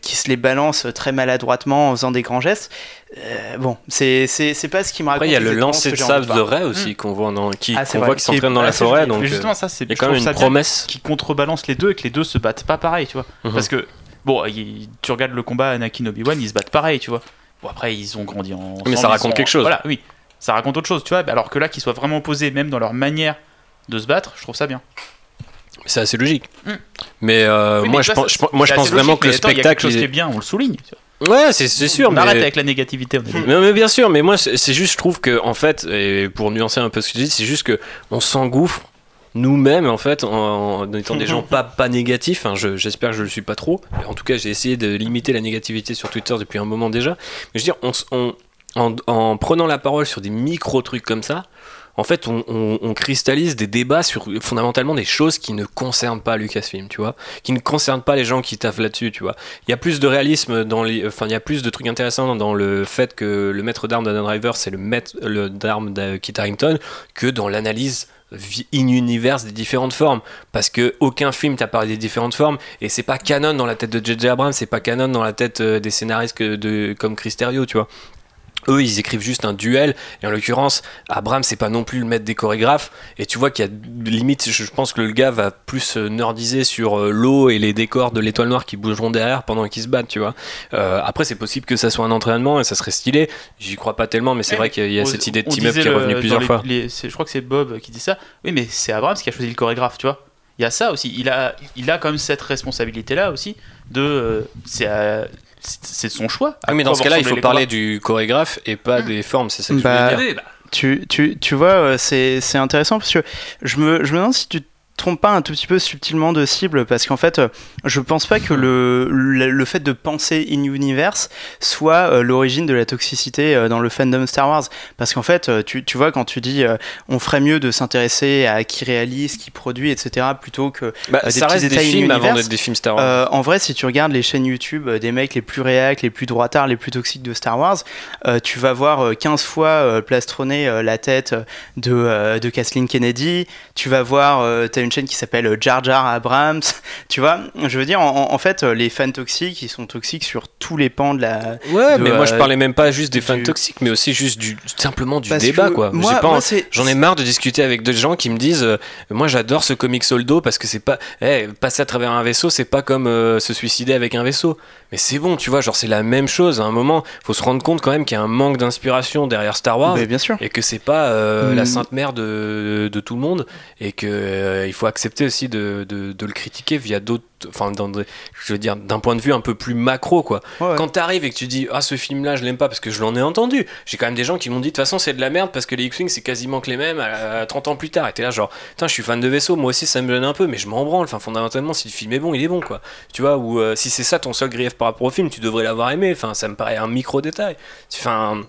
qui se les balancent très maladroitement en faisant des grands gestes. Euh, bon, c'est c'est- c'est pas ce qui me raconte. Après, il y a le lancer ce de sabre de. Ray aussi, qu'on voit, dans, qui, Ah, vrai. voit qui s'entraîne dans la forêt. Donc, Mais justement, ça, c'est quand même une promesse. qui contrebalance les deux et que les deux se battent pas pareil, tu vois. Mhm. Parce que, bon, il- tu regardes le combat Anakin Obi-Wan, ils se battent pareil, tu vois. Bon, après, ils ont grandi en. Mais ça raconte quelque chose. Voilà, oui. Ça raconte autre chose, tu vois. Alors que là, qu'ils soient vraiment opposés, même dans leur manière de se battre, je trouve ça bien. C'est assez logique. Mm. Mais euh, Oui, mais moi, je vois, pense, je moi, je vraiment que le mais attends, Il y a quelque spectacle. chose il qui est- est bien, on le souligne. Ouais, c'est sûr. On mais... arrête avec la négativité, on dit. Mais, mais bien sûr, mais moi c'est juste, je trouve que en fait, et pour nuancer un peu ce que je dis, c'est juste que on s'engouffre nous-mêmes en fait en, en étant des gens pas pas négatifs. hein, je- J'espère que je le suis pas trop. En tout cas, j'ai essayé de limiter la négativité sur Twitter depuis un moment déjà. Mais je veux dire, on- en, en prenant la parole sur des micro trucs comme ça. en fait, on, cristallise des débats sur fondamentalement des choses qui ne concernent pas Lucasfilm, tu vois, qui ne concernent pas les gens qui taffent là-dessus, tu vois. Il y a plus de réalisme dans les, enfin, il y a plus de trucs intéressants dans le fait que le maître d'armes d'Adam Driver, c'est le maître le- d'armes de Kit Harington, que dans l'analyse in-universe des différentes formes parce que aucun film t'a parlé des différentes formes et c'est pas canon dans la tête de JJ Abrams c'est pas canon dans la tête euh, des scénaristes comme Chris Terrio tu vois eux ils écrivent juste un duel et en l'occurrence Abrams c'est pas non plus le maître des chorégraphes et tu vois qu'il y a limite je pense que le gars va plus euh, nerdiser sur euh, l'eau et les décors de l'étoile noire qui bougeront derrière pendant qu'ils se battent tu vois Euh, après c'est possible que ça soit un entraînement et ça serait stylé j'y crois pas tellement mais c'est Ouais, vrai qu'il y a On- cette idée de on team-up qui est revenue plusieurs les- fois les- je crois que c'est Bob qui dit ça. Oui, mais c'est Abrams qui a choisi le chorégraphe, tu vois. Il y a ça aussi. Il a, il a quand même cette responsabilité-là aussi. De, euh, c'est, à- c'est son choix. Ah, mais dans ce cas-là, il faut parler du chorégraphe et pas des formes, c'est ça que je Bah, voulais dire. combats. Tu, tu, tu vois, euh, c'est c'est intéressant parce que je me, je me demande si tu te trompes pas un tout petit peu subtilement de cible parce qu'en fait, euh, je pense pas que le, le, le fait de penser in-universe soit euh, l'origine de la toxicité euh, dans le fandom Star Wars. Parce qu'en fait, tu, tu vois, quand tu dis euh, on ferait mieux de s'intéresser à qui réalise, qui produit, etc., plutôt que Bah, des ça petits reste des films avant d'être des films Star Wars. En vrai, si tu regardes les chaînes YouTube des mecs les plus réacs, les plus droitards, les plus toxiques de Star Wars, tu vas voir euh, 15 fois plastronner la tête de, de Kathleen Kennedy. Tu vas voir, une chaîne qui s'appelle euh, Jar Jar Abrams. Tu vois, je veux dire, en, en fait, euh, les fans toxiques, ils sont toxiques sur tous les pans de la. ouais, de, mais moi je euh, parlais même pas juste des fans du- toxiques, mais aussi juste du simplement du Parce débat quoi. Moi, J'en ai marre de discuter avec des gens qui me disent euh, Moi j'adore ce comic soldo parce que c'est pas. Eh, passer à travers un vaisseau, c'est pas comme euh, se suicider avec un vaisseau. Mais c'est bon, tu vois, genre c'est la même chose. À un moment, faut se rendre compte quand même qu'il y a un manque d'inspiration derrière Star Wars. Mais bien sûr. Et que c'est pas euh, Mm. la sainte mère de, de tout le monde. Et que faut accepter aussi de, de, de le critiquer via d'autres. Enfin, dans des- je veux dire, d'un point de vue un peu plus macro, quoi. Ouais, ouais. Quand t'arrives et que tu dis ah ce film là je l'aime pas parce que je l'en ai entendu, j'ai quand même des gens qui m'ont dit de toute façon c'est de la merde parce que les X-Wing c'est quasiment que les mêmes à, à 30 ans plus tard. Et t'es là genre putain je suis fan de vaisseau, moi aussi ça me gêne un peu mais je m'en branle. Enfin fondamentalement si le film est bon il est bon quoi. Tu vois ou euh, si c'est ça ton seul grief par rapport au film tu devrais l'avoir aimé. Enfin ça me paraît un micro détail. Enfin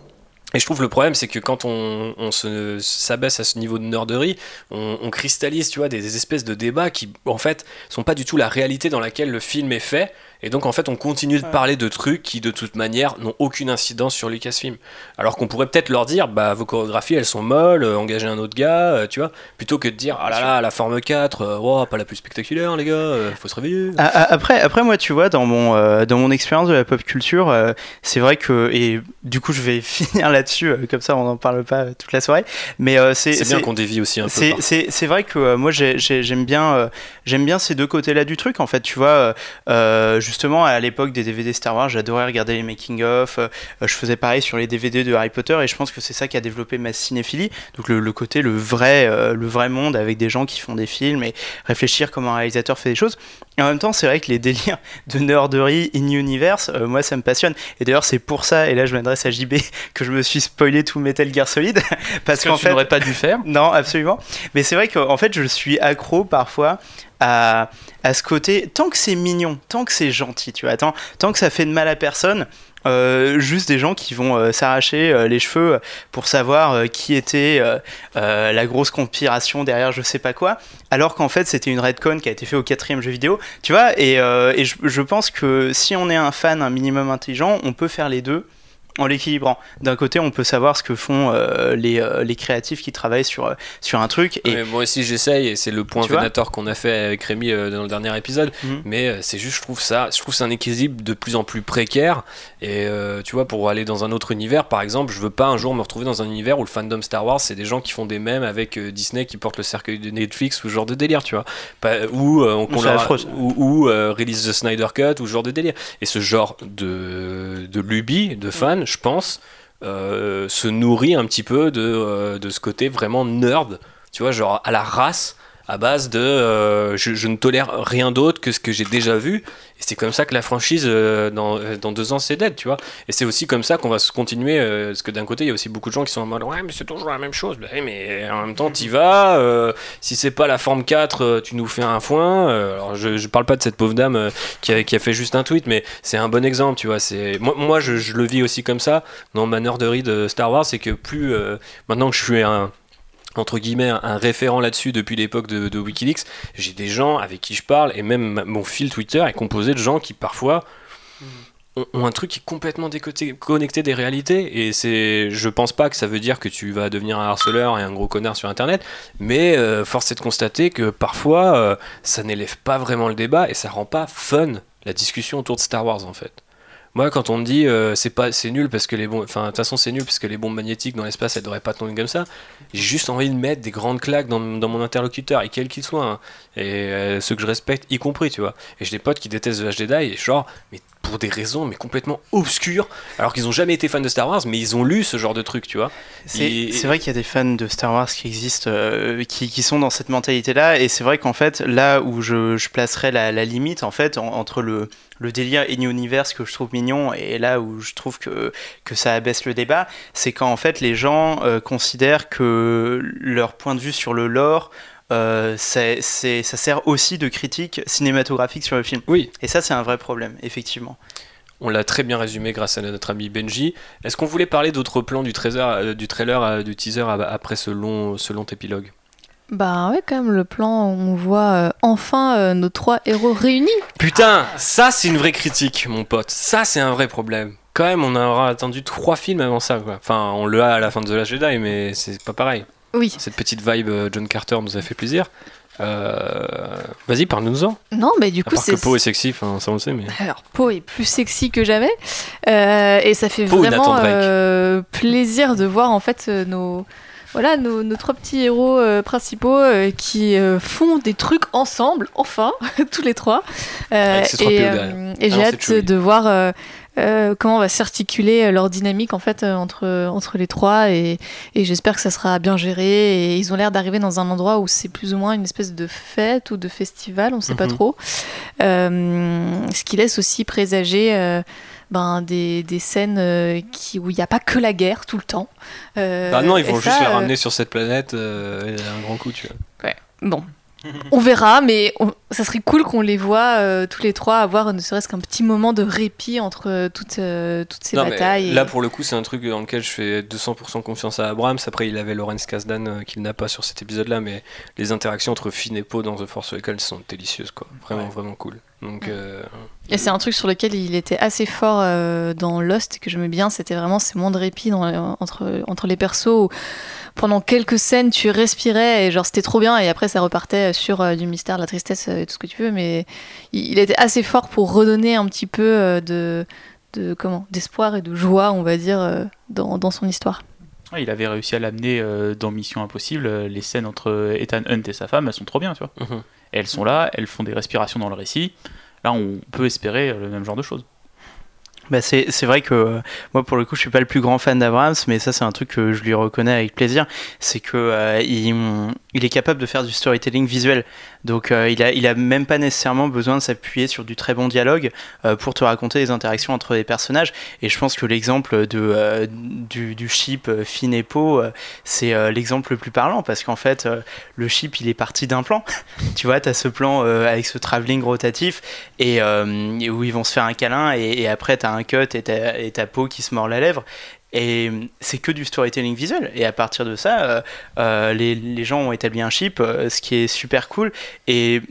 et je trouve le problème, c'est que quand on, on se s'abaisse à ce niveau de nerderie, on, on cristallise, tu vois, des, des espèces de débats qui, en fait, sont pas du tout la réalité dans laquelle le film est fait. Et donc, en fait, on continue de parler de trucs qui, de toute manière, n'ont aucune incidence sur Lucasfilm. Alors qu'on pourrait peut-être leur dire, bah, vos chorégraphies, elles sont molles, euh, engagez un autre gars, euh, tu vois, plutôt que de dire, ah là là, la forme 4, euh, oh, pas la plus spectaculaire, les gars, euh, faut se réveiller. A- a- Après, après, moi, tu vois, dans mon, euh, dans mon expérience de la pop culture, euh, c'est vrai que, et du coup, je vais finir là-dessus, euh, comme ça, on n'en parle pas toute la soirée, mais euh, c'est C'est bien qu'on dévie aussi un peu. c'est- par- C'est c'est vrai que euh, moi j'ai- j'ai- j'aime bien, euh, j'aime bien ces deux côtés-là du truc. En fait, tu vois, euh, euh, justement à l'époque des DVD Star Wars, j'adorais regarder les making-of. euh, je faisais pareil sur les DVD de Harry Potter et je pense que c'est ça qui a développé ma cinéphilie. Donc le, le côté, le vrai, euh, le vrai monde avec des gens qui font des films et réfléchir comment un réalisateur fait des choses. Et en même temps, c'est vrai que les délires de nerderie in-universe, euh, moi ça me passionne. Et d'ailleurs, c'est pour ça, et là je m'adresse à JB, que je me suis spoilé tout Metal Gear Solid. parce Ce que qu'en tu fait. n'aurais pas dû faire. Non, absolument. Mais c'est vrai qu'en fait, je suis accro parfois à, à ce côté. Tant que c'est mignon, tant que c'est gentil, tu vois, tant, tant que ça fait de mal à personne. euh, juste des gens qui vont euh, s'arracher euh, les cheveux pour savoir qui était la grosse conspiration derrière je sais pas quoi, alors qu'en fait c'était une redcon qui a été fait au quatrième jeu vidéo, tu vois, et, et je pense que si on est un fan un minimum intelligent, on peut faire les deux en l'équilibrant. D'un côté, on peut savoir ce que font euh, les, euh, les créatifs qui travaillent sur, euh, sur un truc. Et Ouais, moi aussi j'essaye et c'est le point Venator qu'on a fait avec Rémi dans le dernier épisode Mhm. mais c'est juste je trouve ça je trouve que c'est un équilibre de plus en plus précaire et euh, tu vois pour aller dans un autre univers par exemple je veux pas un jour me retrouver dans un univers où le fandom Star Wars c'est des gens qui font des mèmes avec euh, Disney qui portent le cercueil de Netflix ou ce genre de délire tu vois. Pas, ou euh, on- leur ou, ou, euh, release the Snyder Cut ou ce genre de délire. Et ce genre de, de lubie de fans je pense euh, se nourrit un petit peu de, euh, de ce côté vraiment nerd, tu vois, genre à la race, à base de euh, je, ne tolère rien d'autre que ce que j'ai déjà vu. Et c'est comme ça que la franchise, euh, dans, euh, dans deux ans, c'est dead, tu vois. Et c'est aussi comme ça qu'on va se continuer, parce que d'un côté, il y a aussi beaucoup de gens qui sont en mode ouais, mais c'est toujours la même chose. Oui, mais en même temps, t'y vas. si c'est pas la forme 4, euh, tu nous fais un foin. Alors, je, je parle pas de cette pauvre dame qui, a, fait juste un tweet, mais c'est un bon exemple, tu vois. C'est moi, moi je, je le vis aussi comme ça dans ma nerderie de Star Wars, c'est que plus maintenant que je suis un entre guillemets un, référent là-dessus depuis l'époque de, de Wikileaks. J'ai des gens avec qui je parle et même mon fil Twitter est composé de gens qui parfois ont, ont un truc qui est complètement décoté- connecté des réalités et c'est je pense pas que ça veut dire que tu vas devenir un harceleur et un gros connard sur internet mais euh, force est de constater que parfois euh, ça n'élève pas vraiment le débat et ça rend pas fun la discussion autour de Star Wars en fait. Moi, quand on me dit euh, c'est pas c'est nul parce que les bombes, enfin de toute façon c'est nul parce que les bombes magnétiques dans l'espace elles devraient pas tomber comme ça, j'ai juste envie de mettre des grandes claques dans, dans mon interlocuteur et quel qu'il soit, hein. et euh, ceux que je respecte y compris, tu vois. Et j'ai des potes qui détestent The Last Jedi et genre mais pour des raisons mais complètement obscures, alors qu'ils ont jamais été fans de Star Wars, mais ils ont lu ce genre de truc, tu vois. C'est Et- vrai qu'il y a des fans de Star Wars qui existent, euh, qui, qui sont dans cette mentalité-là, et c'est vrai qu'en fait, là où je, je placerais la, la limite, en fait, en- entre le, le délire in universe que je trouve mignon et là où je trouve que, que ça abaisse le débat, c'est quand en fait les gens euh, considèrent que leur point de vue sur le lore, euh, c'est- ça sert aussi de critique cinématographique sur le film. Oui, Et ça, c'est un vrai problème, effectivement. on l'a très bien résumé grâce à notre ami Benji. Est-ce qu'on voulait parler d'autres plans du, trésor, euh, du trailer, euh, du teaser après ce long, ce long épilogue? Bah ouais, quand même, le plan où on voit euh, enfin euh, nos trois héros réunis. Putain, ça c'est une vraie critique, mon pote. Ça c'est un vrai problème. Quand même, on aura attendu trois films avant ça. Quoi. Enfin, on le a à la fin de The Last Jedi, mais c'est pas pareil. Oui. Cette petite vibe euh, John Carter nous a fait plaisir. Euh, Vas-y, parle-nous-en. Non, mais du À coup, part que c'est. Poe est sexy, enfin, ça on le sait, mais. Alors, Poe est plus sexy que jamais. Euh, et ça fait vraiment euh, plaisir de voir en fait nos. Voilà, nos, nos trois petits héros principaux qui font des trucs ensemble, enfin, tous les trois. Avec ces trois et Ah j'ai c'est hâte de voir euh, euh, comment va s'articuler euh, leur dynamique en fait euh, entre, entre les trois. Et, et j'espère que ça sera bien géré. Et ils ont l'air d'arriver dans un endroit où c'est plus ou moins une espèce de fête ou de festival, on sait pas Mhm. trop. Euh, ce qui laisse aussi présager euh, ben, des, des scènes euh, qui, où il n'y a pas que la guerre tout le temps. Euh, Ah non, ils vont ça, juste la euh, ramener sur cette planète euh, et un grand coup, tu vois. Bon. On verra, mais on- ça serait cool qu'on les voit euh, tous les trois avoir ne serait-ce qu'un petit moment de répit entre euh, toutes, euh, toutes ces Non, batailles. et- Là, pour le coup, c'est un truc dans lequel je fais 200% confiance à Abrams. Après, il avait Lawrence Kasdan euh, qu'il n'a pas sur cet épisode-là, mais les interactions entre Finn et Poe dans The Force Awakens sont délicieuses, quoi. Vraiment, Ouais. vraiment cool. Donc, euh, Et c'est un truc sur lequel il était assez fort euh, dans Lost et que j'aimais bien, c'était vraiment ces moments de répit dans- entre, entre les persos où pendant quelques scènes tu respirais et genre c'était trop bien et après ça repartait sur euh, du mystère, de la tristesse tout ce que tu veux, mais il, il était assez fort pour redonner un petit peu euh, de, de comment d'espoir et de joie, on va dire, euh, dans, dans son histoire. Ouais, il avait réussi à l'amener euh, dans Mission Impossible. Les scènes entre Ethan Hunt et sa femme, elles sont trop bien, tu vois. mhm. Elles sont là, elles font des respirations dans le récit. Là, on peut espérer le même genre de choses. Bah c'est c'est vrai que euh, moi pour le coup je suis pas le plus grand fan d'Abrams mais ça c'est un truc que je lui reconnais avec plaisir c'est que euh, il, il est capable de faire du storytelling visuel donc euh, il a il a même pas nécessairement besoin de s'appuyer sur du très bon dialogue euh, pour te raconter les interactions entre les personnages. Et je pense que l'exemple de euh, du, euh, Finn et Poe euh, c'est l'exemple le plus parlant parce qu'en fait le ship il est parti d'un plan. Tu vois t'as ce plan avec ce travelling rotatif et où ils vont se faire un câlin et, et après t'as un cut et ta peau qui se mord la lèvre et c'est que du storytelling visuel. Et à partir de ça euh, euh, les, gens ont établi un chip euh, ce qui est super cool. Et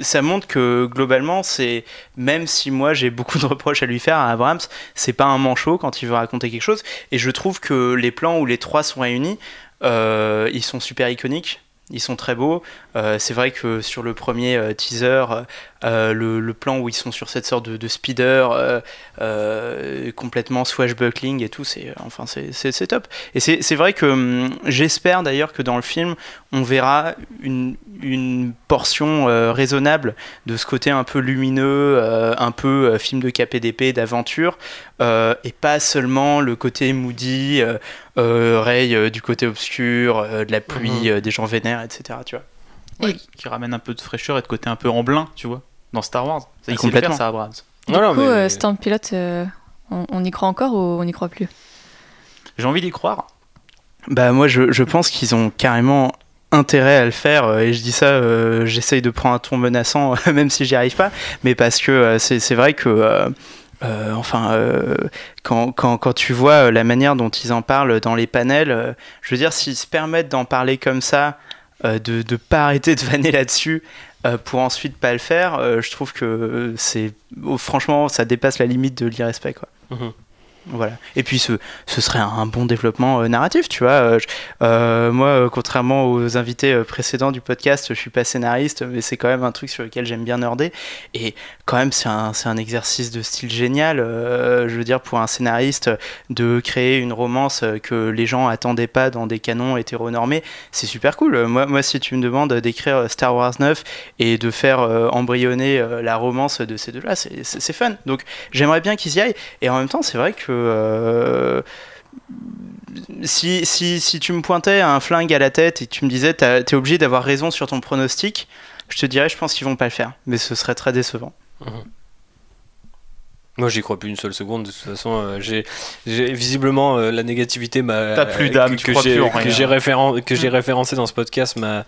ça montre que globalement c'est même si moi j'ai beaucoup de reproches à lui faire à Abrams c'est pas un manchot quand il veut raconter quelque chose. Et je trouve que les plans où les trois sont réunis euh, ils sont super iconiques. Ils sont très beaux. Euh, c'est vrai que sur le premier euh, teaser, euh, le, le plan où ils sont sur cette sorte de, de speeder complètement swashbuckling et tout, c'est enfin c'est- top. Et c'est vrai que hum, j'espère d'ailleurs que dans le film, on verra une, une portion raisonnable de ce côté un peu lumineux, un peu film de KPDP, d'aventure, et pas seulement le côté moody, Ray du côté obscur, de la pluie, Mhm. euh, des gens vénères, etc. Tu vois. Ouais, Et- Qui ramène un peu de fraîcheur et de côté un peu amblin, tu vois, dans Star Wars. Ça, il sait le Complètement. faire, ça, Abrams. Du coup, mais- euh, Storm Pilot, euh, on, on y croit encore ou on n'y croit plus? J'ai envie d'y croire. Bah moi je, je pense qu'ils ont carrément intérêt à le faire euh, et je dis ça euh, j'essaye de prendre un ton menaçant même si j'y arrive pas mais parce que euh, c'est vrai que euh, euh, enfin, euh, quand, quand, quand tu vois la manière dont ils en parlent dans les panels, euh, je veux dire, s'ils se permettent d'en parler comme ça, de ne pas arrêter de vanner là-dessus euh, pour ensuite pas le faire, euh, je trouve que euh, c'est. oh, franchement, ça dépasse la limite de l'irrespect, quoi. Mhm. Et puis ce, ce serait un bon développement euh, narratif, tu vois. Euh, euh, moi, contrairement aux invités précédents du podcast, je suis pas scénariste, mais c'est quand même un truc sur lequel j'aime bien nerder. Et quand même, c'est un, un exercice de style génial. je veux dire, pour un scénariste, de créer une romance que les gens attendaient pas dans des canons hétéronormés, c'est super cool. Moi, moi, si tu me demandes d'écrire Star Wars 9 et de faire embryonner la romance de ces deux-là, c'est fun. Donc, j'aimerais bien qu'ils y aillent. Et en même temps, c'est vrai que euh, si, si, si tu me pointais un flingue à la tête et que tu me disais t'es obligé d'avoir raison sur ton pronostic, je te dirais je pense qu'ils vont pas le faire. Mais ce serait très décevant. Moi, j'y crois plus une seule seconde. De toute façon, euh, j'ai, visiblement euh, la négativité m'a. T'as plus d'âme, que, j'ai, que référen- j'ai référencé dans ce podcast m'a,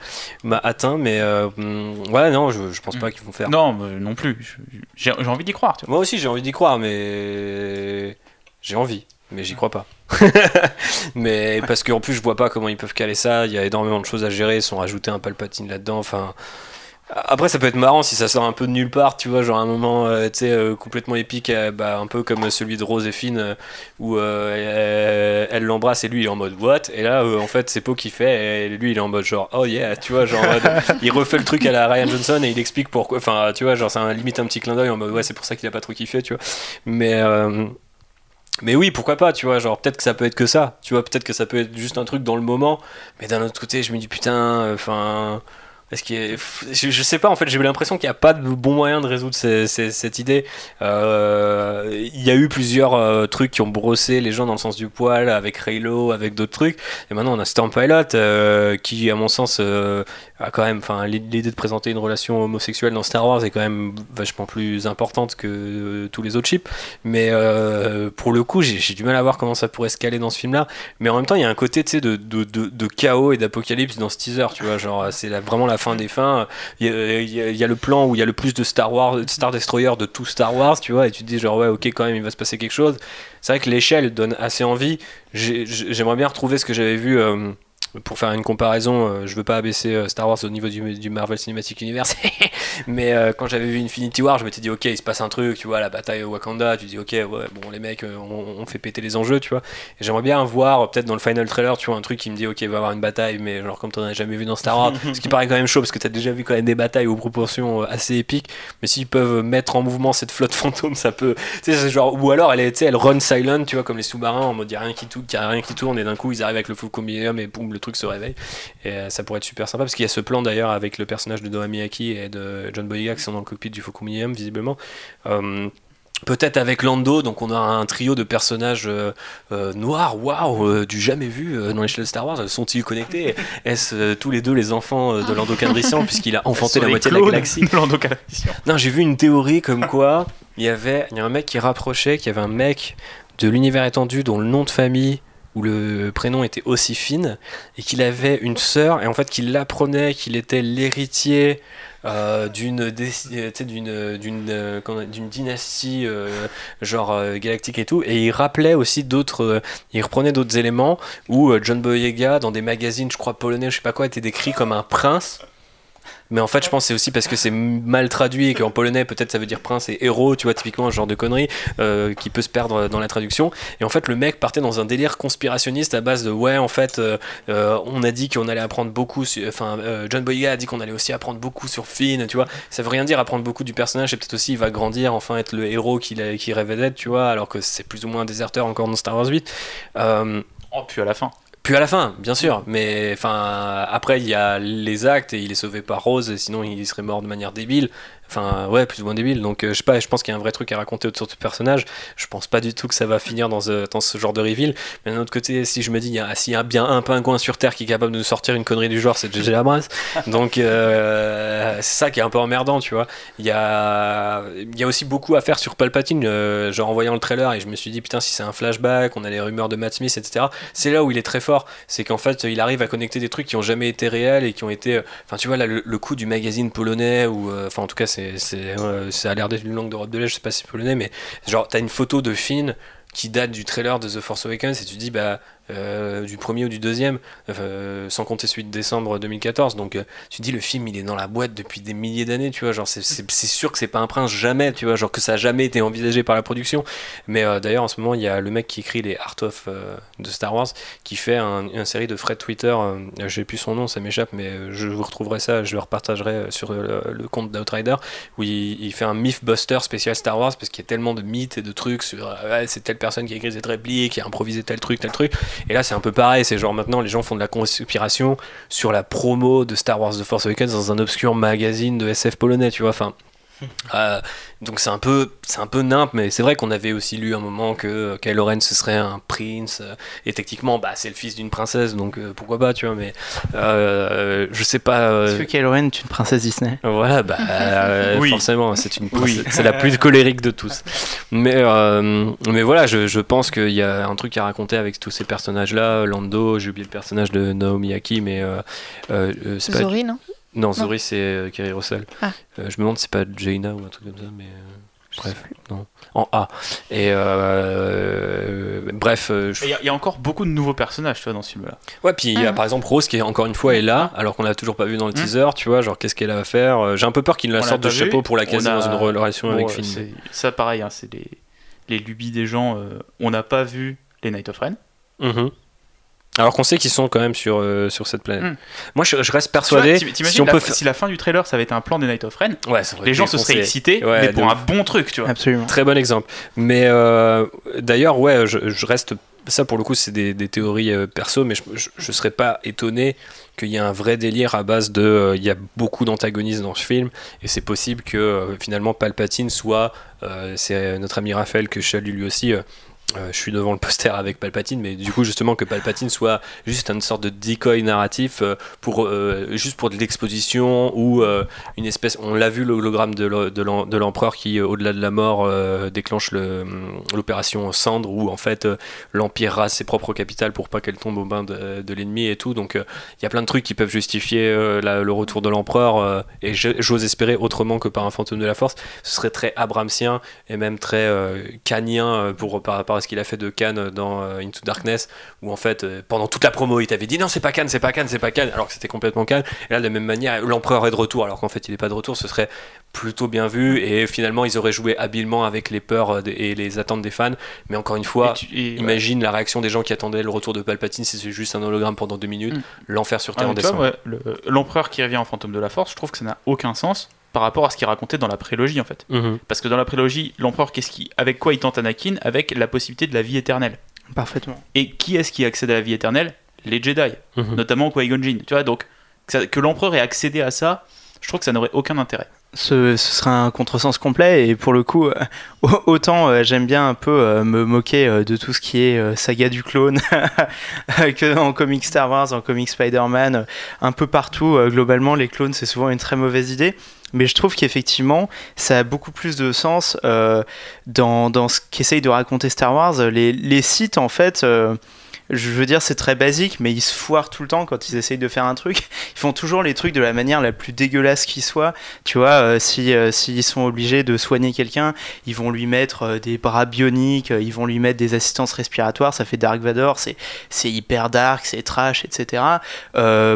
atteint, mais euh, mm, ouais, non, je, je pense pas qu'ils vont faire. Non, non plus. J'ai j'ai envie d'y croire. Tu vois. Moi aussi, j'ai envie d'y croire, mais j'ai envie, mais j'y crois pas. mais parce qu'en plus, je vois pas comment ils peuvent caler ça. Il y a énormément de choses à gérer. Ils sont rajoutés un palpatine là-dedans. Enfin. Après, ça peut être marrant si ça sort un peu de nulle part, tu vois, genre un moment, euh, euh, complètement épique, euh, bah, un peu comme celui de Rose et Finn, euh, où elle l'embrasse et lui il est en mode what, et là, en fait, c'est Poe qui fait, et lui il est en mode genre oh yeah, tu vois, genre il refait le truc à la Ryan Johnson et il explique pourquoi, enfin, tu vois, genre c'est un, limite un petit clin d'œil en mode ouais, c'est pour ça qu'il a pas trop kiffé, tu vois, mais. Euh, mais oui, pourquoi pas, tu vois, genre peut-être que ça peut être que ça, tu vois, peut-être que ça peut être juste un truc dans le moment, mais d'un autre côté, je me dis putain, enfin, est-ce y a- je, je sais pas, en fait, j'ai eu l'impression qu'il n'y a pas de bon moyen de résoudre cette idée. Euh, Il y a eu plusieurs euh, trucs qui ont brossé les gens dans le sens du poil, avec Raylo, avec d'autres trucs, et maintenant on a Storm Pilot, euh, qui, à mon sens, euh, a quand même, enfin, l'idée de présenter une relation homosexuelle dans Star Wars est quand même vachement plus importante que tous les autres chips. Mais pour le coup, j'ai du mal à voir comment ça pourrait se caler dans ce film-là. Mais en même temps, il y a un côté, tu sais, de, de, chaos et d'apocalypse dans ce teaser, tu vois. Genre, c'est vraiment la fin des fins. Il y, a, le plan où il y a le plus de Star Wars, Star Destroyer de tout Star Wars, tu vois. Et tu te dis, genre, ouais, ok, quand même, il va se passer quelque chose. C'est vrai que l'échelle donne assez envie. J'ai- J'aimerais bien retrouver ce que j'avais vu. euh, pour faire une comparaison, euh, je veux pas abaisser euh, Star Wars au niveau du, du Marvel Cinematic Universe, mais euh, quand j'avais vu Infinity War, je m'étais dit ok, il se passe un truc, tu vois, la bataille au Wakanda, tu dis ok, ouais, bon les mecs, on, on fait péter les enjeux, tu vois. Et j'aimerais bien voir peut-être dans le final trailer, tu vois, un truc qui me dit ok, il va y avoir une bataille, mais genre comme t'en as jamais vu dans Star Wars, ce qui paraît quand même chaud parce que t'as déjà vu quand même des batailles aux proportions assez épiques, mais s'ils peuvent mettre en mouvement cette flotte fantôme, ça peut, tu sais, c'est genre ou alors elle est, tu sais, elle run silent, tu vois, comme les sous-marins en mode y a rien qui tourne, y a rien qui tourne et d'un coup ils arrivent avec le Millennium et boum, le truc se réveille. Et euh, ça pourrait être super sympa parce qu'il y a ce plan d'ailleurs avec le personnage de Noah Miyaki et de John Boyega qui sont dans le cockpit du Millennium visiblement. Euh, Peut-être avec Lando, donc on a un trio de personnages euh, euh, noirs, waouh, euh, du jamais vu dans l'échelle de Star Wars. Sont-ils connectés? Est-ce tous les deux les enfants de Lando Calrissian puisqu'il a enfanté la moitié de la galaxie? de Lando Calrissian. non, j'ai vu une théorie comme quoi il y avait il y a un mec qui rapprochait qu'il y avait un mec de l'univers étendu dont le nom de famille ou le prénom était aussi fine et qu'il avait une sœur et en fait qu'il apprenait qu'il était l'héritier euh, euh, d'une d'une euh, dynastie genre galactique et tout. Et il rappelait aussi d'autres il reprenait d'autres éléments où John Boyega dans des magazines je crois polonais je sais pas quoi était décrit comme un prince mais en fait, je pense c'est aussi parce que c'est mal traduit et qu'en polonais, peut-être ça veut dire prince et héros, tu vois, typiquement, un genre de connerie euh, qui peut se perdre dans la traduction. Et en fait, le mec partait dans un délire conspirationniste à base de ouais, en fait, euh, euh, on a dit qu'on allait apprendre beaucoup, enfin, euh, John Boyega a dit qu'on allait aussi apprendre beaucoup sur Finn, tu vois. Ça veut rien dire apprendre beaucoup du personnage, et peut-être aussi il va grandir, enfin, être le héros qu'il qu'il rêvait d'être, tu vois, alors que c'est plus ou moins un déserteur encore dans Star Wars 8. Euh, Oh, puis à la fin. Puis à la fin, bien sûr, mais après il y a les actes et il est sauvé par Rose, sinon il serait mort de manière débile. Enfin ouais, plus ou moins débile. Donc euh, je sais pas, je pense qu'il y a un vrai truc à raconter autour de ce personnage. Je pense pas du tout que ça va finir dans ce, dans ce genre de reveal. Mais d'un autre côté, si je me dis s'il y a bien un pingouin sur Terre qui est capable de nous sortir une connerie du genre, c'est JJ Abrams. Donc euh, c'est ça qui est un peu emmerdant, tu vois. Il y a il y a aussi beaucoup à faire sur Palpatine. euh, genre en voyant le trailer et je me suis dit putain si c'est un flashback, on a les rumeurs de Matt Smith, etc. C'est là où il est très fort c'est qu'en fait il arrive à connecter des trucs qui ont jamais été réels et qui ont été enfin tu vois là le, le coup du magazine polonais ou euh, enfin en tout cas c'est c'est, euh, ça a l'air d'être une langue d'Europe de l'Est, je sais pas si c'est polonais, mais genre, t'as une photo de Finn qui date du trailer de The Force Awakens et tu dis, bah, euh, du premier ou du deuxième, euh, sans compter celui de décembre 2014. Donc euh, tu dis le film il est dans la boîte depuis des milliers d'années, tu vois, genre c'est- sûr que c'est pas un prince jamais, tu vois, genre que ça a jamais été envisagé par la production. Mais d'ailleurs en ce moment il y a le mec qui écrit les Art of de Star Wars qui fait un- une série de Fred Twitter, euh, j'ai plus son nom, ça m'échappe, mais je vous retrouverai ça, je le repartagerai sur le, compte d'Outrider où il, fait un Mythbuster spécial Star Wars parce qu'il y a tellement de mythes et de trucs sur c'est telle personne qui a écrit cette réplique, qui a improvisé tel truc, tel truc. Et là, c'est un peu pareil. C'est genre maintenant, les gens font de la conspiration sur la promo de Star Wars The Force Awakens dans un obscur magazine de SF polonais, tu vois. Enfin. Euh, donc c'est un peu c'est un peu nimp mais c'est vrai qu'on avait aussi lu un moment que euh, Kylo Ren ce serait un prince euh, et techniquement bah c'est le fils d'une princesse donc euh, pourquoi pas tu vois mais euh, je sais pas euh, Est-ce que Kylo Ren est une princesse Disney? Voilà, bah, euh, Oui. forcément, c'est une Oui. c'est la plus colérique de tous. Mais, euh, mais voilà, je, je pense qu'il y a un truc à raconter avec tous ces personnages-là. Lando, j'ai oublié le personnage de Naomi Aki, mais euh, euh, euh, c'est pas. Zori, non? Non, Zori, c'est euh, Kerry Russell. Ah. Euh, je me demande si c'est pas Jaina ou un truc comme ça, mais. euh, bref, non. En A. Et euh, bref, euh, je Il y, a- il y a encore beaucoup de nouveaux personnages, tu vois, dans ce film-là. Ouais, puis il y a Ah. par exemple Rose qui, encore une fois, est là, alors qu'on l'a toujours pas vu dans le Hmm. teaser, tu vois, genre qu'est-ce qu'elle a à faire. Euh, J'ai un peu peur qu'il la On l'a sorte de pas vu. chapeau pour la On caser a- dans une relation Bon, avec euh, Finn. c'est- Ça, pareil, hein, c'est les, les lubies des gens. euh, on n'a pas vu les Night of Ren. Mhm. Alors qu'on sait qu'ils sont quand même sur, euh, sur cette planète. Hmm. Moi, je, je reste Tu vois, persuadé. si on la, peut faire. si la fin du trailer, ça avait été un plan des Night of Ren, Ouais, les gens se seraient excités, Ouais, mais pour un bon truc, tu vois. Absolument. Très bon exemple. Mais euh, d'ailleurs, ouais, je, je reste. Ça, pour le coup, c'est des, des théories euh, perso, mais je, je, serais pas étonné qu'il y ait un vrai délire à base de. euh, Il y a beaucoup d'antagonistes dans ce film, et c'est possible que euh, finalement Palpatine soit. euh, c'est notre ami Raphaël que je salue lui aussi. Euh, je suis devant le poster avec Palpatine, mais du coup justement que Palpatine soit juste une sorte de decoy narratif euh, pour euh, juste pour de l'exposition ou une espèce. On l'a vu l'hologramme de l'e- de l'em- de l'empereur qui, au-delà de la mort, déclenche le- l'opération Cendre, où en fait l'empire rase ses propres capitales pour pas qu'elle tombe au bain de, l'ennemi et tout. Donc il y a plein de trucs qui peuvent justifier le retour de l'empereur. et j'ose espérer autrement que par un fantôme de la force. Ce serait très abramsien et même très canien pour par rapport à ce qu'il a fait de Cannes dans euh, Into Darkness, où en fait euh, pendant toute la promo il t'avait dit non c'est pas Cannes, c'est pas Cannes, c'est pas Cannes, alors que c'était complètement Cannes. Et là de la même manière l'empereur est de retour alors qu'en fait il est pas de retour, ce serait plutôt bien vu et finalement ils auraient joué habilement avec les peurs euh, et les attentes des fans. Mais encore une fois, Et tu- et, ouais. imagine la réaction des gens qui attendaient le retour de Palpatine si c'est juste un hologramme pendant deux minutes, Mm. l'enfer sur Ah, terre en tu vois, décembre. ouais, le- l'empereur qui revient en fantôme de la force, je trouve que ça n'a aucun sens par rapport à ce qu'il racontait dans la prélogie en fait. Mhm. Parce que dans la prélogie, l'empereur, qu'est-ce qui, avec quoi il tente Anakin Avec la possibilité de la vie éternelle. Parfaitement. Et qui est-ce qui accède à la vie éternelle Les Jedi, Mhm. notamment Qui-Gon Jinn. Tu vois, donc que, que l'empereur ait accédé à ça, je trouve que ça n'aurait aucun intérêt. Ce, serait un contresens complet et pour le coup, euh, au- autant euh, j'aime bien un peu euh, me moquer de tout ce qui est saga du clone que en comics Star Wars, en comics Spider-Man, un peu partout. globalement, les clones c'est souvent une très mauvaise idée. Mais je trouve qu'effectivement, ça a beaucoup plus de sens dans, ce qu'essaye de raconter Star Wars. Les, sites, en fait, je veux dire, c'est très basique, mais ils se foirent tout le temps quand ils essayent de faire un truc. Ils font toujours les trucs de la manière la plus dégueulasse qui soit. Tu vois, euh, si euh, s'ils sont obligés de soigner quelqu'un, ils vont lui mettre euh, des bras bioniques, ils vont lui mettre des assistances respiratoires. Ça fait Dark Vador, c'est c'est hyper dark, c'est trash, etc.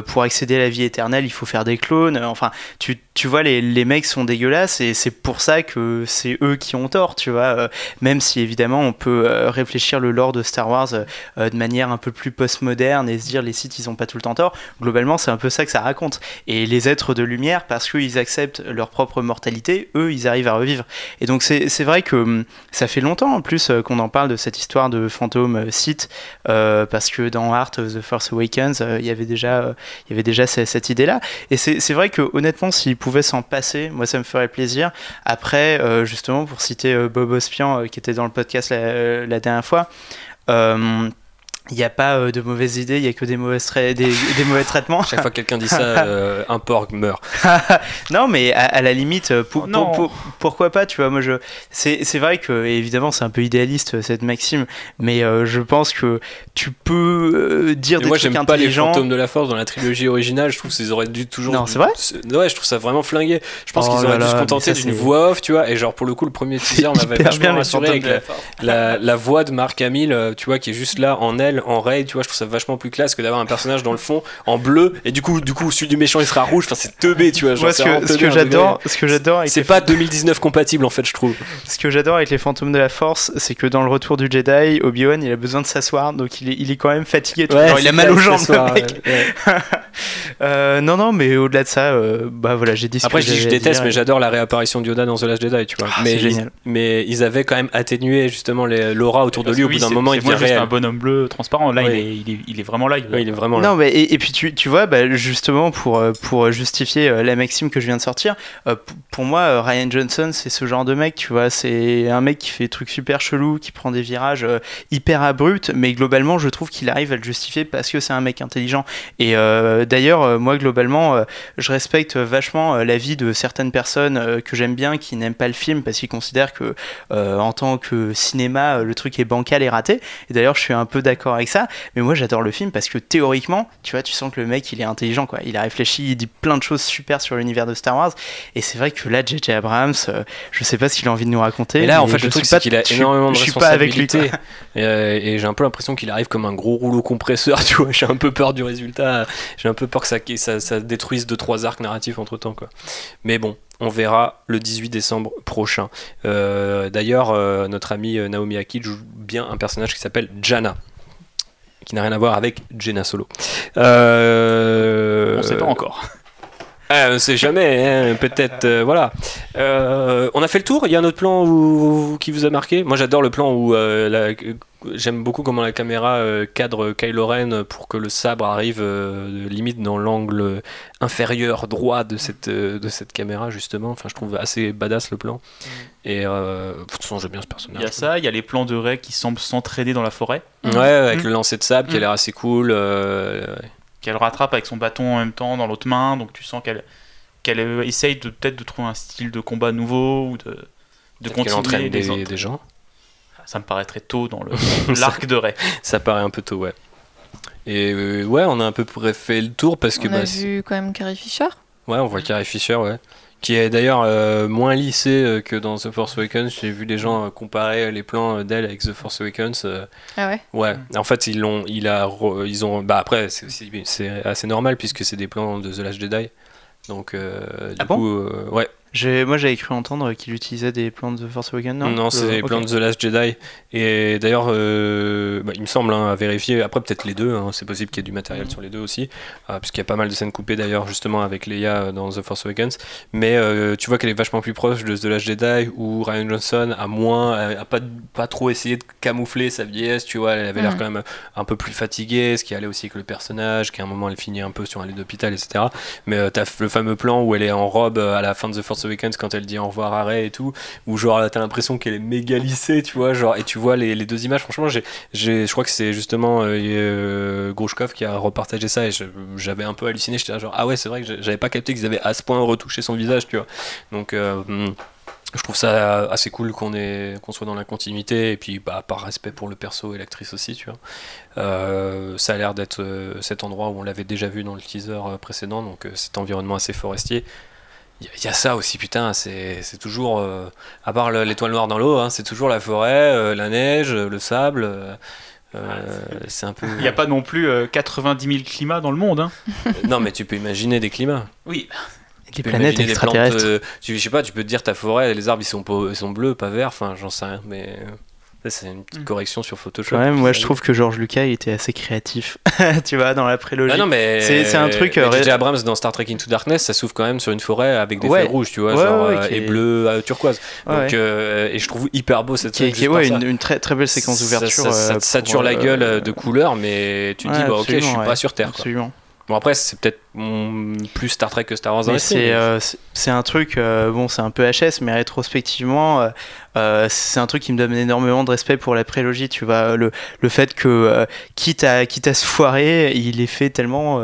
Pour accéder à la vie éternelle, il faut faire des clones. Enfin, tu, tu vois, les, les mecs sont dégueulasses et c'est pour ça que c'est eux qui ont tort, tu vois. Même si évidemment on peut réfléchir le lore de Star Wars de un peu plus postmoderne et se dire les sites ils ont pas tout le temps tort. Globalement, c'est un peu ça que ça raconte. Et les êtres de lumière, parce qu'ils acceptent leur propre mortalité, eux ils arrivent à revivre. Et donc c'est vrai que hum, ça fait longtemps en plus euh, qu'on en parle de cette histoire de fantôme euh, site euh, parce que dans Art of the Force Awakens, il y avait déjà, euh, y avait déjà ce- cette idée-là. Et c'est vrai que honnêtement, s'ils pouvaient s'en passer, moi ça me ferait plaisir. Après, justement, pour citer Bob Ospian qui était dans le podcast la, dernière fois. Il n'y a pas euh, de mauvaises idées, il n'y a que des, mauvaises trai- des, des mauvais traitements. Chaque fois que quelqu'un dit ça, euh, un porc meurt. non, mais à, à la limite, euh, pour- Oh non. pour- pour- pourquoi pas, tu vois, moi je. C'est c'est vrai que, évidemment, c'est un peu idéaliste cette maxime, mais euh, je pense que tu peux euh, dire Et des moi, trucs j'aime pas les intelligents. fantômes de la force dans la trilogie originale. Je trouve qu'ils auraient dû toujours. Non, c'est vrai Ouais, je trouve ça vraiment flingué. Je pense Oh qu'ils auraient là dû se contenter mais ça, d'une voix off, tu vois. Et genre, pour le coup, le premier teaser m'avait vachement rassuré avec la, la la, voix de Mark Hamill, tu vois, qui est juste là en elle, en Ray, tu vois. Je trouve ça vachement plus classe que d'avoir un personnage dans le fond en bleu. Et du coup, du coup, celui du méchant il sera rouge. Enfin, c'est teubé, tu vois. genre, Moi, c'est ce que, ce que j'adore, ce que j'adore C'est pas 2019 compatible en fait, je trouve. ce que j'adore avec les fantômes de la force, c'est que dans le retour du Jedi, Obi-Wan, il a besoin de s'asseoir, donc il est, il est quand même fatigué. tu vois, genre, il a mal aux jambes, le mec. Euh, non, non, mais au-delà de ça, euh, bah voilà, j'ai dit ce Après, que je dis déteste, dire. mais j'adore la réapparition de Yoda dans The Last Jedi, tu vois. Ah, mais, ils, mais ils avaient quand même atténué justement les- l'aura autour de lui. Au bout d'un moment, c'est il devient un bonhomme bleu transparent. Là, Oui. il, est, il, est, il est vraiment là. il- Ouais, il est vraiment là. Non, mais et, et puis tu, tu vois, bah, justement, pour, euh, pour justifier euh, la maxime que je viens de sortir, euh, pour moi, euh, Ryan Johnson, c'est ce genre de mec, tu vois. C'est un mec qui fait des trucs super chelous, qui prend des virages euh, hyper abrupts, mais globalement, je trouve qu'il arrive à le justifier parce que c'est un mec intelligent. Et euh, d'ailleurs, euh, moi, globalement, euh, je respecte vachement euh, l'avis de certaines personnes euh, que j'aime bien qui n'aiment pas le film parce qu'ils considèrent que, euh, en tant que cinéma, euh, le truc est bancal et raté. Et d'ailleurs, je suis un peu d'accord avec ça. Mais moi, j'adore le film parce que théoriquement, tu vois, tu sens que le mec, il est intelligent, quoi. Il a réfléchi, il dit plein de choses super sur l'univers de Star Wars. Et c'est vrai que là, J.J. Abrams, euh, je sais pas ce qu'il a envie de nous raconter. Et là, en fait, je le truc, c'est qu'il a énormément de je suis pas avec lui, responsabilités. Et, euh, et j'ai un peu l'impression qu'il arrive comme un gros rouleau compresseur, tu vois. J'ai un peu peur du résultat. J'ai un peu peur que ça, ça, ça détruise deux trois arcs narratifs entre temps, quoi. Mais bon, on verra le 18 décembre prochain. Euh, D'ailleurs, euh, notre amie Naomi Aki joue bien un personnage qui s'appelle Jana. Qui n'a rien à voir avec Jenna Solo. Euh, On sait pas encore. ah, on sait jamais, hein, peut-être. euh, voilà. Euh, on a fait le tour. Il y a un autre plan où- qui vous a marqué? Moi, j'adore le plan où euh, la- j'aime beaucoup comment la caméra euh, cadre Kylo Ren pour que le sabre arrive euh, limite dans l'angle inférieur droit de cette euh, de cette caméra justement. Enfin, je trouve assez badass le plan. Et euh, de toute façon, j'aime bien ce personnage. Il y a ça, il y a les plans de Rey qui semblent s'entraîner dans la forêt, Ouais, avec Mm. le lancer de sabre qui a Mm. l'air assez cool. euh, qu'elle rattrape avec son bâton en même temps dans l'autre main, donc tu sens qu'elle qu'elle euh, essaye de peut-être de trouver un style de combat nouveau ou de, de continuer entraîne des, des gens. Ça me paraît très tôt dans le l'arc de Rey. Ça paraît un peu tôt, ouais. Et euh, ouais, on a un peu près fait le tour parce que On a bah, c'est- vu quand même Carrie Fisher. ouais, on voit Carrie Fisher, ouais, qui est d'ailleurs euh, moins lissée euh, que dans The Force Awakens. J'ai vu des gens euh, comparer les plans euh, d'elle avec The Force Awakens. euh, Ah ouais? Ouais, en fait, ils l'ont, il a, re- ils ont, bah après, c'est assez normal puisque c'est des plans de The Last Jedi. Donc, euh, du Ah bon? coup, euh, ouais, Moi, j'avais cru entendre qu'il utilisait des plans de Force Awakens, non? Non, c'est Le- les ok. plans de The Last Jedi. Et d'ailleurs, euh, bah, il me semble, hein, à vérifier, après peut-être les deux, hein, c'est possible qu'il y ait du matériel sur les deux aussi, euh, puisqu'il y a pas mal de scènes coupées d'ailleurs justement avec Leia euh, dans The Force Awakens. Mais euh, tu vois qu'elle est vachement plus proche de The Last Jedi, où Ryan Johnson a moins, a, a pas, pas trop essayé de camoufler sa vieillesse, tu vois, elle avait l'air Mhm. quand même un peu plus fatiguée, ce qui allait aussi avec le personnage, qu'à un moment elle finit un peu sur un lit d'hôpital, etc. Mais euh, t'as le fameux plan où elle est en robe à la fin de The Force Awakens quand elle dit au revoir à Rey et tout, où genre t'as l'impression qu'elle est méga lissée, tu vois, genre, et tu vois les, deux images, franchement, j'ai, j'ai, je crois que c'est justement euh, euh, qui a repartagé ça et j'avais un peu halluciné, j'étais genre, ah ouais, c'est vrai que j'avais pas capté qu'ils avaient à ce point retouché son visage, tu vois. Donc, euh, hmm, je trouve ça assez cool qu'on ait, qu'on soit dans la continuité et puis bah, par respect pour le perso et l'actrice aussi, tu vois. Euh, ça a l'air d'être cet endroit où on l'avait déjà vu dans le teaser précédent, donc cet environnement assez forestier. Il y, a- il y a ça aussi, putain, c'est c'est toujours, euh, à part le- l'étoile noire dans l'eau, hein, c'est toujours la forêt, euh, la neige, le sable. euh, euh, c'est un peu. Il n'y a pas non plus euh, 90 000 climats dans le monde. Hein. Non, mais tu peux imaginer des climats. Oui. Des Tu planètes des plantes, extraterrestres. euh, tu, je sais pas, tu peux te dire ta forêt, les arbres ils sont, pas- ils sont bleus, pas verts, enfin j'en sais rien, mais c'est une petite Mm. correction sur Photoshop. Quand même, moi, je Ça- trouve que George Lucas, il était assez créatif. tu vois, dans la prélogie. Ah non, mais C'est- un truc, euh, J.J. ré- Abrams dans Star Trek Into Darkness, ça s'ouvre quand même sur une forêt avec des Ouais. feuilles rouges, tu vois, Ouais, genre ouais, euh, et est- bleu euh, turquoise. Ouais, Donc, ouais. euh, et je trouve hyper beau cette scène. qui est- ça. une, une très, très belle séquence Ça- d'ouverture. Ça, ça euh, te sature la euh, gueule de couleurs, mais tu te ouais, dis, bah, ok, je suis pas sur Terre. quoi. Absolument. Bon, après, c'est peut-être plus Star Trek que Star Wars. c'est euh, c'est- c'est un truc, euh, bon, c'est un peu HS, mais rétrospectivement, euh, c'est un truc qui me donne énormément de respect pour la prélogie. Tu vois, le, le fait que, quitte, à, quitte à se foirer, il est fait tellement.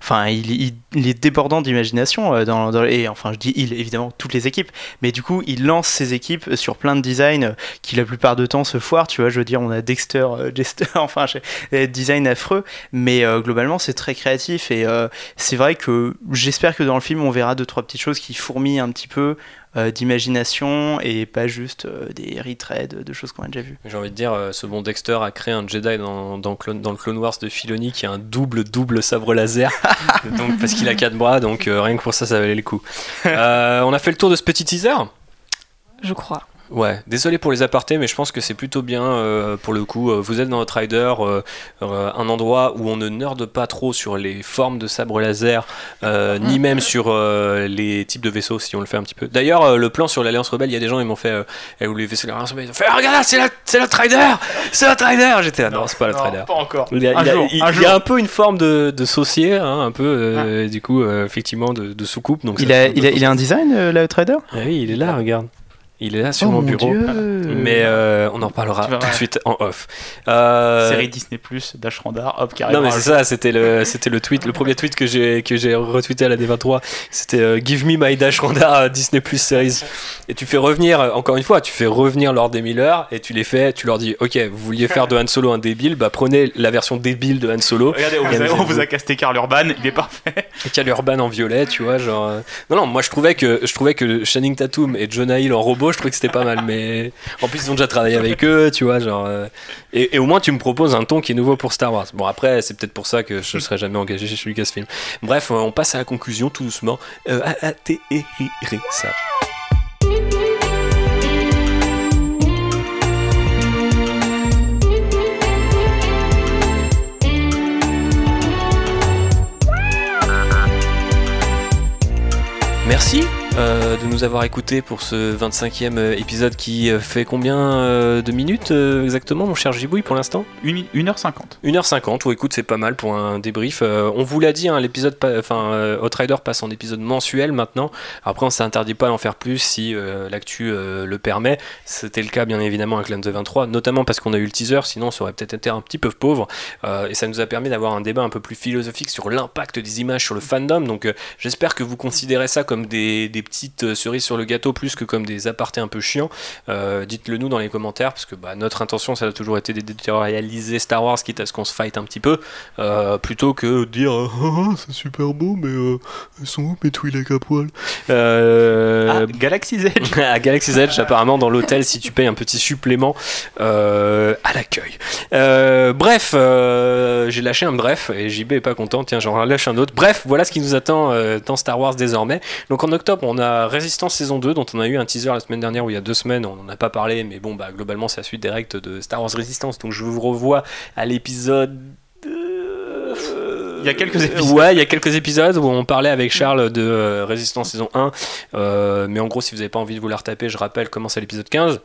Enfin, il, il- il est débordant d'imagination. dans, dans- et enfin, je dis il, évidemment, toutes les équipes. Mais du coup, il lance ses équipes sur plein de designs qui, la plupart du temps, se foirent. Tu vois, je veux dire, on a Dexter, Jester, enfin, j'ai- des designs affreux. Mais globalement, c'est très créatif. Et euh, c'est vrai que j'espère que dans le film, on verra deux, trois petites choses qui fourmillent un petit peu euh, d'imagination et pas juste euh, des retreads de choses qu'on a déjà vues. J'ai envie de dire, euh, ce bon Dexter a créé un Jedi dans, dans, Clone- dans le Clone Wars de Filoni qui a un double double sabre laser, donc parce qu'il a quatre bras, donc euh, rien que pour ça, ça valait le coup. Euh, on a fait le tour de ce petit teaser? Je crois. Ouais, désolé pour les apartés, mais je pense que c'est plutôt bien euh, pour le coup. Euh, Vous êtes dans votre rider, euh, euh, un endroit où on ne nerde pas trop sur les formes de sabre laser, euh, ni même sur euh, les types de vaisseaux, si on le fait un petit peu. D'ailleurs, euh, le plan sur l'Alliance Rebelle, il y a des gens, ils m'ont fait, où les vaisseaux de l'Alliance Rebelle, ils ont fait, Ah, regarde là, c'est la- c'est notre rider C'est notre rider J'étais là, non, c'est pas notre rider. Pas encore. Il y a, Un il y a- jour, il- un il y a un peu une forme de, de saucier, hein, un peu, euh, du coup, euh, effectivement, de, de soucoupe. Donc Il ça a, il, a, il a un design, euh, la Outrider Ah oui, il est là, regarde. Il est là sur Oh mon bureau. Dieu. Mais euh, on en parlera tout de suite en off. Euh, Série Disney Plus, Dash Randar, hop, qui non mais c'est ça, c'était le, c'était le tweet, le premier tweet que j'ai que j'ai retweeté à la D23, c'était euh, Give me my Dash Randa Disney Plus series. Et tu fais revenir, encore une fois, tu fais revenir Lord des Miller et tu les fais, tu leur dis, ok, vous vouliez faire de Han Solo un débile, bah prenez la version débile de Han Solo. Regardez, on Et vous, a, on vous a casté Karl Urban, il est parfait. Et Cal Urban en violet, tu vois, genre. Non, non, moi je trouvais que je trouvais que Channing Tatum et Jonah Hill en robot, je trouvais que c'était pas mal, mais en plus ils ont déjà travaillé avec eux, tu vois, genre. euh, Et, au moins tu me proposes un ton qui est nouveau pour Star Wars. Bon après, c'est peut-être pour ça que je serai jamais engagé chez Lucasfilm. Bref, euh, on passe à la conclusion tout doucement. Euh, à- ça. Merci euh, de nous avoir écoutés pour ce 25e euh, épisode qui euh, fait combien de minutes exactement, mon cher Gibouille, pour l'instant? 1h50. 1h50, ou écoute, c'est pas mal pour un débrief. Euh, on vous l'a dit, hein, l'épisode, enfin, Outrider passe en épisode mensuel maintenant. Après, on s'interdit pas d'en faire plus si l'actu le permet. C'était le cas, bien évidemment, avec l'M 23, notamment parce qu'on a eu le teaser, sinon ça aurait peut-être été un petit peu pauvre. Et ça nous a permis d'avoir un débat un peu plus philosophique sur l'impact des images sur le fandom. Donc, j'espère que vous considérez ça comme des, des petites euh, cerises sur le gâteau plus que comme des apartés un peu chiants. Euh, Dites-le nous dans les commentaires, parce que bah, notre intention, ça a toujours été d'éditorialiser Star Wars, quitte à ce qu'on se fight un petit peu, euh, plutôt que de dire euh, Ah, ah, c'est super beau, mais euh, elles sont où mes Twi'lek à poil? Ah, Galaxy's Edge. à Galaxy's Edge, apparemment dans l'hôtel, si tu payes un petit supplément à l'accueil. Bref, j'ai lâché un bref et JB est pas content. Tiens, j'en lâche un autre. Bref, voilà ce qui nous attend dans Star Wars désormais. Donc en octobre, on a Résistance saison 2, dont on a eu un teaser la semaine dernière ou il y a deux semaines. On n'en a pas parlé, mais bon, bah globalement, c'est la suite directe de Star Wars Résistance. Donc je vous revois à l'épisode. euh, Il y a quelques épisodes. Ouais, il y a quelques épisodes où on parlait avec Charles de euh, Résistance saison 1. Euh, mais en gros, si vous n'avez pas envie de vous la retaper, je rappelle comment c'est l'épisode 15.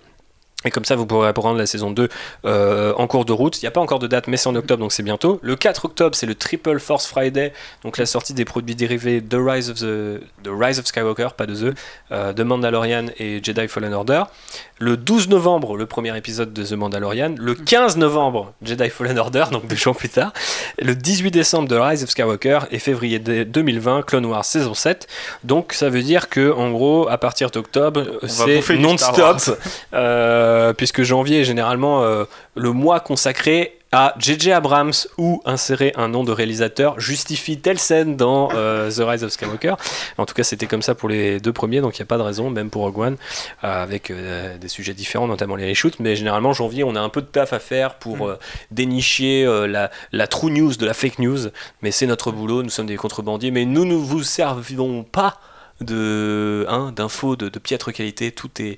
Et comme ça, vous pourrez apprendre la saison 2 euh, en cours de route. Il n'y a pas encore de date, mais c'est en octobre, donc c'est bientôt. Le 4 octobre, c'est le Triple Force Friday, donc la sortie des produits dérivés The Rise of, the, the Rise of Skywalker, pas de The, euh, de Mandalorian et Jedi Fallen Order. Le 12 novembre, le premier épisode de The Mandalorian. Le 15 novembre, Jedi Fallen Order, donc deux jours plus tard. Le 18 décembre, The Rise of Skywalker. Et février de- 2020, Clone Wars saison 7. Donc ça veut dire que, en gros, à partir d'octobre, c'est non-stop. Euh, puisque janvier est généralement euh, le mois consacré à J.J. Abrams ou insérer un nom de réalisateur justifie telle scène dans euh, The Rise of Skywalker. En tout cas, c'était comme ça pour les deux premiers, donc il n'y a pas de raison, même pour Rogue One, euh, avec euh, des sujets différents, notamment les reshoots. Mais généralement, janvier, on a un peu de taf à faire pour euh, dénicher euh, la, la true news de la fake news. Mais c'est notre boulot, nous sommes des contrebandiers, mais nous ne vous servons pas de hein, d'infos de, de piètre qualité tout est euh,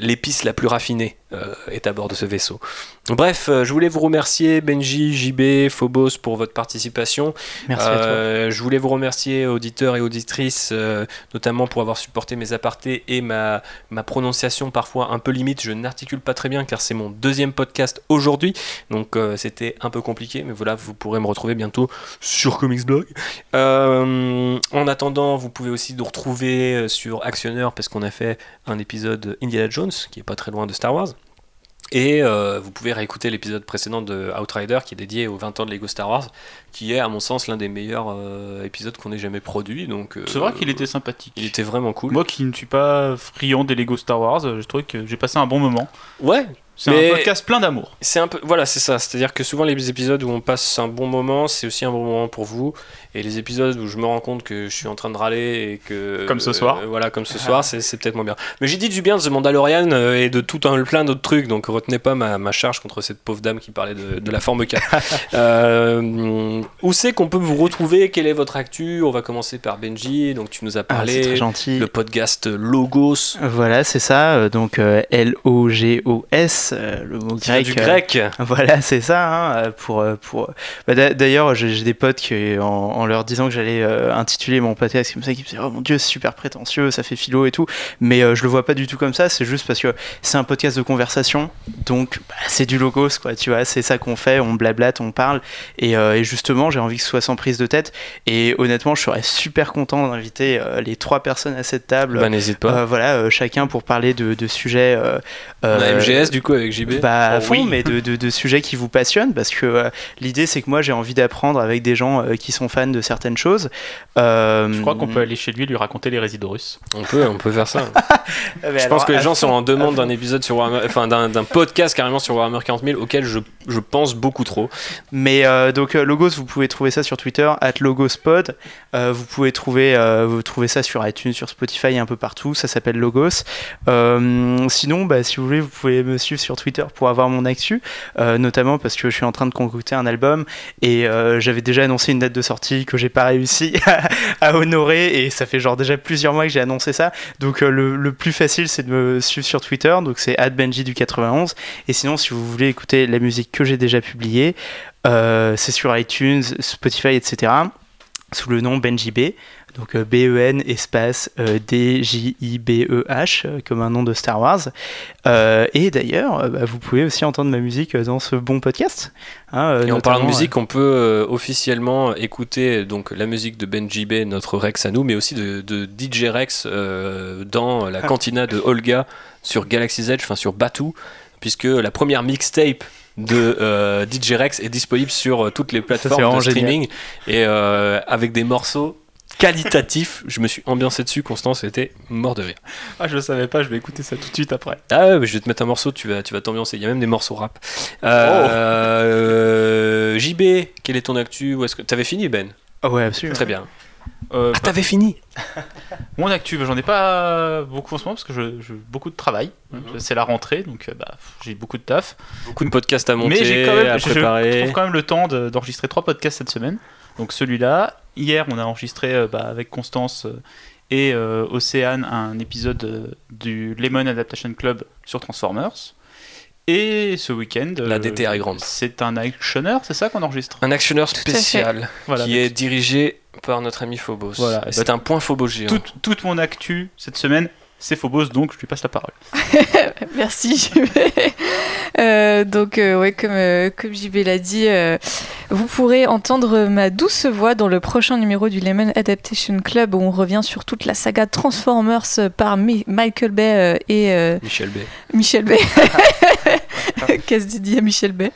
l'épice la plus raffinée euh, est à bord de ce vaisseau. Bref, euh, je voulais vous remercier Benji, JB, Phobos pour votre participation. Merci à toi. Euh, je voulais vous remercier auditeurs et auditrices, euh, notamment pour avoir supporté mes apartés et ma, ma prononciation parfois un peu limite. Je n'articule pas très bien car c'est mon deuxième podcast aujourd'hui, donc euh, c'était un peu compliqué, mais voilà, vous pourrez me retrouver bientôt sur Comics Blog. Euh, en attendant, vous pouvez aussi nous retrouver euh, sur Actionneur parce qu'on a fait un épisode Indiana Jones qui est pas très loin de Star Wars. Et euh, vous pouvez réécouter l'épisode précédent de Outrider qui est dédié aux 20 ans de Lego Star Wars, qui est à mon sens l'un des meilleurs euh, épisodes qu'on ait jamais produit. Donc euh, C'est vrai qu'il était sympathique. il était vraiment cool. Moi qui ne suis pas friand des Lego Star Wars, je trouve que j'ai passé un bon moment. Ouais, C'est un podcast plein d'amour. c'est un peu voilà, c'est ça. C'est-à-dire que souvent les épisodes où on passe un bon moment, c'est aussi un bon moment pour vous. Et les épisodes où je me rends compte que je suis en train de râler et que Comme ce soir. euh, voilà, comme ce soir, c'est peut-être moins bien. Mais j'ai dit du bien de The Mandalorian euh, et de tout un plein d'autres trucs. Donc retenez pas ma, ma charge contre cette pauvre dame qui parlait de, de la forme 4. Euh, où c'est qu'on peut vous retrouver? Quelle est votre actu? On va commencer par Benji. Donc tu nous as Ah, c'est parlé très gentil. le podcast Logos. Voilà, c'est ça. euh, Donc euh, L-O-G-O-S, euh, le mot grec. du euh, grec. Voilà, c'est ça. hein, euh, pour, euh, pour... Bah, d'a- D'ailleurs, j'ai des potes qui, en, en leur disant que j'allais euh, intituler mon podcast comme ça, qui me disaient Oh mon dieu, c'est super prétentieux, ça fait philo et tout. Mais euh, je le vois pas du tout comme ça. C'est juste parce que c'est un podcast de conversation. Donc, bah, c'est du logos, quoi. Tu vois, c'est ça qu'on fait. On blablate, on parle. Et, euh, et justement, j'ai envie que ce soit sans prise de tête. Et honnêtement, je serais super content d'inviter euh, les trois personnes à cette table. Bah, n'hésite pas. Euh, voilà, euh, chacun pour parler de, de sujets. euh, euh, MGS du coup avec JB. bah, à Oh fond, oui. mais de, de- de sujets qui vous passionnent, parce que euh, l'idée c'est que moi j'ai envie d'apprendre avec des gens euh, qui sont fans de certaines choses. Euh, Je crois qu'on peut aller chez lui lui raconter les résidus russes. On peut, on peut faire ça. mais Je alors, pense que les gens fond, sont en demande d'un épisode sur Warhammer, enfin d'un podcast carrément sur Warhammer 40 000 auquel je, je pense beaucoup trop. Mais euh, donc Logos, vous pouvez trouver ça sur Twitter, at LogosPod. Euh, vous pouvez trouver, euh, vous trouvez ça sur iTunes, sur Spotify, et un peu partout. Ça s'appelle Logos. Euh, sinon, bah, si vous voulez, vous pouvez me suivre sur Twitter pour avoir mon actu, euh, notamment parce que je suis en train de concocter un album et euh, j'avais déjà annoncé une date de sortie que j'ai pas réussi à honorer et ça fait genre déjà plusieurs mois que j'ai annoncé ça. Donc euh, le, le plus facile, c'est de me suivre sur Twitter. Donc c'est Benji du 91. Et sinon, si vous voulez écouter la musique que j'ai déjà publiée, c'est sur iTunes, Spotify, etc. Sous le nom Benji B. Donc B-E-N espace D-J-I-B-E-H, euh, comme un nom de Star Wars. Euh, et d'ailleurs, bah, vous pouvez aussi entendre ma musique dans ce bon podcast. hein, Et en parlant de musique, on peut officiellement écouter donc la musique de Benji B, notre Rex à nous, mais aussi de, de DJ Rex dans la cantina de Olga sur Galaxy's Edge, enfin sur Batu, puisque la première mixtape de euh, DJ Rex est disponible sur euh, toutes les plateformes vraiment de streaming et euh, avec des morceaux qualitatifs. Je me suis ambiancé dessus, Constance était mort de rire. Ah, je le savais pas, je vais écouter ça tout de suite après. Ah ouais, mais je vais te mettre un morceau, tu vas, tu vas t'ambiancer. Il y a même des morceaux rap. Oh. Euh, JB, quel est ton actu? Où est-ce que t'avais fini Ben? Ah ouais, absolument. Très bien. Euh, Ah, t'avais fini Mon actu, bah, j'en ai pas beaucoup en ce moment parce que je, je- beaucoup de travail. Mhm. C'est la rentrée, donc euh, bah, j'ai beaucoup de taf. Beaucoup de podcasts à monter, Mais j'ai quand même, à je, je préparer. trouve quand même le temps de- d'enregistrer trois podcasts cette semaine. Donc celui-là, hier, on a enregistré euh, bah, avec Constance euh, et euh, Océane un épisode euh, du Lemon Adaptation Club sur Transformers. Et ce week-end, La DTR est grande. C'est un actionneur, c'est ça qu'on enregistre? Un actionneur spécial Voilà. qui est dirigé par notre ami Phobos. Voilà. C'est un point Phobos géant. toute, toute mon actu cette semaine, c'est Phobos, donc je lui passe la parole. Merci JB. Euh, donc euh, ouais, comme, euh, comme JB l'a dit, euh, vous pourrez entendre ma douce voix dans le prochain numéro du Lemon Adaptation Club où on revient sur toute la saga Transformers euh, par Mi- Michael Bay euh, et euh, Michel B. Michel Bay. Qu'est-ce qu'il dit à Michel Bay?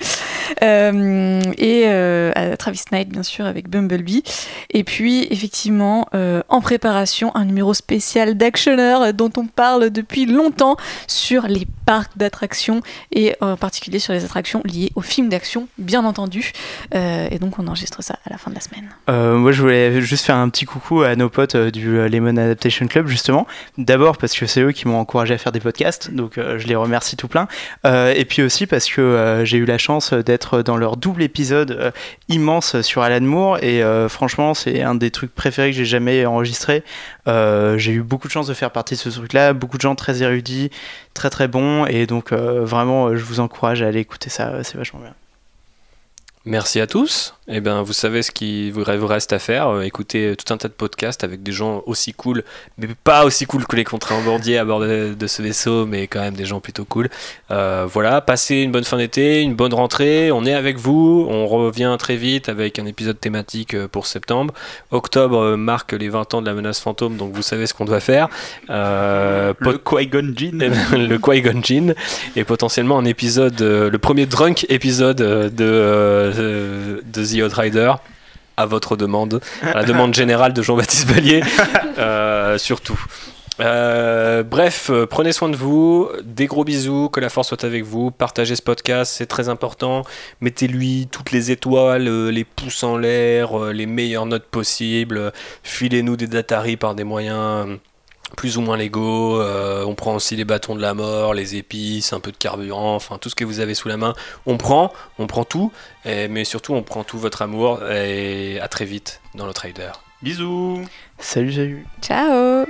Euh, Et euh, à Travis Knight, bien sûr, avec Bumblebee. Et puis, effectivement, euh, en préparation, un numéro spécial d'Actionneur dont on parle depuis longtemps sur les parcs d'attractions et en particulier sur les attractions liées aux films d'action, bien entendu. Euh, et donc, on enregistre ça à la fin de la semaine. Euh, moi, je voulais juste faire un petit coucou à nos potes euh, du euh, Lemon Adaptation Club, justement. D'abord parce que c'est eux qui m'ont encouragé à faire des podcasts, donc euh, je les remercie tout plein. Euh, et puis aussi parce que euh, j'ai eu la chance d'être dans leur double épisode euh, immense sur Alan Moore, et euh, franchement, c'est un des trucs préférés que j'ai jamais enregistré. Euh, j'ai eu beaucoup de chance de faire partie de ce truc-là, beaucoup de gens très érudits, très très bons, et donc euh, vraiment, euh, je vous encourage à aller écouter ça, c'est vachement bien. Merci à tous. Eh bien, vous savez ce qu'il vous reste à faire. Euh, écouter tout un tas de podcasts avec des gens aussi cool, mais pas aussi cool que les contrabandiers à bord de, de ce vaisseau, mais quand même des gens plutôt cool. Euh, voilà, passez une bonne fin d'été, une bonne rentrée. On est avec vous. On revient très vite avec un épisode thématique euh, pour septembre. Octobre euh, marque les 20 ans de la menace fantôme, donc vous savez ce qu'on doit faire. Euh, Le Qui-Gon Jinn. le Qui-Gon Jinn et potentiellement un épisode, euh, le premier drunk épisode euh, de, euh, de The Outrider à votre demande, à la demande générale de Jean-Baptiste Ballier, euh, surtout. Euh, bref, euh, prenez soin de vous, des gros bisous, que la force soit avec vous, partagez ce podcast, c'est très important, mettez-lui toutes les étoiles, euh, les pouces en l'air, les meilleures notes possibles, filez-nous des dataries par des moyens plus ou moins légaux, euh, on prend aussi les bâtons de la mort, les épices, un peu de carburant, enfin tout ce que vous avez sous la main, on prend, on prend tout, et- mais surtout on prend tout votre amour, et à très vite dans le trader. Bisous. Salut, salut. Ciao